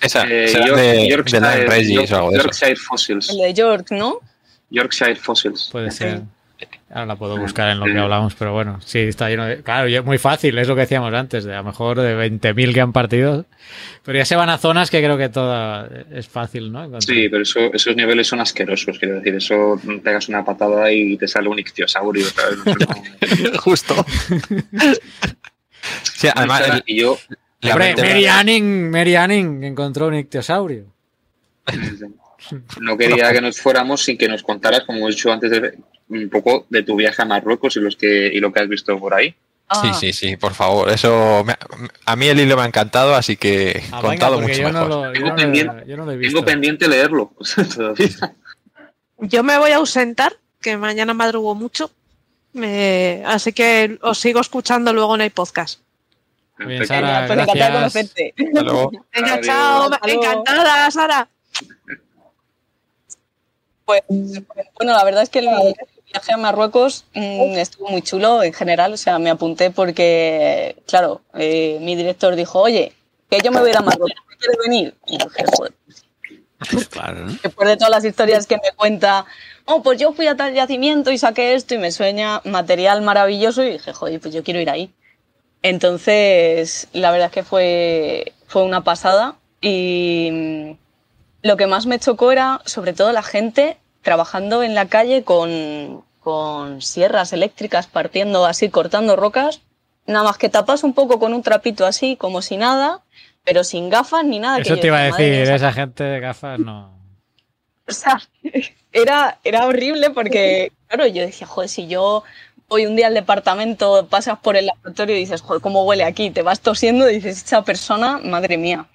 Esa Eh, York- de, Yorkshire, de eso. Yorkshire Fossils. El de York, ¿no? Yorkshire Fossils. Puede ser. Ahora la puedo buscar en lo que hablamos, pero bueno, sí, está lleno de... Claro, es muy fácil, es lo que decíamos antes, de a lo mejor de 20.000 que han partido. Pero ya se van a zonas que creo que toda es fácil, ¿no? Encontrar. Sí, pero eso- esos niveles son asquerosos, quiero decir, eso pegas una patada y te sale un ictiosaurio, [LAUGHS] Justo. Sí, además, el- y yo, Hombre, Mary Anning, Mary Anning encontró un ictiosaurio. no quería que nos fuéramos sin que nos contaras, como he dicho antes, de- un poco de tu viaje a Marruecos y, los que, y lo que has visto por ahí. Ah, Sí, sí, sí, por favor. Eso me- a mí el hilo me ha encantado, así que Ah, contado mucho yo no, mejor. yo, no lo- pendiente- yo no lo he visto. Tengo pendiente leerlo. [LAUGHS] Yo me voy a ausentar, que mañana madrugo mucho. Me- así que os sigo escuchando luego en el podcast. Bien. Sara, Pues encantada de conocerte. [LAUGHS] Venga, Adiós. chao. Encantada, Sara. [LAUGHS] Pues bueno, la verdad es que el viaje a Marruecos mm, estuvo muy chulo en general. O sea, me apunté porque, claro, eh, mi director dijo, oye, que yo me voy a ir a Marruecos, ¿quieres venir? Y dije, joder, Pues claro, ¿no? después de todas las historias que me cuenta, oh, pues yo fui a tal yacimiento y saqué esto y me sueña material maravilloso y dije, joder, pues yo quiero ir ahí. Entonces, la verdad es que fue, fue una pasada y mm, lo que más me chocó era sobre todo la gente trabajando en la calle con, con sierras eléctricas, partiendo así, cortando rocas, nada más que tapas un poco con un trapito así, como si nada, pero sin gafas ni nada. que Eso yo te iba a decía, "Madre decir, mía, esa gente de gafas no. o sea, [LAUGHS] era, era horrible porque, claro, yo decía, joder, si yo voy un día al departamento, pasas por el laboratorio y dices, joder, ¿cómo huele aquí? Te vas tosiendo y dices, esta persona, madre mía.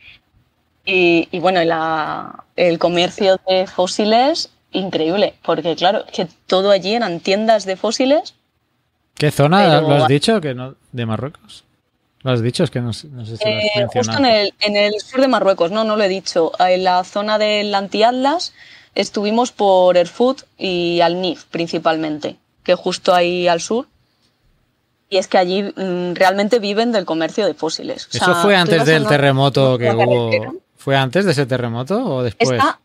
Y, y bueno, la- el comercio de fósiles, increíble, porque claro, que todo allí eran tiendas de fósiles. ¿Qué zona Pero- lo has dicho? que no ¿De Marruecos? Lo has dicho, es que no, no sé si lo has eh, justo en el, en el sur de Marruecos, no, no lo he dicho. En la zona del Anti-Atlas estuvimos por Erfoud y Al-Nif principalmente, que justo ahí al sur. Y es que allí mm, realmente viven del comercio de fósiles. O ¿Eso sea, fue tú antes del terremoto que hubo? ¿Fue antes de ese terremoto o después? Está-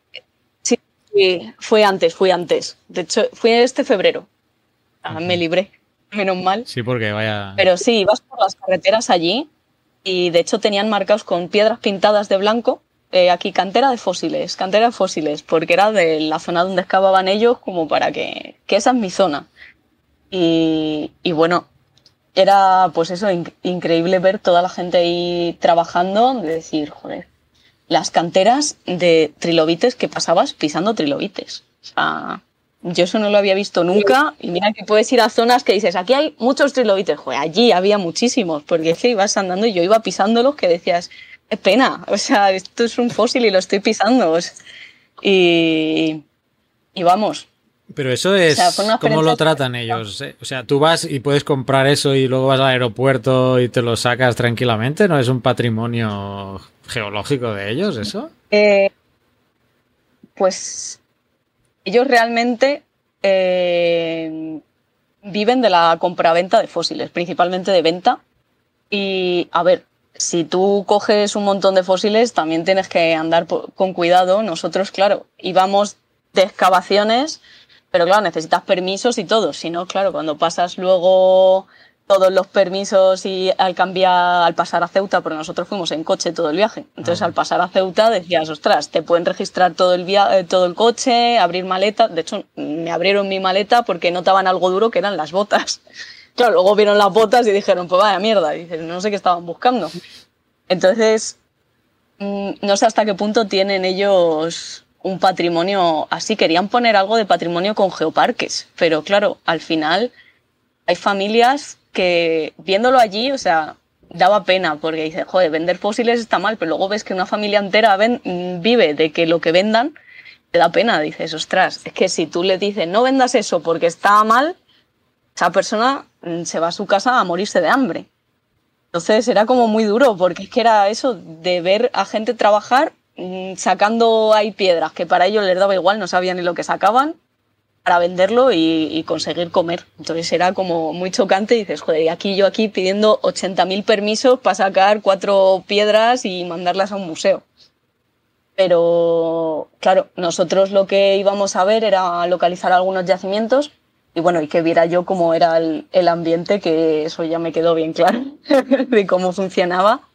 sí, fue antes, fue antes. De hecho, fue este febrero. Ah, Me libré, menos mal. Sí, porque vaya. Pero sí, ibas por las carreteras allí y de hecho tenían marcados con piedras pintadas de blanco. eh, aquí cantera de fósiles, cantera de fósiles, porque era de la zona donde excavaban ellos como para que, que esa es mi zona. Y, y bueno, era pues eso, inc- increíble ver toda la gente ahí trabajando, de decir, joder, las canteras de trilobites que pasabas pisando trilobites. O sea, yo eso no lo había visto nunca y mira que puedes ir a zonas que dices, aquí hay muchos trilobites, allí había muchísimos, porque es que ibas andando y yo iba pisándolos que decías, es pena. O sea, esto es un fósil y lo estoy pisando. Y, y vamos, Pero eso es. sea, una ¿Cómo lo tratan ellos? eh? O sea, tú vas y puedes comprar eso y luego vas al aeropuerto y te lo sacas tranquilamente. ¿No es un patrimonio geológico de ellos eso? Eh, pues ellos realmente eh, viven de la compraventa de fósiles, principalmente de venta. Y a ver, si tú coges un montón de fósiles, también tienes que andar con cuidado. Nosotros, claro, íbamos de excavaciones, pero claro, necesitas permisos y todo. Si no, claro, cuando pasas luego todos los permisos y al cambiar, al pasar a Ceuta, porque nosotros fuimos en coche todo el viaje. Entonces, Ah. al pasar a Ceuta decías, ostras, te pueden registrar todo el, via- eh, todo el coche, abrir maleta. De hecho, me abrieron mi maleta porque notaban algo duro que eran las botas. [LAUGHS] Claro, luego vieron las botas y dijeron, pues vaya mierda. Y dices, no sé qué estaban buscando. [LAUGHS] Entonces, mm, no sé hasta qué punto tienen ellos un patrimonio así. Querían poner algo de patrimonio con geoparques, pero claro, al final hay familias que viéndolo allí, o sea, daba pena porque dices, joder, vender fósiles está mal, pero luego ves que una familia entera mm, vive de que lo que vendan, te da pena. Dices, ostras, es que si tú le dices, no vendas eso porque está mal, esa persona mm, se va a su casa a morirse de hambre. Entonces era como muy duro, porque es que era eso, de ver a gente trabajar sacando ahí piedras, que para ellos les daba igual, no sabían ni lo que sacaban, para venderlo y, conseguir comer. Entonces era como muy chocante y dices, joder, y aquí yo aquí pidiendo 80.000 permisos para sacar cuatro piedras y mandarlas a un museo. Pero claro, nosotros lo que íbamos a ver era localizar algunos yacimientos y bueno, y que viera yo cómo era el ambiente, que eso ya me quedó bien claro [LAUGHS] de cómo funcionaba.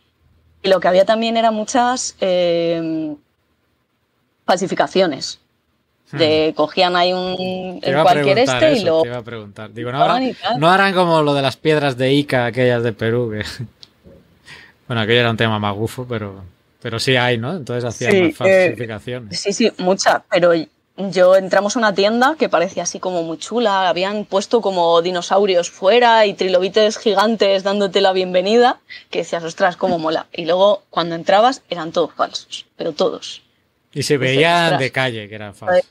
Y lo que había también eran muchas eh, falsificaciones. De cogían ahí un Te iba cualquier este y lo te iba a preguntar. Digo, no harán, no como lo de las piedras de Ica, aquellas de Perú, que... [LAUGHS] Bueno, aquello era un tema magufo, pero, pero sí hay, ¿no? Entonces hacían Sí, más eh, falsificaciones. Sí, sí, muchas, pero yo entramos a una tienda que parecía así como muy chula, habían puesto como dinosaurios fuera y trilobites gigantes dándote la bienvenida, que decías, ostras, cómo mola. Y luego cuando entrabas eran todos falsos, pero todos. Y se veían de calle, que eran falsos.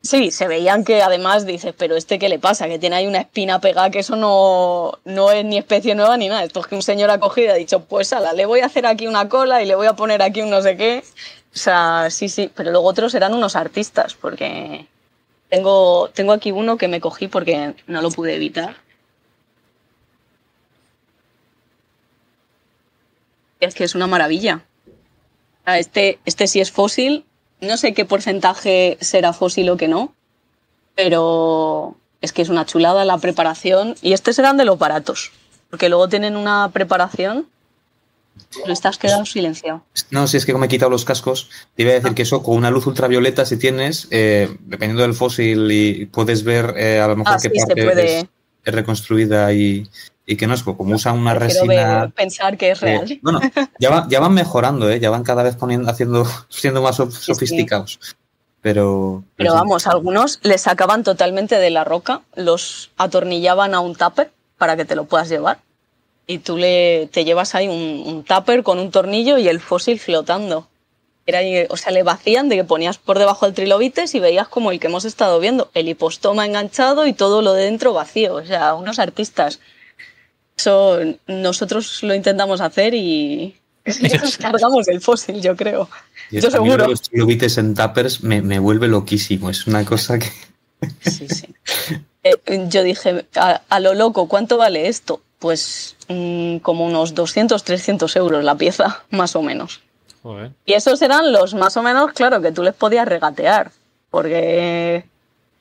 Sí, se veían que además dices, pero este qué le pasa, que tiene ahí una espina pegada, que eso no, no es ni especie nueva ni nada. Esto es que un señor ha cogido y ha dicho, pues ala, le voy a hacer aquí una cola y le voy a poner aquí un no sé qué. O sea, sí, sí, pero luego otros eran unos artistas, porque tengo, tengo aquí uno que me cogí porque no lo pude evitar. Es que es una maravilla. Este, este sí es fósil, no sé qué porcentaje será fósil o que no, pero es que es una chulada la preparación. Y estos serán de los baratos, porque luego tienen una preparación. Pero estás quedado silenciado. No, si es que como he quitado los cascos, te iba a decir que eso con una luz ultravioleta, si tienes, eh, dependiendo del fósil, y puedes ver eh, a lo mejor Ah, qué sí, parte puede. es, es reconstruida y, y que no es como usan una Quiero resina. ver- pensar que es eh, real. bueno, ya, va- ya van [LAUGHS] mejorando, ¿eh? ya van cada vez poniendo, haciendo, [LAUGHS] siendo más sí. sofisticados. Pero, Pero sí. vamos, algunos les sacaban totalmente de la roca, los atornillaban a un tupper para que te lo puedas llevar. Y tú le, te llevas ahí un, un tupper con un tornillo y el fósil flotando. Era, o sea, le vacían de que ponías por debajo el trilobites y veías como el que hemos estado viendo, el hipostoma enganchado y todo lo de dentro vacío. O sea, unos artistas. Eso nosotros lo intentamos hacer y [LAUGHS] nos cargamos el fósil, yo creo. Y yo es que a mí lo de seguro. Los trilobites en tuppers me, me vuelve loquísimo. Es una cosa que. Sí, sí. Eh, yo dije, a, a lo loco, ¿cuánto vale esto? Pues mm, como unos 200, 300 euros la pieza, [LAUGHS] más o menos. Joder. Y esos eran los más o menos, claro, que tú les podías regatear. Porque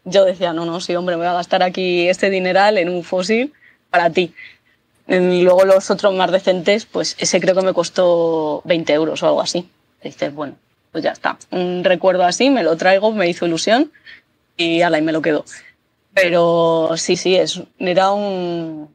yo decía, no, no, sí, hombre, me voy a gastar aquí este dineral en un fósil para ti. Y luego los otros más decentes, pues ese creo que me costó 20 euros o algo así. Y dices, bueno, pues ya está. Un recuerdo así, me lo traigo, me hizo ilusión y ala, y me lo quedo. Pero sí, sí, es, era un,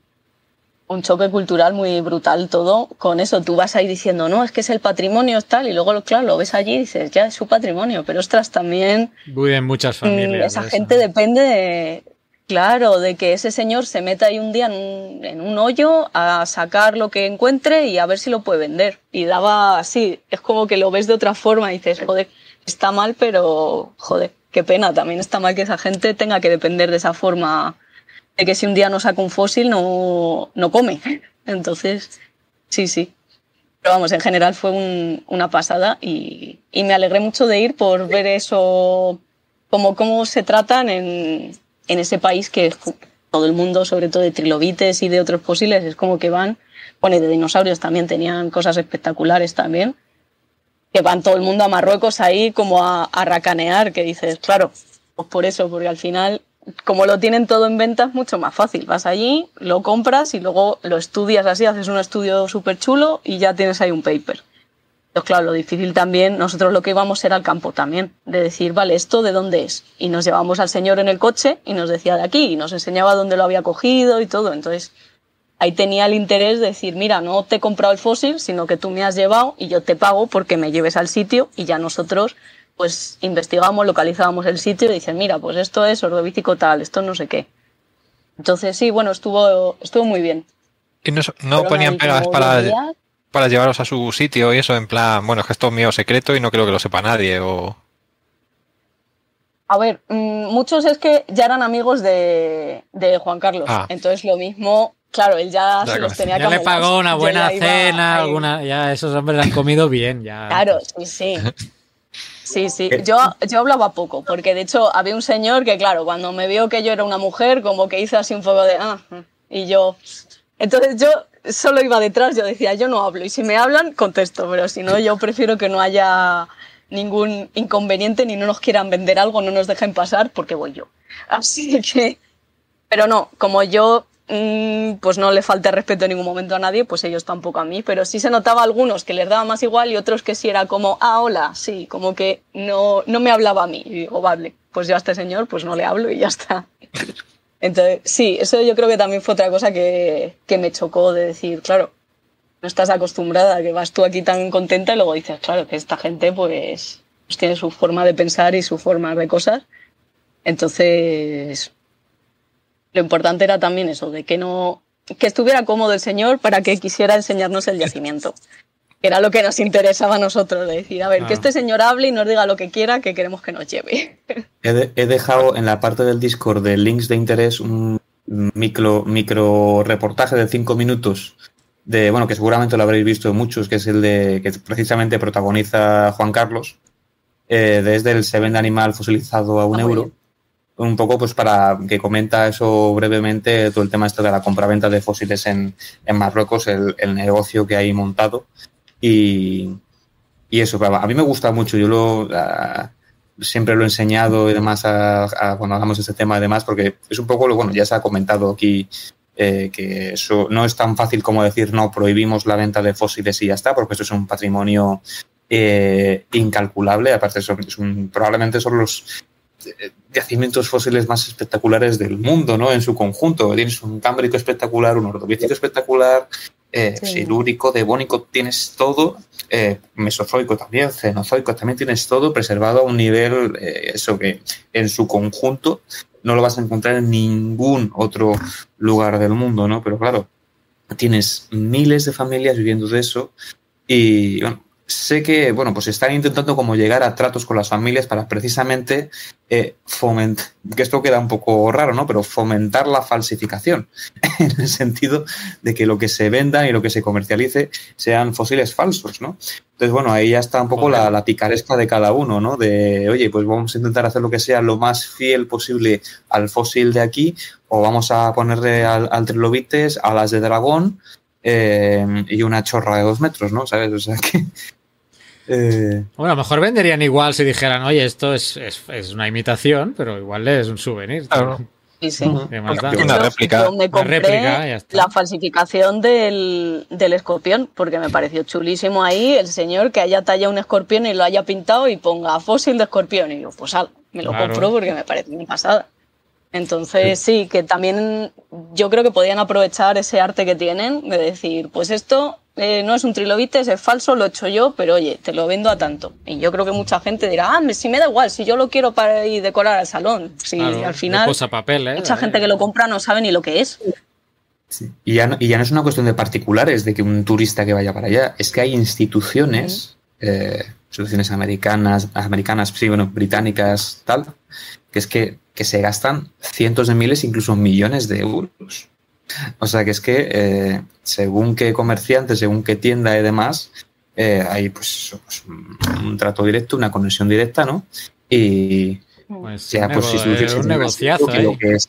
un choque cultural muy brutal todo con eso. Tú vas ahí diciendo, no, es que es el patrimonio, tal, y luego, claro, lo ves allí y dices, ya es su patrimonio, pero ostras, también Viven muchas mm, familias. esa de gente depende de... Claro, de que ese señor se meta ahí un día en un, en un hoyo a sacar lo que encuentre y a ver si lo puede vender. Y daba así, es como que lo ves de otra forma y dices, joder, está mal, pero joder, qué pena, también está mal que esa gente tenga que depender de esa forma, de que si un día no saca un fósil no, no come. Entonces, sí, sí. Pero vamos, en general fue un- una pasada y, y me alegré mucho de ir por ver eso, como cómo se tratan en, en ese país que todo el mundo, sobre todo de trilobites y de otros fósiles, es como que van, bueno, y de dinosaurios también tenían cosas espectaculares también, que van todo el mundo a Marruecos ahí como a, a racanear, que dices, claro, pues por eso, porque al final, como lo tienen todo en venta, es mucho más fácil. Vas allí, lo compras y luego lo estudias así, haces un estudio súper chulo y ya tienes ahí un paper. Entonces, claro, lo difícil también, nosotros lo que íbamos era al campo también, de decir, vale, ¿esto de dónde es? Y nos llevamos al señor en el coche y nos decía de aquí, y nos enseñaba dónde lo había cogido y todo. Entonces, ahí tenía el interés de decir, mira, no te he comprado el fósil, sino que tú me has llevado y yo te pago porque me lleves al sitio y ya nosotros, pues, investigamos, localizábamos el sitio y dicen, mira, pues esto es ordovícico tal, esto no sé qué. Entonces, sí, bueno, estuvo, estuvo muy bien. Y no, no ponían pegas para, días. para llevaros a su sitio y eso, en plan, bueno, es que esto es mío secreto y no creo que lo sepa nadie. O... A ver, mm, muchos es que ya eran amigos de, de Juan Carlos. Ah. Entonces lo mismo, claro, él ya, Ya se los tenía Ya le camelados. pagó una buena ya cena, alguna, ya esos hombres han comido bien, ya. Claro, sí, sí. [LAUGHS] Sí, sí. Yo, yo hablaba poco, porque de hecho había un señor que, claro, cuando me vio que yo era una mujer, como que hizo así un poco de... Ah, y yo... Entonces yo solo iba detrás, yo decía, yo no hablo, y si me hablan, contesto, pero si no, yo prefiero que no haya ningún inconveniente, ni no nos quieran vender algo, no nos dejen pasar, porque voy yo. Así que... Pero no, como yo mm, pues no le falta respeto en ningún momento a nadie, pues ellos tampoco a mí, pero sí se notaba algunos que les daba más igual y otros que sí era como, ah, hola, sí, como que no, no me hablaba a mí. Y digo, vale, pues yo a este señor pues no le hablo y ya está. [LAUGHS] Entonces, sí, eso yo creo que también fue otra cosa que, que me chocó de decir, claro, no estás acostumbrada, que vas tú aquí tan contenta y luego dices, claro, que esta gente pues, pues tiene su forma de pensar y su forma de cosas. Entonces, lo importante era también eso, de que no que estuviera cómodo el señor para que quisiera enseñarnos el yacimiento. Que era lo que nos interesaba a nosotros, de decir, a ver, que Claro. este señor hable y nos diga lo que quiera, que queremos que nos lleve. He, de- he dejado en la parte del Discord de links de interés un micro, micro reportaje de cinco minutos de, bueno, que seguramente lo habréis visto muchos, que es el de que precisamente protagoniza Juan Carlos, eh, desde el se vende animal fosilizado a un Ah, euro. bien. Un poco pues para que comenta eso brevemente, todo el tema este de la compraventa de fósiles en, en Marruecos, el, el negocio que hay montado. Y, y eso, a mí me gusta mucho. Yo lo, siempre lo he enseñado y demás a, a- cuando hablamos de este tema y demás, porque es un poco lo bueno, ya se ha comentado aquí eh, que eso no es tan fácil como decir no, prohibimos la venta de fósiles y ya está, porque eso es un patrimonio eh, incalculable. Aparte, son, probablemente son los yacimientos fósiles más espectaculares del mundo, ¿no? En su conjunto. Tienes un cámbrico espectacular, un ordovícico espectacular, eh, Sí. silúrico, devónico, tienes todo. eh, mesozoico también, cenozoico, también tienes todo preservado a un nivel, eh, eso que en su conjunto no lo vas a encontrar en ningún otro lugar del mundo, ¿no? Pero claro, tienes miles de familias viviendo de eso y bueno, sé que, bueno, pues están intentando como llegar a tratos con las familias para precisamente eh, fomentar, que esto queda un poco raro, ¿no? Pero fomentar la falsificación, [LAUGHS] en el sentido de que lo que se venda y lo que se comercialice sean fósiles falsos, ¿no? Entonces, bueno, ahí ya está un poco la, la picaresca de cada uno, ¿no? De, oye, pues vamos a intentar hacer lo que sea lo más fiel posible al fósil de aquí, o vamos a ponerle al, al trilobites, a las de dragón eh, y una chorra de dos metros, ¿no? ¿Sabes? O sea [LAUGHS] que... eh, Bueno, a lo mejor venderían igual si dijeran, oye, esto es, es, es una imitación, pero igual es un souvenir. Claro. Sí, sí. Una réplica. Yo me compré réplica, ya está. la falsificación del, del escorpión, porque me pareció chulísimo ahí el señor que haya tallado un escorpión y lo haya pintado y ponga fósil de escorpión. Y yo, pues al, me lo Claro. compro porque me parece una pasada. Entonces, sí, que también yo creo que podían aprovechar ese arte que tienen de decir, pues esto eh, no es un trilobites, es falso, lo he hecho yo, pero oye, te lo vendo a tanto. Y yo creo que mucha gente dirá, ah, me- si me da igual, si yo lo quiero para ir decorar al salón. Si Claro, al final, papel, ¿eh? mucha gente que lo compra no sabe ni lo que es. Y ya, no, y ya no es una cuestión de particulares, de que un turista que vaya para allá, es que hay instituciones, eh, instituciones americanas, americanas, sí, bueno, británicas, tal, que es que, que se gastan cientos de miles, incluso millones de euros. O sea que es que eh, según qué comerciante, según qué tienda y demás, eh, hay pues, pues, un un trato directo, una conexión directa, ¿no? Y Pues ya un pues nego- instituciones un que tienen más negociazo que lo ahí. que es.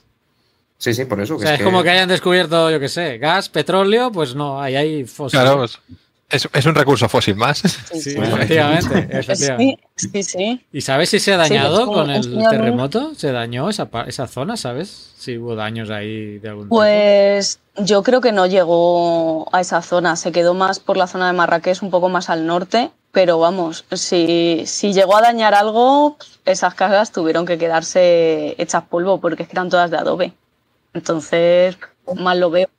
Sí, sí, por eso. O que sea, es es como que hayan descubierto, yo qué sé, gas, petróleo, pues no, ahí hay fósiles. Claro, pues, es, es un recurso fósil más. Sí, Sí, sí. efectivamente, efectivamente. Sí, sí, sí. ¿Y sabes si se ha dañado con el terremoto? ¿Se dañó esa, esa zona, sabes? Si hubo daños ahí de algún tipo. Pues yo creo que no llegó a esa zona, se quedó más por la zona de Marrakech, un poco más al norte, pero vamos, si, si llegó a dañar algo, esas casas tuvieron que quedarse hechas polvo porque es que eran todas de adobe. Entonces, mal lo veo.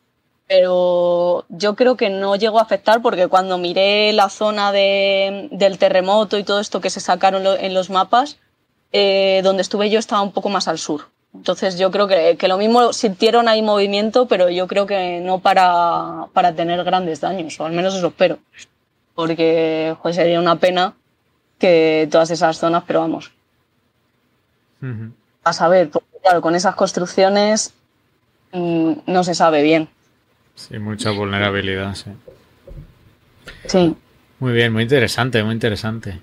Pero yo creo que no llegó a afectar porque cuando miré la zona de- del terremoto y todo esto que se sacaron lo- en los mapas, eh, donde estuve yo estaba un poco más al sur. Entonces yo creo que, que lo mismo sintieron ahí movimiento, pero yo creo que no para, para tener grandes daños, o al menos eso espero. Porque joder, sería una pena que todas esas zonas, pero vamos, a saber, porque claro, con esas construcciones mm, no se sabe bien. Sí, mucha vulnerabilidad, sí. Sí. Muy bien, muy interesante, muy interesante.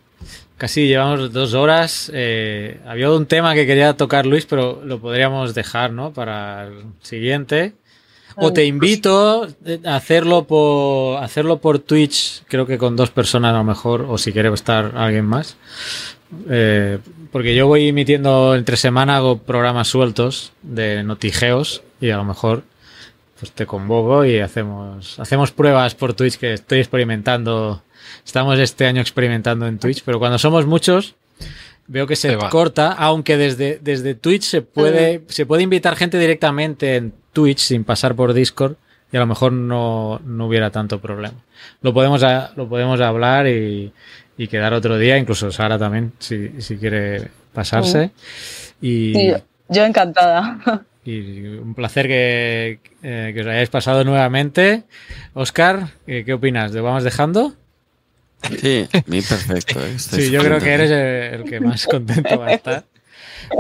Casi llevamos dos horas. eh, había un tema que quería tocar Luis, pero lo podríamos dejar, ¿no? Para el siguiente. O te invito a hacerlo por hacerlo por Twitch, creo que con dos personas a lo mejor, o si quiere estar alguien más. Eh, porque yo voy emitiendo entre semana, hago programas sueltos de notigeos y a lo mejor pues te convoco y hacemos hacemos pruebas por Twitch que estoy experimentando. Estamos este año experimentando en Twitch, pero cuando somos muchos veo que se corta, aunque desde, desde Twitch se puede se puede invitar gente directamente en Twitch sin pasar por Discord y a lo mejor no, no hubiera tanto problema. Lo podemos a- lo podemos hablar y, y quedar otro día, incluso Sara también si, si quiere pasarse. Y, Sí, yo encantada. Y un placer que, eh, que os hayáis pasado nuevamente. Oscar, ¿qué, qué opinas? ¿Lo vamos dejando? Sí, mí perfecto. eh, Sí, yo creo que eres el, el que más contento va a estar.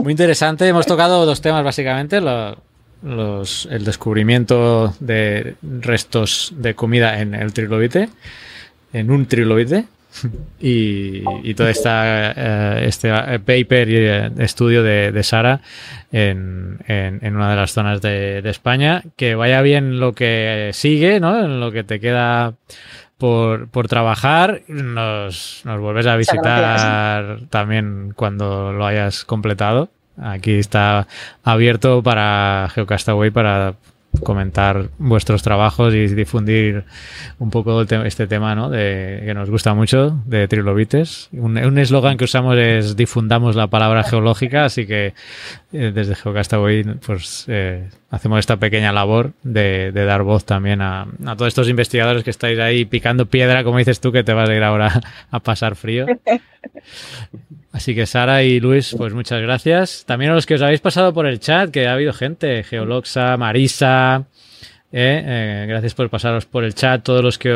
Muy interesante. Hemos tocado dos temas básicamente. lo- los, el descubrimiento de restos de comida en el trilobite, en un trilobite, [LAUGHS] y, y todo esta, eh, este eh, paper y eh, estudio de, de Sara en, en- en una de las zonas de, de España. Que vaya bien lo que sigue, ¿no? En lo que te queda por, por trabajar. Nos, nos vuelves a visitar también cuando lo hayas completado. Aquí está abierto para Geocastaway para comentar vuestros trabajos y difundir un poco este tema ¿no? de, que nos gusta mucho de trilobites. Un eslogan que usamos es difundamos la palabra geológica, así que eh, desde Geocastaway pues, eh, hacemos esta pequeña labor de, de dar voz también a, a todos estos investigadores que estáis ahí picando piedra, como dices tú, que te vas a ir ahora [LAUGHS] a pasar frío. Así que Sara y Luis, pues muchas gracias. También a los que os habéis pasado por el chat, que ha habido gente, Geoloxa, Marisa, eh, eh, gracias por pasaros por el chat, todos los que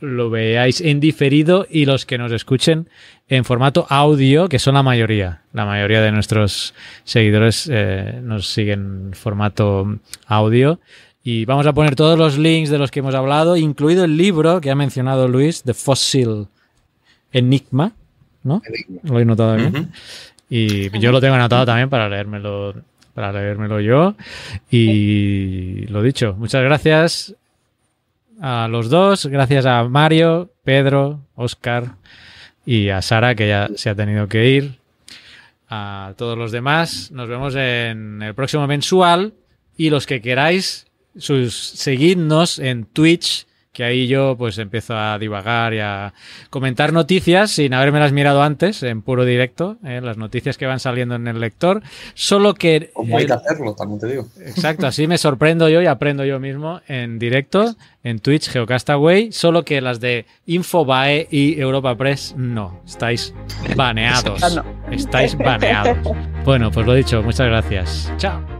lo veáis en diferido y los que nos escuchen en formato audio, que son la mayoría. La mayoría de nuestros seguidores eh, nos siguen en formato audio. Y vamos a poner todos los links de los que hemos hablado, incluido el libro que ha mencionado Luis, The Fossil Enigma, ¿no? Lo he notado bien. Y yo lo tengo anotado también para leérmelo, para leérmelo yo. Y lo dicho, muchas gracias a los dos, gracias a Mario, Pedro, Oscar y a Sara que ya se ha tenido que ir. A todos los demás, nos vemos en el próximo mensual y los que queráis, sus, seguidnos en Twitch que ahí yo pues empiezo a divagar y a comentar noticias sin habérmelas mirado antes, en puro directo, ¿eh? las noticias que van saliendo en el lector, solo que... Como hay que hacerlo, también te digo. Exacto, así me sorprendo yo y aprendo yo mismo en directo, en Twitch, Geocastaway, solo que las de Infobae y Europa Press no, estáis baneados. Estáis baneados. Bueno, pues lo dicho, muchas gracias. Chao.